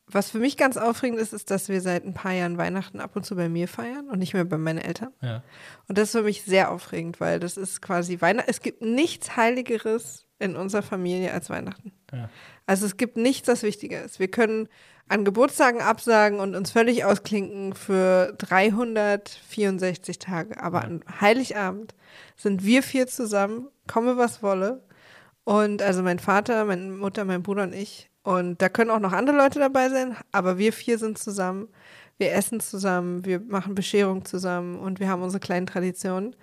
S3: was für mich ganz aufregend ist, ist, dass wir seit ein paar Jahren Weihnachten ab und zu bei mir feiern und nicht mehr bei meinen Eltern.
S2: Ja.
S3: Und das ist für mich sehr aufregend, weil das ist quasi Weihnachten. Es gibt nichts Heiligeres in unserer Familie als Weihnachten.
S2: Ja.
S3: Also es gibt nichts, das wichtiger ist. Wir können an Geburtstagen absagen und uns völlig ausklinken für 364 Tage. Aber an Heiligabend sind wir vier zusammen, komme was wolle. Und also mein Vater, meine Mutter, mein Bruder und ich. Und da können auch noch andere Leute dabei sein, aber wir vier sind zusammen. Wir essen zusammen, wir machen Bescherung zusammen und wir haben unsere kleinen Traditionen.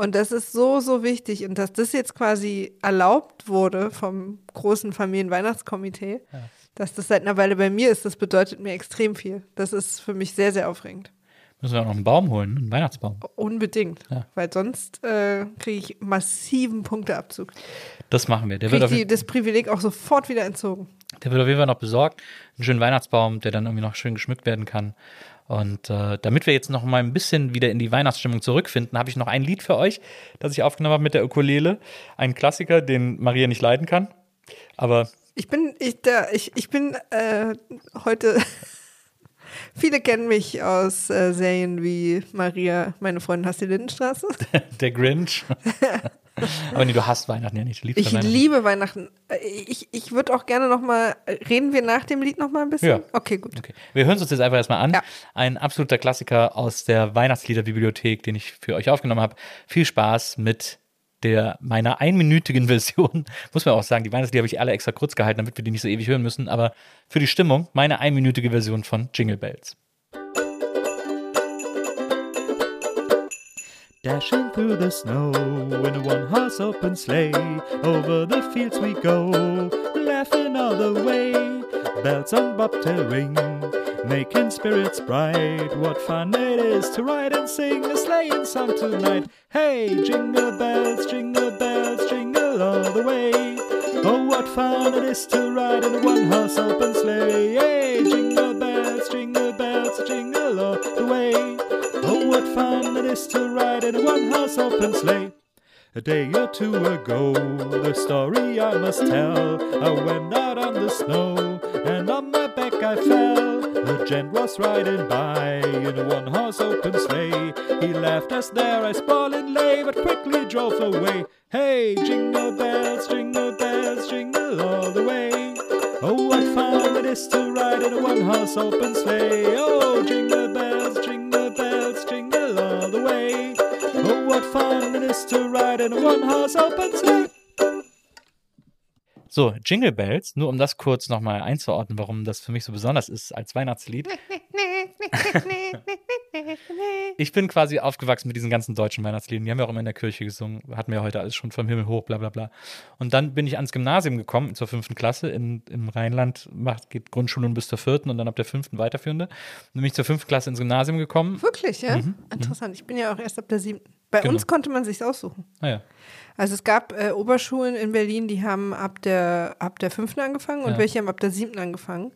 S3: Und das ist so, so wichtig. Und dass das jetzt quasi erlaubt wurde vom großen Familienweihnachtskomitee, dass das seit einer Weile bei mir ist, das bedeutet mir extrem viel. Das ist für mich sehr, sehr aufregend.
S2: Müssen wir auch noch einen Baum holen, einen Weihnachtsbaum.
S3: Unbedingt.
S2: Ja.
S3: Weil sonst äh, kriege ich massiven Punkteabzug.
S2: Das machen wir. Der wird,
S3: die, das Privileg auch sofort wieder entzogen.
S2: der wird auf jeden Fall noch besorgt. Einen schönen Weihnachtsbaum, der dann irgendwie noch schön geschmückt werden kann. Und äh, damit wir jetzt noch mal ein bisschen wieder in die Weihnachtsstimmung zurückfinden, habe ich noch ein Lied für euch, das ich aufgenommen habe mit der Ukulele. Ein Klassiker, den Maria nicht leiden kann. Aber
S3: Ich bin, ich, da, ich, ich bin äh, heute. Viele kennen mich aus äh, Serien wie Maria, meine Freundin hasst die Lindenstraße.
S2: der Grinch. Aber nee, du hast Weihnachten ja nicht. Du liebst
S3: Ich
S2: Weihnachten.
S3: liebe Weihnachten. Äh, Ich, ich würde auch gerne noch mal, reden wir nach dem Lied noch mal ein bisschen?
S2: Ja.
S3: Okay, gut.
S2: Okay. Wir hören es uns jetzt einfach erstmal an.
S3: Ja.
S2: Ein absoluter Klassiker aus der Weihnachtsliederbibliothek, den ich für euch aufgenommen habe. Viel Spaß mit der meiner einminütigen Version. Muss man auch sagen, die Weihnachtslieder habe ich alle extra kurz gehalten, damit wir die nicht so ewig hören müssen. Aber für die Stimmung meine einminütige Version von Jingle Bells.
S4: Dashing through the snow in a one horse open sleigh. Over the fields we go, laughing all the way. Bells on bobtail ring, making spirits bright. What fun it is to ride and sing a sleighing song tonight. Hey, jingle bells, jingle bells, jingle all the way. Oh, what fun it is to ride in a one horse open sleigh. Hey, jingle bells, jingle bells, jingle all the way. Oh, what fun it is to ride in a one horse open sleigh. A day or two ago, the story I must tell. I went out on the snow, riding by in a one horse open sleigh. He left us there, I sprawling lay, but quickly drove away. Hey, jingle bells, jingle bells, jingle all the way. Oh, what fun it is to ride in a one horse open sleigh. Oh, jingle bells, jingle bells, jingle all the way. Oh, what fun it is to ride in a one horse open sleigh.
S2: So, Jingle Bells, nur um das kurz nochmal einzuordnen, warum das für mich so besonders ist als Weihnachtslied. Ich bin quasi aufgewachsen mit diesen ganzen deutschen Weihnachtsliedern. Die haben wir auch immer in der Kirche gesungen. Hatten wir ja heute alles schon vom Himmel hoch, bla bla bla. Und dann bin ich ans Gymnasium gekommen, zur fünften Klasse. In, Im Rheinland macht, geht Grundschule bis zur vierten und dann ab der fünften weiterführende. Und bin ich zur fünften Klasse ins Gymnasium gekommen.
S3: Wirklich, ja? Interessant. Ich bin ja auch erst ab der siebten. Bei
S2: Genau.
S3: uns konnte man sich's aussuchen.
S2: Naja,
S3: Also es gab äh, Oberschulen in Berlin, die haben ab der ab der fünften angefangen und
S2: Ja.
S3: welche haben ab der siebten angefangen.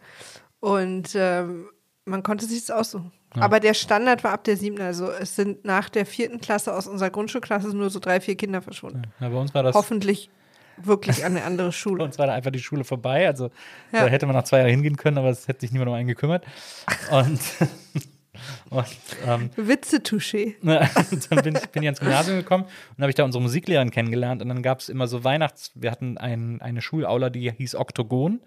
S3: Und ähm, man konnte sich das aussuchen. Aber der Standard war ab der siebten. Also es sind nach der vierten Klasse aus unserer Grundschulklasse nur so drei, vier Kinder verschwunden.
S2: ja, bei uns war das.
S3: Hoffentlich wirklich an eine andere
S2: Bei
S3: Schule.
S2: uns war da einfach die Schule vorbei. Also
S3: Ja.
S2: da hätte man noch zwei Jahre hingehen können, aber es hätte sich niemand um einen gekümmert. Und, und ähm,
S3: Witze-Touché.
S2: Dann bin ich, bin ich ans Gymnasium gekommen und habe ich da unsere Musiklehrerin kennengelernt und dann gab es immer so Weihnachts, wir hatten ein, eine Schulaula, die hieß Oktogon,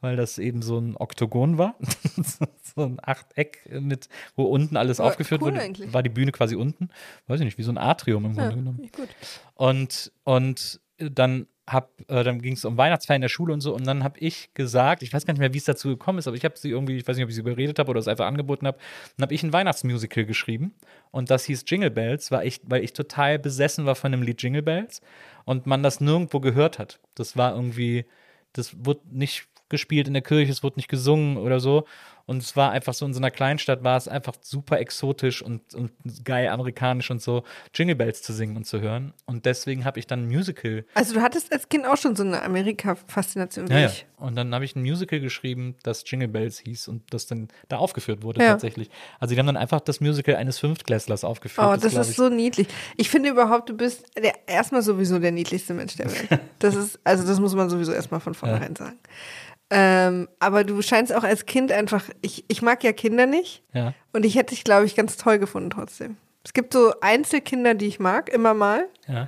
S2: weil das eben so ein Oktogon war, so ein Achteck mit, wo unten alles
S3: War
S2: aufgeführt
S3: cool
S2: wurde,
S3: eigentlich.
S2: war die Bühne quasi unten, weiß ich nicht, wie so ein Atrium im Grunde genommen.
S3: Nicht gut.
S2: Und, und dann hab, äh, dann ging es um Weihnachtsfeier in der Schule und so. Und dann habe ich gesagt, ich weiß gar nicht mehr, wie es dazu gekommen ist, aber ich habe sie irgendwie, ich weiß nicht, ob ich sie überredet habe oder es einfach angeboten habe. Dann habe ich ein Weihnachtsmusical geschrieben. Und das hieß Jingle Bells, war ich, weil ich total besessen war von dem Lied Jingle Bells und man das nirgendwo gehört hat. Das war irgendwie, das wurde nicht gespielt in der Kirche, es wurde nicht gesungen oder so. Und es war einfach so in so einer Kleinstadt war es einfach super exotisch und, und geil amerikanisch und so, Jingle Bells zu singen und zu hören. Und deswegen habe ich dann ein Musical
S3: Also du hattest als Kind auch schon so eine Amerika-Faszination
S2: ja, ja. Und dann habe ich ein Musical geschrieben, das Jingle Bells hieß und das dann da aufgeführt wurde
S3: Ja.
S2: tatsächlich. Also die haben dann einfach das Musical eines Fünftklässlers aufgeführt.
S3: Oh, das
S2: glaub
S3: ist so niedlich. Ich finde überhaupt, du bist der, erstmal sowieso der niedlichste Mensch der Welt. Das ist, also das muss man sowieso erstmal von vornherein sagen. Ähm, aber du scheinst auch als Kind einfach, ich, ich mag ja Kinder nicht
S2: Ja.
S3: und ich hätte dich, glaube ich, ganz toll gefunden trotzdem. Es gibt so Einzelkinder, die ich mag, immer mal.
S2: Ja.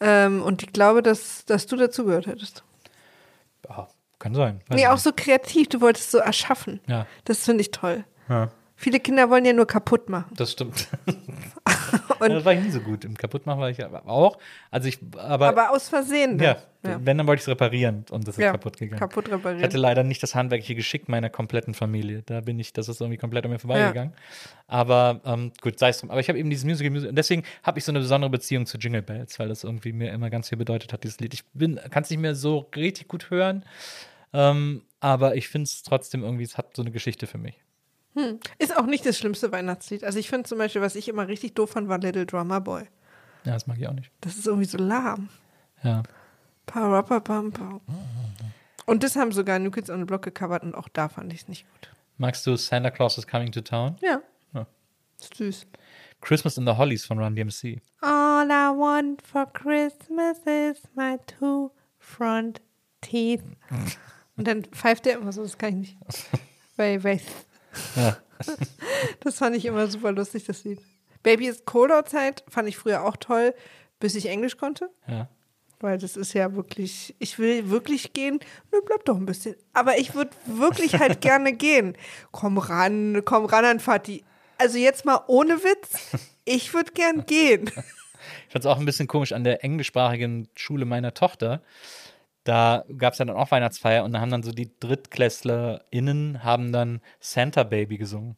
S3: Ähm, und ich glaube, dass, dass du dazugehört hättest.
S2: Ah, kann sein. Weiß
S3: Nee,
S2: ich
S3: auch
S2: nicht.
S3: so kreativ, du wolltest so erschaffen.
S2: Ja.
S3: Das finde ich toll.
S2: ja,
S3: Viele Kinder wollen ja nur kaputt machen.
S2: das stimmt.
S3: Und-
S2: das war ich nie so gut. Im Kaputtmachen war ich auch. Also ich, aber,
S3: Aber aus Versehen.
S2: ja,
S3: dann. ja.
S2: wenn, dann wollte ich es reparieren und das ist
S3: Ja,
S2: kaputt gegangen.
S3: kaputt reparieren.
S2: Ich hatte leider nicht das handwerkliche Geschick meiner kompletten Familie. Da bin ich, das ist irgendwie komplett an mir vorbeigegangen. Aber ähm, gut, sei es drum. Aber ich habe eben dieses Musical, Musical und deswegen habe ich so eine besondere Beziehung zu Jingle Bells, weil das irgendwie mir immer ganz viel bedeutet hat, dieses Lied. Ich kann es nicht mehr so richtig gut hören, ähm, aber ich finde es trotzdem irgendwie, es hat so eine Geschichte für mich.
S3: Ist auch nicht das schlimmste Weihnachtslied. Also ich finde zum Beispiel, was ich immer richtig doof fand, war Little Drummer Boy.
S2: Ja, das mag ich auch nicht.
S3: Das ist irgendwie so lahm.
S2: Ja.
S3: Parapapam. Und das haben sogar New Kids on the Block gecovert und auch da fand ich es nicht gut.
S2: Magst du Santa Claus is Coming to Town?
S3: Ja.
S2: Ja.
S3: Ist süß.
S2: Christmas in the Hollies von Run DMC.
S3: All I want for Christmas is my two front teeth. Und dann pfeift der immer so, das kann ich nicht. Weil, weil
S2: Ja.
S3: Das fand ich immer super lustig, das Lied. Baby is Cold Outside fand ich früher auch toll, bis ich Englisch konnte.
S2: Ja.
S3: Weil das ist ja wirklich, ich will wirklich gehen. Nö, bleib doch ein bisschen. Aber ich würde wirklich halt gerne gehen. Komm ran, komm ran an Fatih. Also jetzt mal ohne Witz. Ich würde gern gehen.
S2: Ich fand es auch ein bisschen komisch an der englischsprachigen Schule meiner Tochter. Da gab es ja dann auch Weihnachtsfeier und da haben dann so die DrittklässlerInnen haben dann Santa Baby gesungen.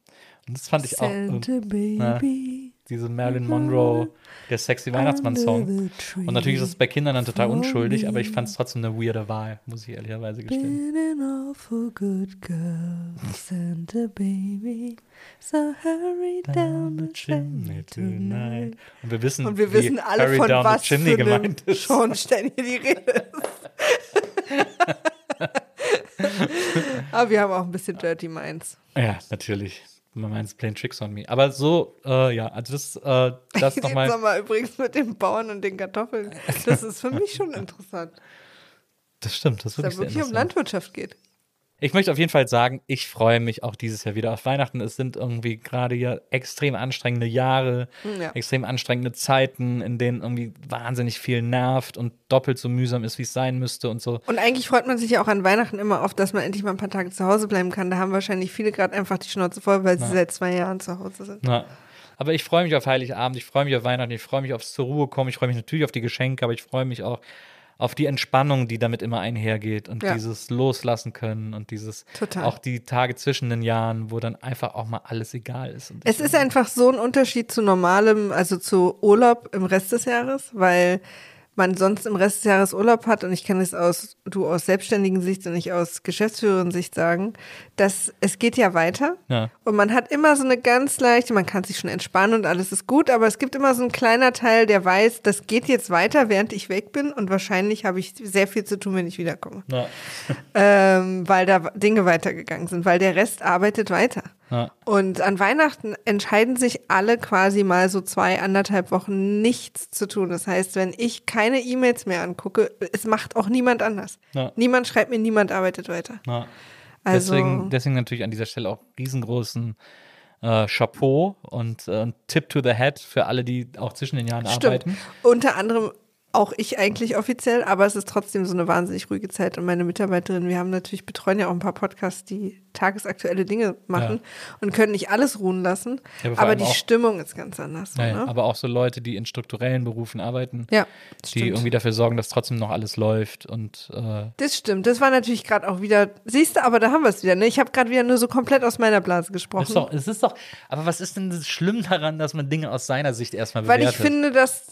S2: Und das fand ich auch
S3: Santa Baby.
S2: Diese Marilyn Monroe, der sexy Weihnachtsmann-Song. Und natürlich ist es bei Kindern dann total unschuldig, aber ich fand es trotzdem eine weirde Wahl, muss ich ehrlicherweise gestehen.
S3: Been an awful good girl, Santa Baby. So hurry down the chimney tonight.
S2: Und wir wissen,
S3: Und wir wissen alle,
S2: Hurry
S3: von
S2: Down
S3: was
S2: the Chimney
S3: für
S2: gemeint ist.
S3: Schornstein hier die Rede ist. Aber wir haben auch ein bisschen Dirty Minds.
S2: Ja, natürlich. Man meint Playing Tricks on Me. Aber so, äh, ja, also das, äh, das nochmal.
S3: Sommer übrigens mit den Bauern und den Kartoffeln. Das ist für mich schon interessant,
S2: Das stimmt, das
S3: dass
S2: würde
S3: da
S2: ich
S3: wirklich um Landwirtschaft geht.
S2: Ich möchte auf jeden Fall sagen, ich freue mich auch dieses Jahr wieder auf Weihnachten. Es sind irgendwie gerade ja extrem anstrengende Jahre,
S3: Ja.
S2: extrem anstrengende Zeiten, in denen irgendwie wahnsinnig viel nervt und doppelt so mühsam ist, wie es sein müsste und so.
S3: Und eigentlich freut man sich ja auch an Weihnachten immer auf, dass man endlich mal ein paar Tage zu Hause bleiben kann. Da haben wahrscheinlich viele gerade einfach die Schnauze voll, weil sie seit zwei Jahren zu Hause sind.
S2: Na, aber ich freue mich auf Heiligabend, ich freue mich auf Weihnachten, ich freue mich aufs zur Ruhe kommen, ich freue mich natürlich auf die Geschenke, aber ich freue mich auch auf die Entspannung, die damit immer einhergeht und
S3: Ja.
S2: dieses Loslassen können und dieses
S3: Total.
S2: auch die Tage zwischen den Jahren, wo dann einfach auch mal alles egal ist.
S3: Es ist einfach so ein Unterschied zu normalem, also zu Urlaub im Rest des Jahres, weil man sonst im Rest des Jahres Urlaub hat und ich kann es aus, du aus selbstständigen Sicht und ich aus geschäftsführenden Sicht sagen, dass es geht ja weiter
S2: Ja.
S3: und man hat immer so eine ganz leichte, man kann sich schon entspannen und alles ist gut, aber es gibt immer so ein kleiner Teil, der weiß, das geht jetzt weiter, während ich weg bin und wahrscheinlich habe ich sehr viel zu tun, wenn ich wiederkomme
S2: Na,
S3: ähm, weil da Dinge weitergegangen sind, weil der Rest arbeitet weiter.
S2: Ja.
S3: Und an Weihnachten entscheiden sich alle quasi mal so zwei, anderthalb Wochen nichts zu tun. Das heißt, wenn ich keine E-Mails mehr angucke, es macht auch niemand anders.
S2: Ja.
S3: Niemand schreibt mir, niemand arbeitet weiter.
S2: Ja.
S3: Also,
S2: deswegen, deswegen natürlich an dieser Stelle auch riesengroßen äh, Chapeau und, äh, Tip to the Head für alle, die auch zwischen den Jahren
S3: stimmt.
S2: arbeiten.
S3: Unter anderem auch ich eigentlich offiziell, aber es ist trotzdem so eine wahnsinnig ruhige Zeit. Und meine Mitarbeiterin, wir haben natürlich, betreuen ja auch ein paar Podcasts, die tagesaktuelle Dinge machen und können nicht alles ruhen lassen.
S2: Ja, aber
S3: aber die
S2: auch-
S3: Stimmung ist ganz anders. So,
S2: Ja,
S3: ne?
S2: Aber auch so Leute, die in strukturellen Berufen arbeiten,
S3: ja,
S2: die
S3: stimmt.
S2: irgendwie dafür sorgen, dass trotzdem noch alles läuft und äh,
S3: Das stimmt. Das war natürlich gerade auch wieder. Siehst du, aber da haben wir es wieder. Ne? Ich habe gerade wieder nur so komplett aus meiner Blase gesprochen.
S2: ist doch, es ist doch, aber was ist denn schlimm daran, dass man Dinge aus seiner Sicht erstmal
S3: Weil
S2: bewertet?
S3: ich finde, dass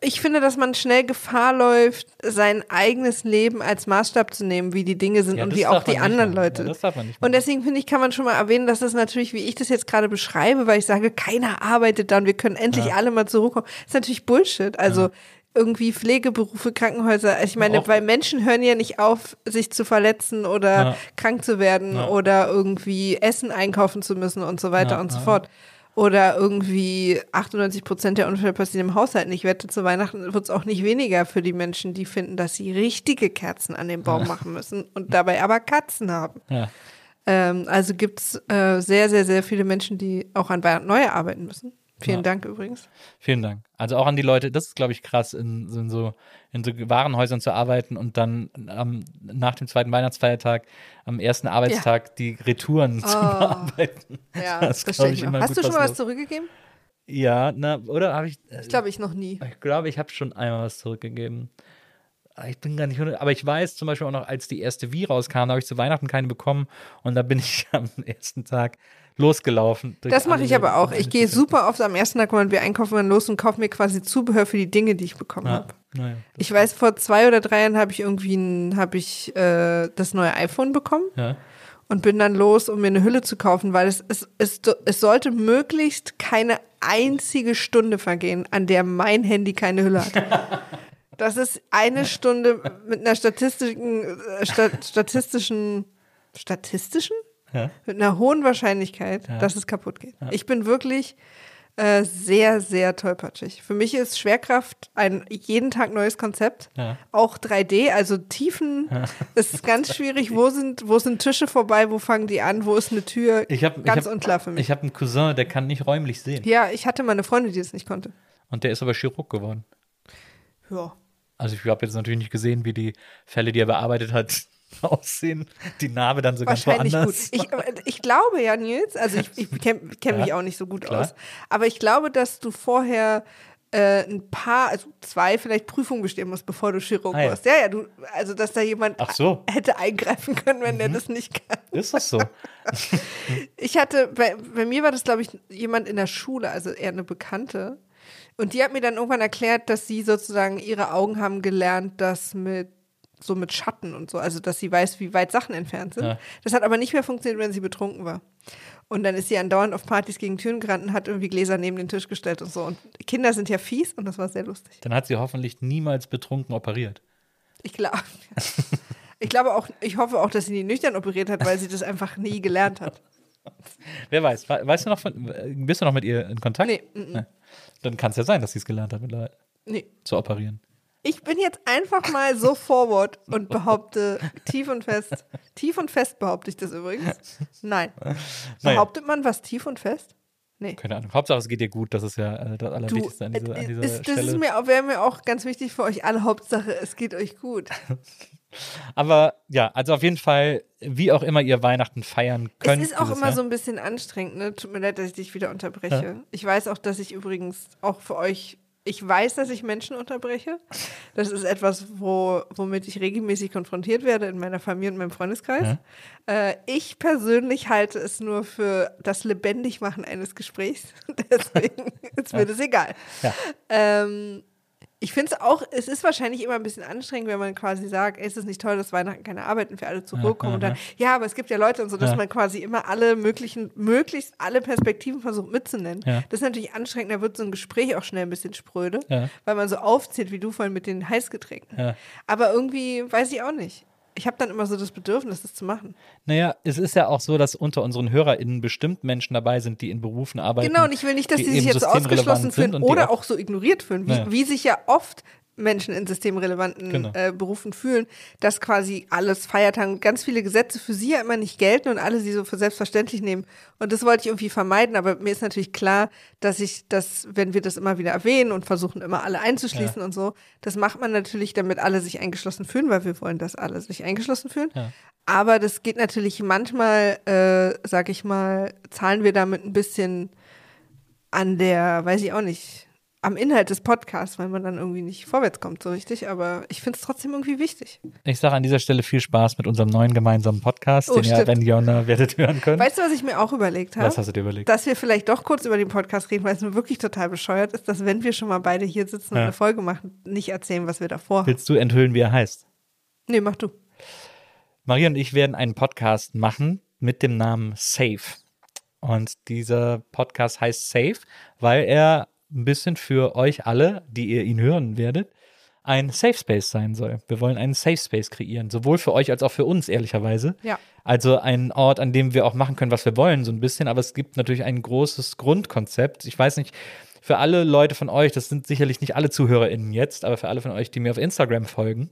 S3: ich finde, dass man schnell Gefahr läuft, sein eigenes Leben als Maßstab zu nehmen, wie die Dinge sind
S2: Ja,
S3: und wie auch die anderen
S2: machen.
S3: Leute.
S2: Ja, das darf man nicht
S3: und deswegen finde ich, kann man schon mal erwähnen, dass das natürlich, wie ich das jetzt gerade beschreibe, weil ich sage, keiner arbeitet dann, wir können endlich alle mal zur Ruhe kommen. Das ist natürlich Bullshit. Also irgendwie Pflegeberufe, Krankenhäuser. Also ich meine,
S2: Auch-
S3: weil Menschen hören ja nicht auf, sich zu verletzen oder
S2: Ja.
S3: krank zu werden
S2: Ja.
S3: oder irgendwie Essen einkaufen zu müssen und so weiter
S2: Ja,
S3: und so
S2: ja.
S3: fort. Oder irgendwie 98 Prozent der Unfälle passieren im Haushalt. Und Ich wette, zu Weihnachten wird es auch nicht weniger für die Menschen, die finden, dass sie richtige Kerzen an den Baum machen müssen und dabei aber Katzen haben.
S2: ja.
S3: Ähm, also gibt es äh, sehr, sehr, sehr viele Menschen, die auch an Weihnachten neu arbeiten müssen. Vielen
S2: Ja.
S3: Dank übrigens.
S2: Vielen Dank. Also auch an die Leute, das ist, glaube ich, krass, in, in, so, in so Warenhäusern zu arbeiten und dann am, nach dem zweiten Weihnachtsfeiertag am ersten Arbeitstag die Retouren zu bearbeiten.
S3: Ja,
S2: Das
S3: das
S2: ich immer
S3: Hast du schon
S2: was
S3: mal was zurückgegeben?
S2: Ja, na, oder habe ich.
S3: Ich glaube, ich noch nie.
S2: Ich glaube, ich habe schon einmal was zurückgegeben. Aber Ich bin gar nicht, aber ich weiß zum Beispiel auch noch, als die erste Wii rauskam, da habe ich zu Weihnachten keine bekommen und da bin ich am ersten Tag losgelaufen.
S3: Das mache ich aber auch. Ich gehe super oft am ersten Tag, wenn wir einkaufen, dann los und kaufe mir quasi Zubehör für die Dinge, die ich bekommen
S2: Ja,
S3: habe.
S2: naja,
S3: Ich weiß, vor zwei oder drei Jahren habe ich irgendwie habe ich äh, das neue iPhone bekommen
S2: ja.
S3: und bin dann los, um mir eine Hülle zu kaufen, weil es, es, es, es sollte möglichst keine einzige Stunde vergehen, an der mein Handy keine Hülle hat. Das ist eine Stunde mit einer statistischen, äh, sta statistischen, statistischen?
S2: Ja.
S3: Mit einer hohen Wahrscheinlichkeit, dass es kaputt geht. Ich bin wirklich äh, sehr, sehr tollpatschig. Für mich ist Schwerkraft ein jeden Tag neues Konzept.
S2: Ja.
S3: Auch 3D, also Tiefen ist ganz schwierig. Wo sind, wo sind Tische vorbei? Wo fangen die an? Wo ist eine Tür?
S2: Ich hab,
S3: ganz
S2: ich hab,
S3: unklar für mich.
S2: Ich habe einen Cousin, der kann nicht räumlich sehen.
S3: ja, ich hatte mal eine Freundin, die das nicht konnte.
S2: Und der ist aber Chirurg geworden.
S3: Ja.
S2: Also ich habe jetzt natürlich nicht gesehen, wie die Fälle, die er bearbeitet hat, aussehen. Die Narbe dann so ganz
S3: Wahrscheinlich gut.
S2: woanders.
S3: Ich, aber ich glaube ja, Nils, also ich, ich kenne kenn mich
S2: Ja,
S3: auch nicht so gut
S2: klar.
S3: aus, aber ich glaube, dass du vorher äh, ein paar, also zwei vielleicht Prüfungen bestehen musst, bevor du Chirurg
S2: Ah, ja.
S3: wirst. Ja, ja, du, also dass da jemand
S2: Ach so. Mhm.
S3: hätte eingreifen können, wenn der das nicht kann.
S2: Ist das so?
S3: Ich hatte, bei, bei mir war das, glaube ich, jemand in der Schule, also eher eine Bekannte. Und die hat mir dann irgendwann erklärt, dass sie sozusagen ihre Augen haben gelernt, dass mit so mit Schatten und so, also dass sie weiß, wie weit Sachen entfernt sind.
S2: Ja.
S3: Das hat aber nicht mehr funktioniert, wenn sie betrunken war. Und dann ist sie andauernd auf Partys gegen Türen gerannt und hat irgendwie Gläser neben den Tisch gestellt und so. Und Kinder sind ja fies und das war sehr lustig.
S2: Dann hat sie hoffentlich niemals betrunken operiert.
S3: Ich glaube. Ich glaube auch, ich hoffe auch, dass sie nie nüchtern operiert hat, weil sie das einfach nie gelernt hat.
S2: Wer weiß, we- weißt du noch von, bist du noch mit ihr in Kontakt?
S3: Nee, mm,
S2: Nee. Dann kann es ja sein, dass sie es gelernt hat, mittlerweile
S3: Nee.
S2: zu operieren.
S3: Ich bin jetzt einfach mal so forward und behaupte tief und fest, tief und fest behaupte ich das übrigens. Nein.
S2: Naja.
S3: Behauptet man was tief und fest? Nee.
S2: Keine Ahnung. Hauptsache, es geht dir gut. Das ist ja äh, das Allerwichtigste an dieser, an
S3: äh,
S2: dieser
S3: ist, das
S2: Stelle.
S3: ist mir, wäre mir auch ganz wichtig für euch alle. Hauptsache, es geht euch gut.
S2: Aber ja, also auf jeden Fall, wie auch immer ihr Weihnachten feiern könnt.
S3: es ist auch immer
S2: Jahr.
S3: so ein bisschen anstrengend, ne? Tut mir leid, dass ich dich wieder unterbreche. Ich weiß auch, dass ich übrigens auch für euch, ich weiß, dass ich Menschen unterbreche. Das ist etwas, wo, womit ich regelmäßig konfrontiert werde in meiner Familie und meinem Freundeskreis. Äh, ich persönlich halte es nur für das Lebendigmachen eines Gesprächs. Deswegen ist mir das egal.
S2: Ja.
S3: Ähm, ich finde es auch, es ist wahrscheinlich immer ein bisschen anstrengend, wenn man quasi sagt, ey, ist es nicht toll, dass Weihnachten keine Arbeiten für alle zurückkommen und dann, ja, aber es gibt ja Leute und so, dass
S2: Ja.
S3: man quasi immer alle möglichen, möglichst alle Perspektiven versucht mitzunennen.
S2: Ja.
S3: Das ist natürlich anstrengend, da wird so ein Gespräch auch schnell ein bisschen spröde,
S2: Ja.
S3: weil man so aufzählt, wie du vorhin mit den Heißgetränken.
S2: Ja.
S3: Aber irgendwie weiß ich auch nicht. Ich habe dann immer so das Bedürfnis, das zu machen.
S2: Naja, es ist ja auch so, dass unter unseren HörerInnen bestimmt Menschen dabei sind, die in Berufen arbeiten.
S3: Genau, und ich will nicht, dass die, sich jetzt ausgeschlossen fühlen oder auch so ignoriert fühlen, wie,
S2: Ja.
S3: wie sich ja oft Menschen in systemrelevanten
S2: Genau.
S3: äh, Berufen fühlen, dass quasi alles Feiertagen, ganz viele Gesetze für sie ja immer nicht gelten und alle sie so für selbstverständlich nehmen. Und das wollte ich irgendwie vermeiden, aber mir ist natürlich klar, dass ich das, wenn wir das immer wieder erwähnen und versuchen immer alle einzuschließen und so, das macht man natürlich, damit alle sich eingeschlossen fühlen, weil wir wollen, dass alle sich eingeschlossen fühlen.
S2: Ja.
S3: Aber das geht natürlich manchmal, äh, sag ich mal, zahlen wir damit ein bisschen an der, weiß ich auch nicht, am Inhalt des Podcasts, weil man dann irgendwie nicht vorwärts kommt, so richtig. Aber ich finde es trotzdem irgendwie wichtig.
S2: Ich sage an dieser Stelle viel Spaß mit unserem neuen gemeinsamen Podcast,
S3: Oh,
S2: den ihr,
S3: stimmt.
S2: wenn Jonna werdet hören können.
S3: Weißt du, was ich mir auch überlegt habe?
S2: Was hast du dir überlegt?
S3: Dass wir vielleicht doch kurz über den Podcast reden, weil es mir wirklich total bescheuert ist, dass wenn wir schon mal beide hier sitzen und
S2: Ja.
S3: eine Folge machen, nicht erzählen, was wir davor haben.
S2: Willst du enthüllen, wie er heißt?
S3: Nee, mach du.
S2: Maria und ich werden einen Podcast machen mit dem Namen Safe. Und dieser Podcast heißt Safe, weil er ein bisschen für euch alle, die ihr ihn hören werdet, ein Safe Space sein soll. Wir wollen einen Safe Space kreieren, sowohl für euch als auch für uns, ehrlicherweise.
S3: Ja.
S2: Also ein Ort, an dem wir auch machen können, was wir wollen, so ein bisschen. Aber es gibt natürlich ein großes Grundkonzept. Ich weiß nicht, für alle Leute von euch, das sind sicherlich nicht alle ZuhörerInnen jetzt, aber für alle von euch, die mir auf Instagram folgen,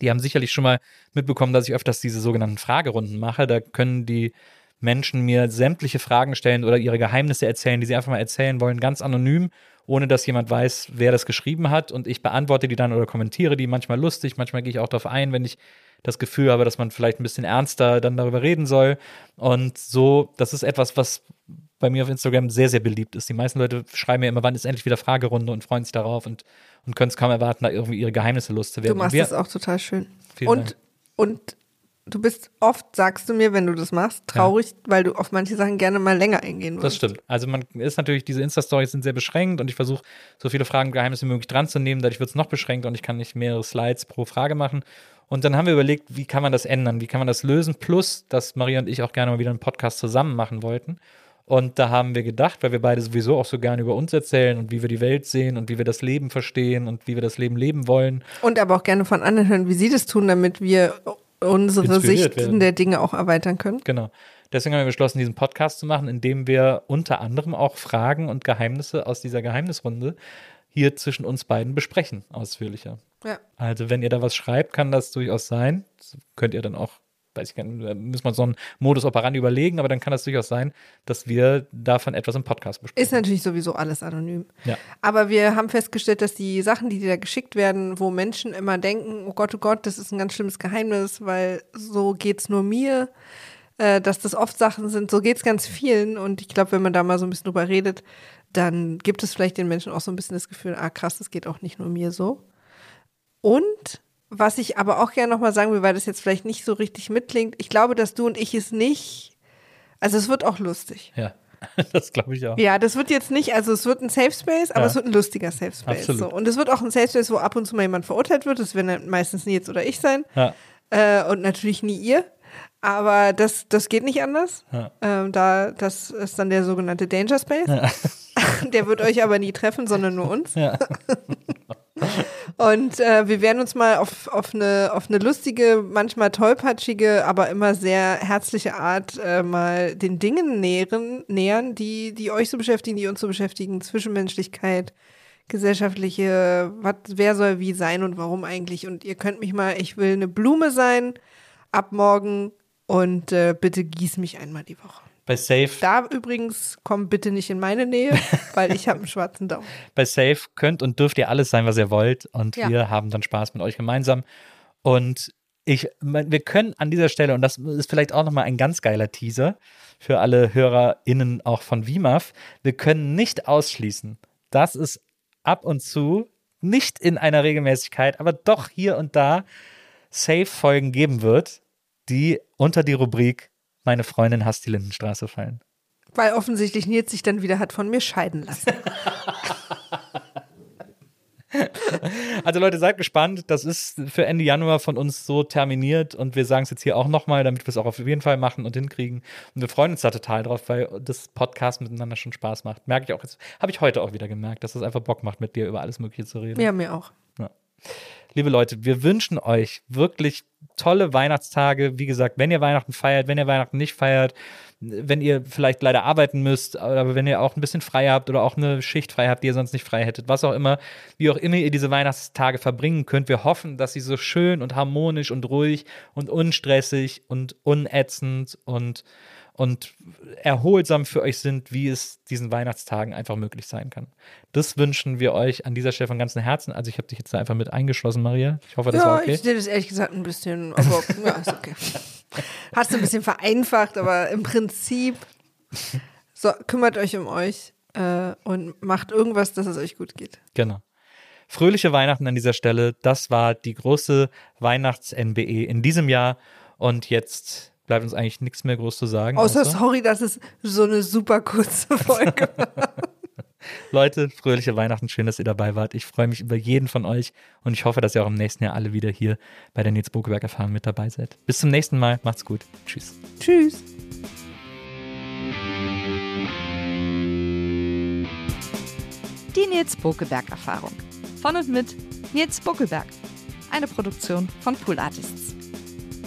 S2: die haben sicherlich schon mal mitbekommen, dass ich öfters diese sogenannten Fragerunden mache. Da können die Menschen mir sämtliche Fragen stellen oder ihre Geheimnisse erzählen, die sie einfach mal erzählen wollen, ganz anonym, ohne dass jemand weiß, wer das geschrieben hat. Und ich beantworte die dann oder kommentiere die manchmal lustig, manchmal gehe ich auch darauf ein, wenn ich das Gefühl habe, dass man vielleicht ein bisschen ernster dann darüber reden soll. Und so, das ist etwas, was bei mir auf Instagram sehr, sehr beliebt ist. Die meisten Leute schreiben mir immer, wann ist endlich wieder Fragerunde und freuen sich darauf und, und können es kaum erwarten, da irgendwie ihre Geheimnisse
S3: Du
S2: loszuwerden.
S3: machst
S2: Wir-
S3: das auch total schön.
S2: Vielen
S3: und,
S2: Dank.
S3: und du bist oft, sagst du mir, wenn du das machst, traurig, weil du auf manche Sachen gerne mal länger eingehen
S2: Das
S3: würdest.
S2: stimmt. Also man ist natürlich, diese Insta-Stories sind sehr beschränkt und ich versuche, so viele Fragen und Geheimnisse wie möglich dran zu nehmen. Dadurch wird es noch beschränkt und ich kann nicht mehrere Slides pro Frage machen. Und dann haben wir überlegt, wie kann man das ändern? Wie kann man das lösen? Plus, dass Maria und ich auch gerne mal wieder einen Podcast zusammen machen wollten. Und da haben wir gedacht, weil wir beide sowieso auch so gerne über uns erzählen und wie wir die Welt sehen und wie wir das Leben verstehen und wie wir das Leben leben wollen.
S3: Und aber auch gerne von anderen hören, wie sie das tun, damit wir unsere
S2: werden.
S3: der Dinge auch erweitern können.
S2: Genau. Deswegen haben wir beschlossen, diesen Podcast zu machen, indem wir unter anderem auch Fragen und Geheimnisse aus dieser Geheimnisrunde hier zwischen uns beiden besprechen, ausführlicher.
S3: Ja.
S2: Also, wenn ihr da was schreibt, kann das durchaus sein. Das könnt ihr dann auch, weiß ich gar nicht, da müssen wir so einen Modus operandi überlegen, aber dann kann das durchaus sein, dass wir davon etwas im Podcast besprechen.
S3: Ist natürlich sowieso alles anonym.
S2: Ja.
S3: Aber wir haben festgestellt, dass die Sachen, die dir da geschickt werden, wo Menschen immer denken, oh Gott, oh Gott, das ist ein ganz schlimmes Geheimnis, weil so geht's nur mir, äh, dass das oft Sachen sind, so geht's ganz vielen. Und ich glaube, wenn man da mal so ein bisschen drüber redet, dann gibt es vielleicht den Menschen auch so ein bisschen das Gefühl, ah krass, das geht auch nicht nur mir so. Und was ich aber auch gerne nochmal sagen will, weil das jetzt vielleicht nicht so richtig mitklingt, ich glaube, dass du und ich es nicht, also es wird auch lustig.
S2: Ja, das glaube ich auch.
S3: Ja, das wird jetzt nicht, also es wird ein Safe Space, aber
S2: Ja.
S3: es wird ein lustiger Safe Space.
S2: Absolut.
S3: So. Und es wird auch ein Safe Space, wo ab und zu mal jemand verurteilt wird. Das werden meistens Nils oder ich sein.
S2: Ja.
S3: Äh, und natürlich nie ihr. Aber das, das geht nicht anders.
S2: Ja.
S3: Ähm, da, das ist dann der sogenannte Danger Space. Der wird euch aber nie treffen, sondern nur uns. Und äh, wir werden uns mal auf, auf, eine, auf eine lustige, manchmal tollpatschige, aber immer sehr herzliche Art äh, mal den Dingen nähern, nähern, die, die euch so beschäftigen, die uns so beschäftigen. Zwischenmenschlichkeit, gesellschaftliche, was, wer soll wie sein und warum eigentlich. Und ihr könnt mich mal, ich will eine Blume sein ab morgen und äh, bitte gieß mich einmal die Woche.
S2: Bei Safe
S3: Da übrigens komm bitte nicht in meine Nähe, weil ich habe einen schwarzen Daumen.
S2: bei Safe könnt und dürft ihr alles sein, was ihr wollt. Und
S3: Ja.
S2: wir haben dann Spaß mit euch gemeinsam. Und ich, wir können an dieser Stelle, und das ist vielleicht auch nochmal ein ganz geiler Teaser für alle HörerInnen auch von WIMAF, wir können nicht ausschließen, dass es ab und zu, nicht in einer Regelmäßigkeit, aber doch hier und da Safe-Folgen geben wird, die unter die Rubrik Meine Freundin hasst die Lindenstraße fallen.
S3: Weil offensichtlich Nils sich dann wieder hat von mir scheiden lassen.
S2: Also Leute, seid gespannt. Das ist für Ende Januar von uns so terminiert und wir sagen es jetzt hier auch nochmal, damit wir es auch auf jeden Fall machen und hinkriegen. Und wir freuen uns da total drauf, weil das Podcast miteinander schon Spaß macht. Merke ich auch jetzt, habe ich heute auch wieder gemerkt, dass es einfach Bock macht, mit dir über alles Mögliche zu reden.
S3: Ja, mir auch.
S2: Liebe Leute, wir wünschen euch wirklich tolle Weihnachtstage. Wie gesagt, wenn ihr Weihnachten feiert, wenn ihr Weihnachten nicht feiert, wenn ihr vielleicht leider arbeiten müsst, aber wenn ihr auch ein bisschen frei habt oder auch eine Schicht frei habt, die ihr sonst nicht frei hättet, was auch immer, wie auch immer ihr diese Weihnachtstage verbringen könnt, wir hoffen, dass sie so schön und harmonisch und ruhig und unstressig und unätzend und und erholsam für euch sind, wie es diesen Weihnachtstagen einfach möglich sein kann. Das wünschen wir euch an dieser Stelle von ganzem Herzen. Also ich habe dich jetzt da einfach mit eingeschlossen, Maria. Ich hoffe, das
S3: ja,
S2: war okay.
S3: ich sehe das ehrlich gesagt ein bisschen, aber ja, ist okay. Hast du ein bisschen vereinfacht, aber im Prinzip so, kümmert euch um euch äh, und macht irgendwas, dass es euch gut geht.
S2: Genau. Fröhliche Weihnachten an dieser Stelle. Das war die große Weihnachts-NBE in diesem Jahr. Und jetzt bleibt uns eigentlich nichts mehr groß zu sagen.
S3: Außer sorry, dass es so eine super kurze Folge war.
S2: Leute, fröhliche Weihnachten, schön, dass ihr dabei wart. Ich freue mich über jeden von euch und ich hoffe, dass ihr auch im nächsten Jahr alle wieder hier bei der Nils Bokeberg Erfahrung mit dabei seid. Bis zum nächsten Mal, macht's gut. Tschüss.
S3: Tschüss.
S7: Die Nils Bokeberg Erfahrung. Von und mit Nils Bokeberg. Eine Produktion von Pool Artists.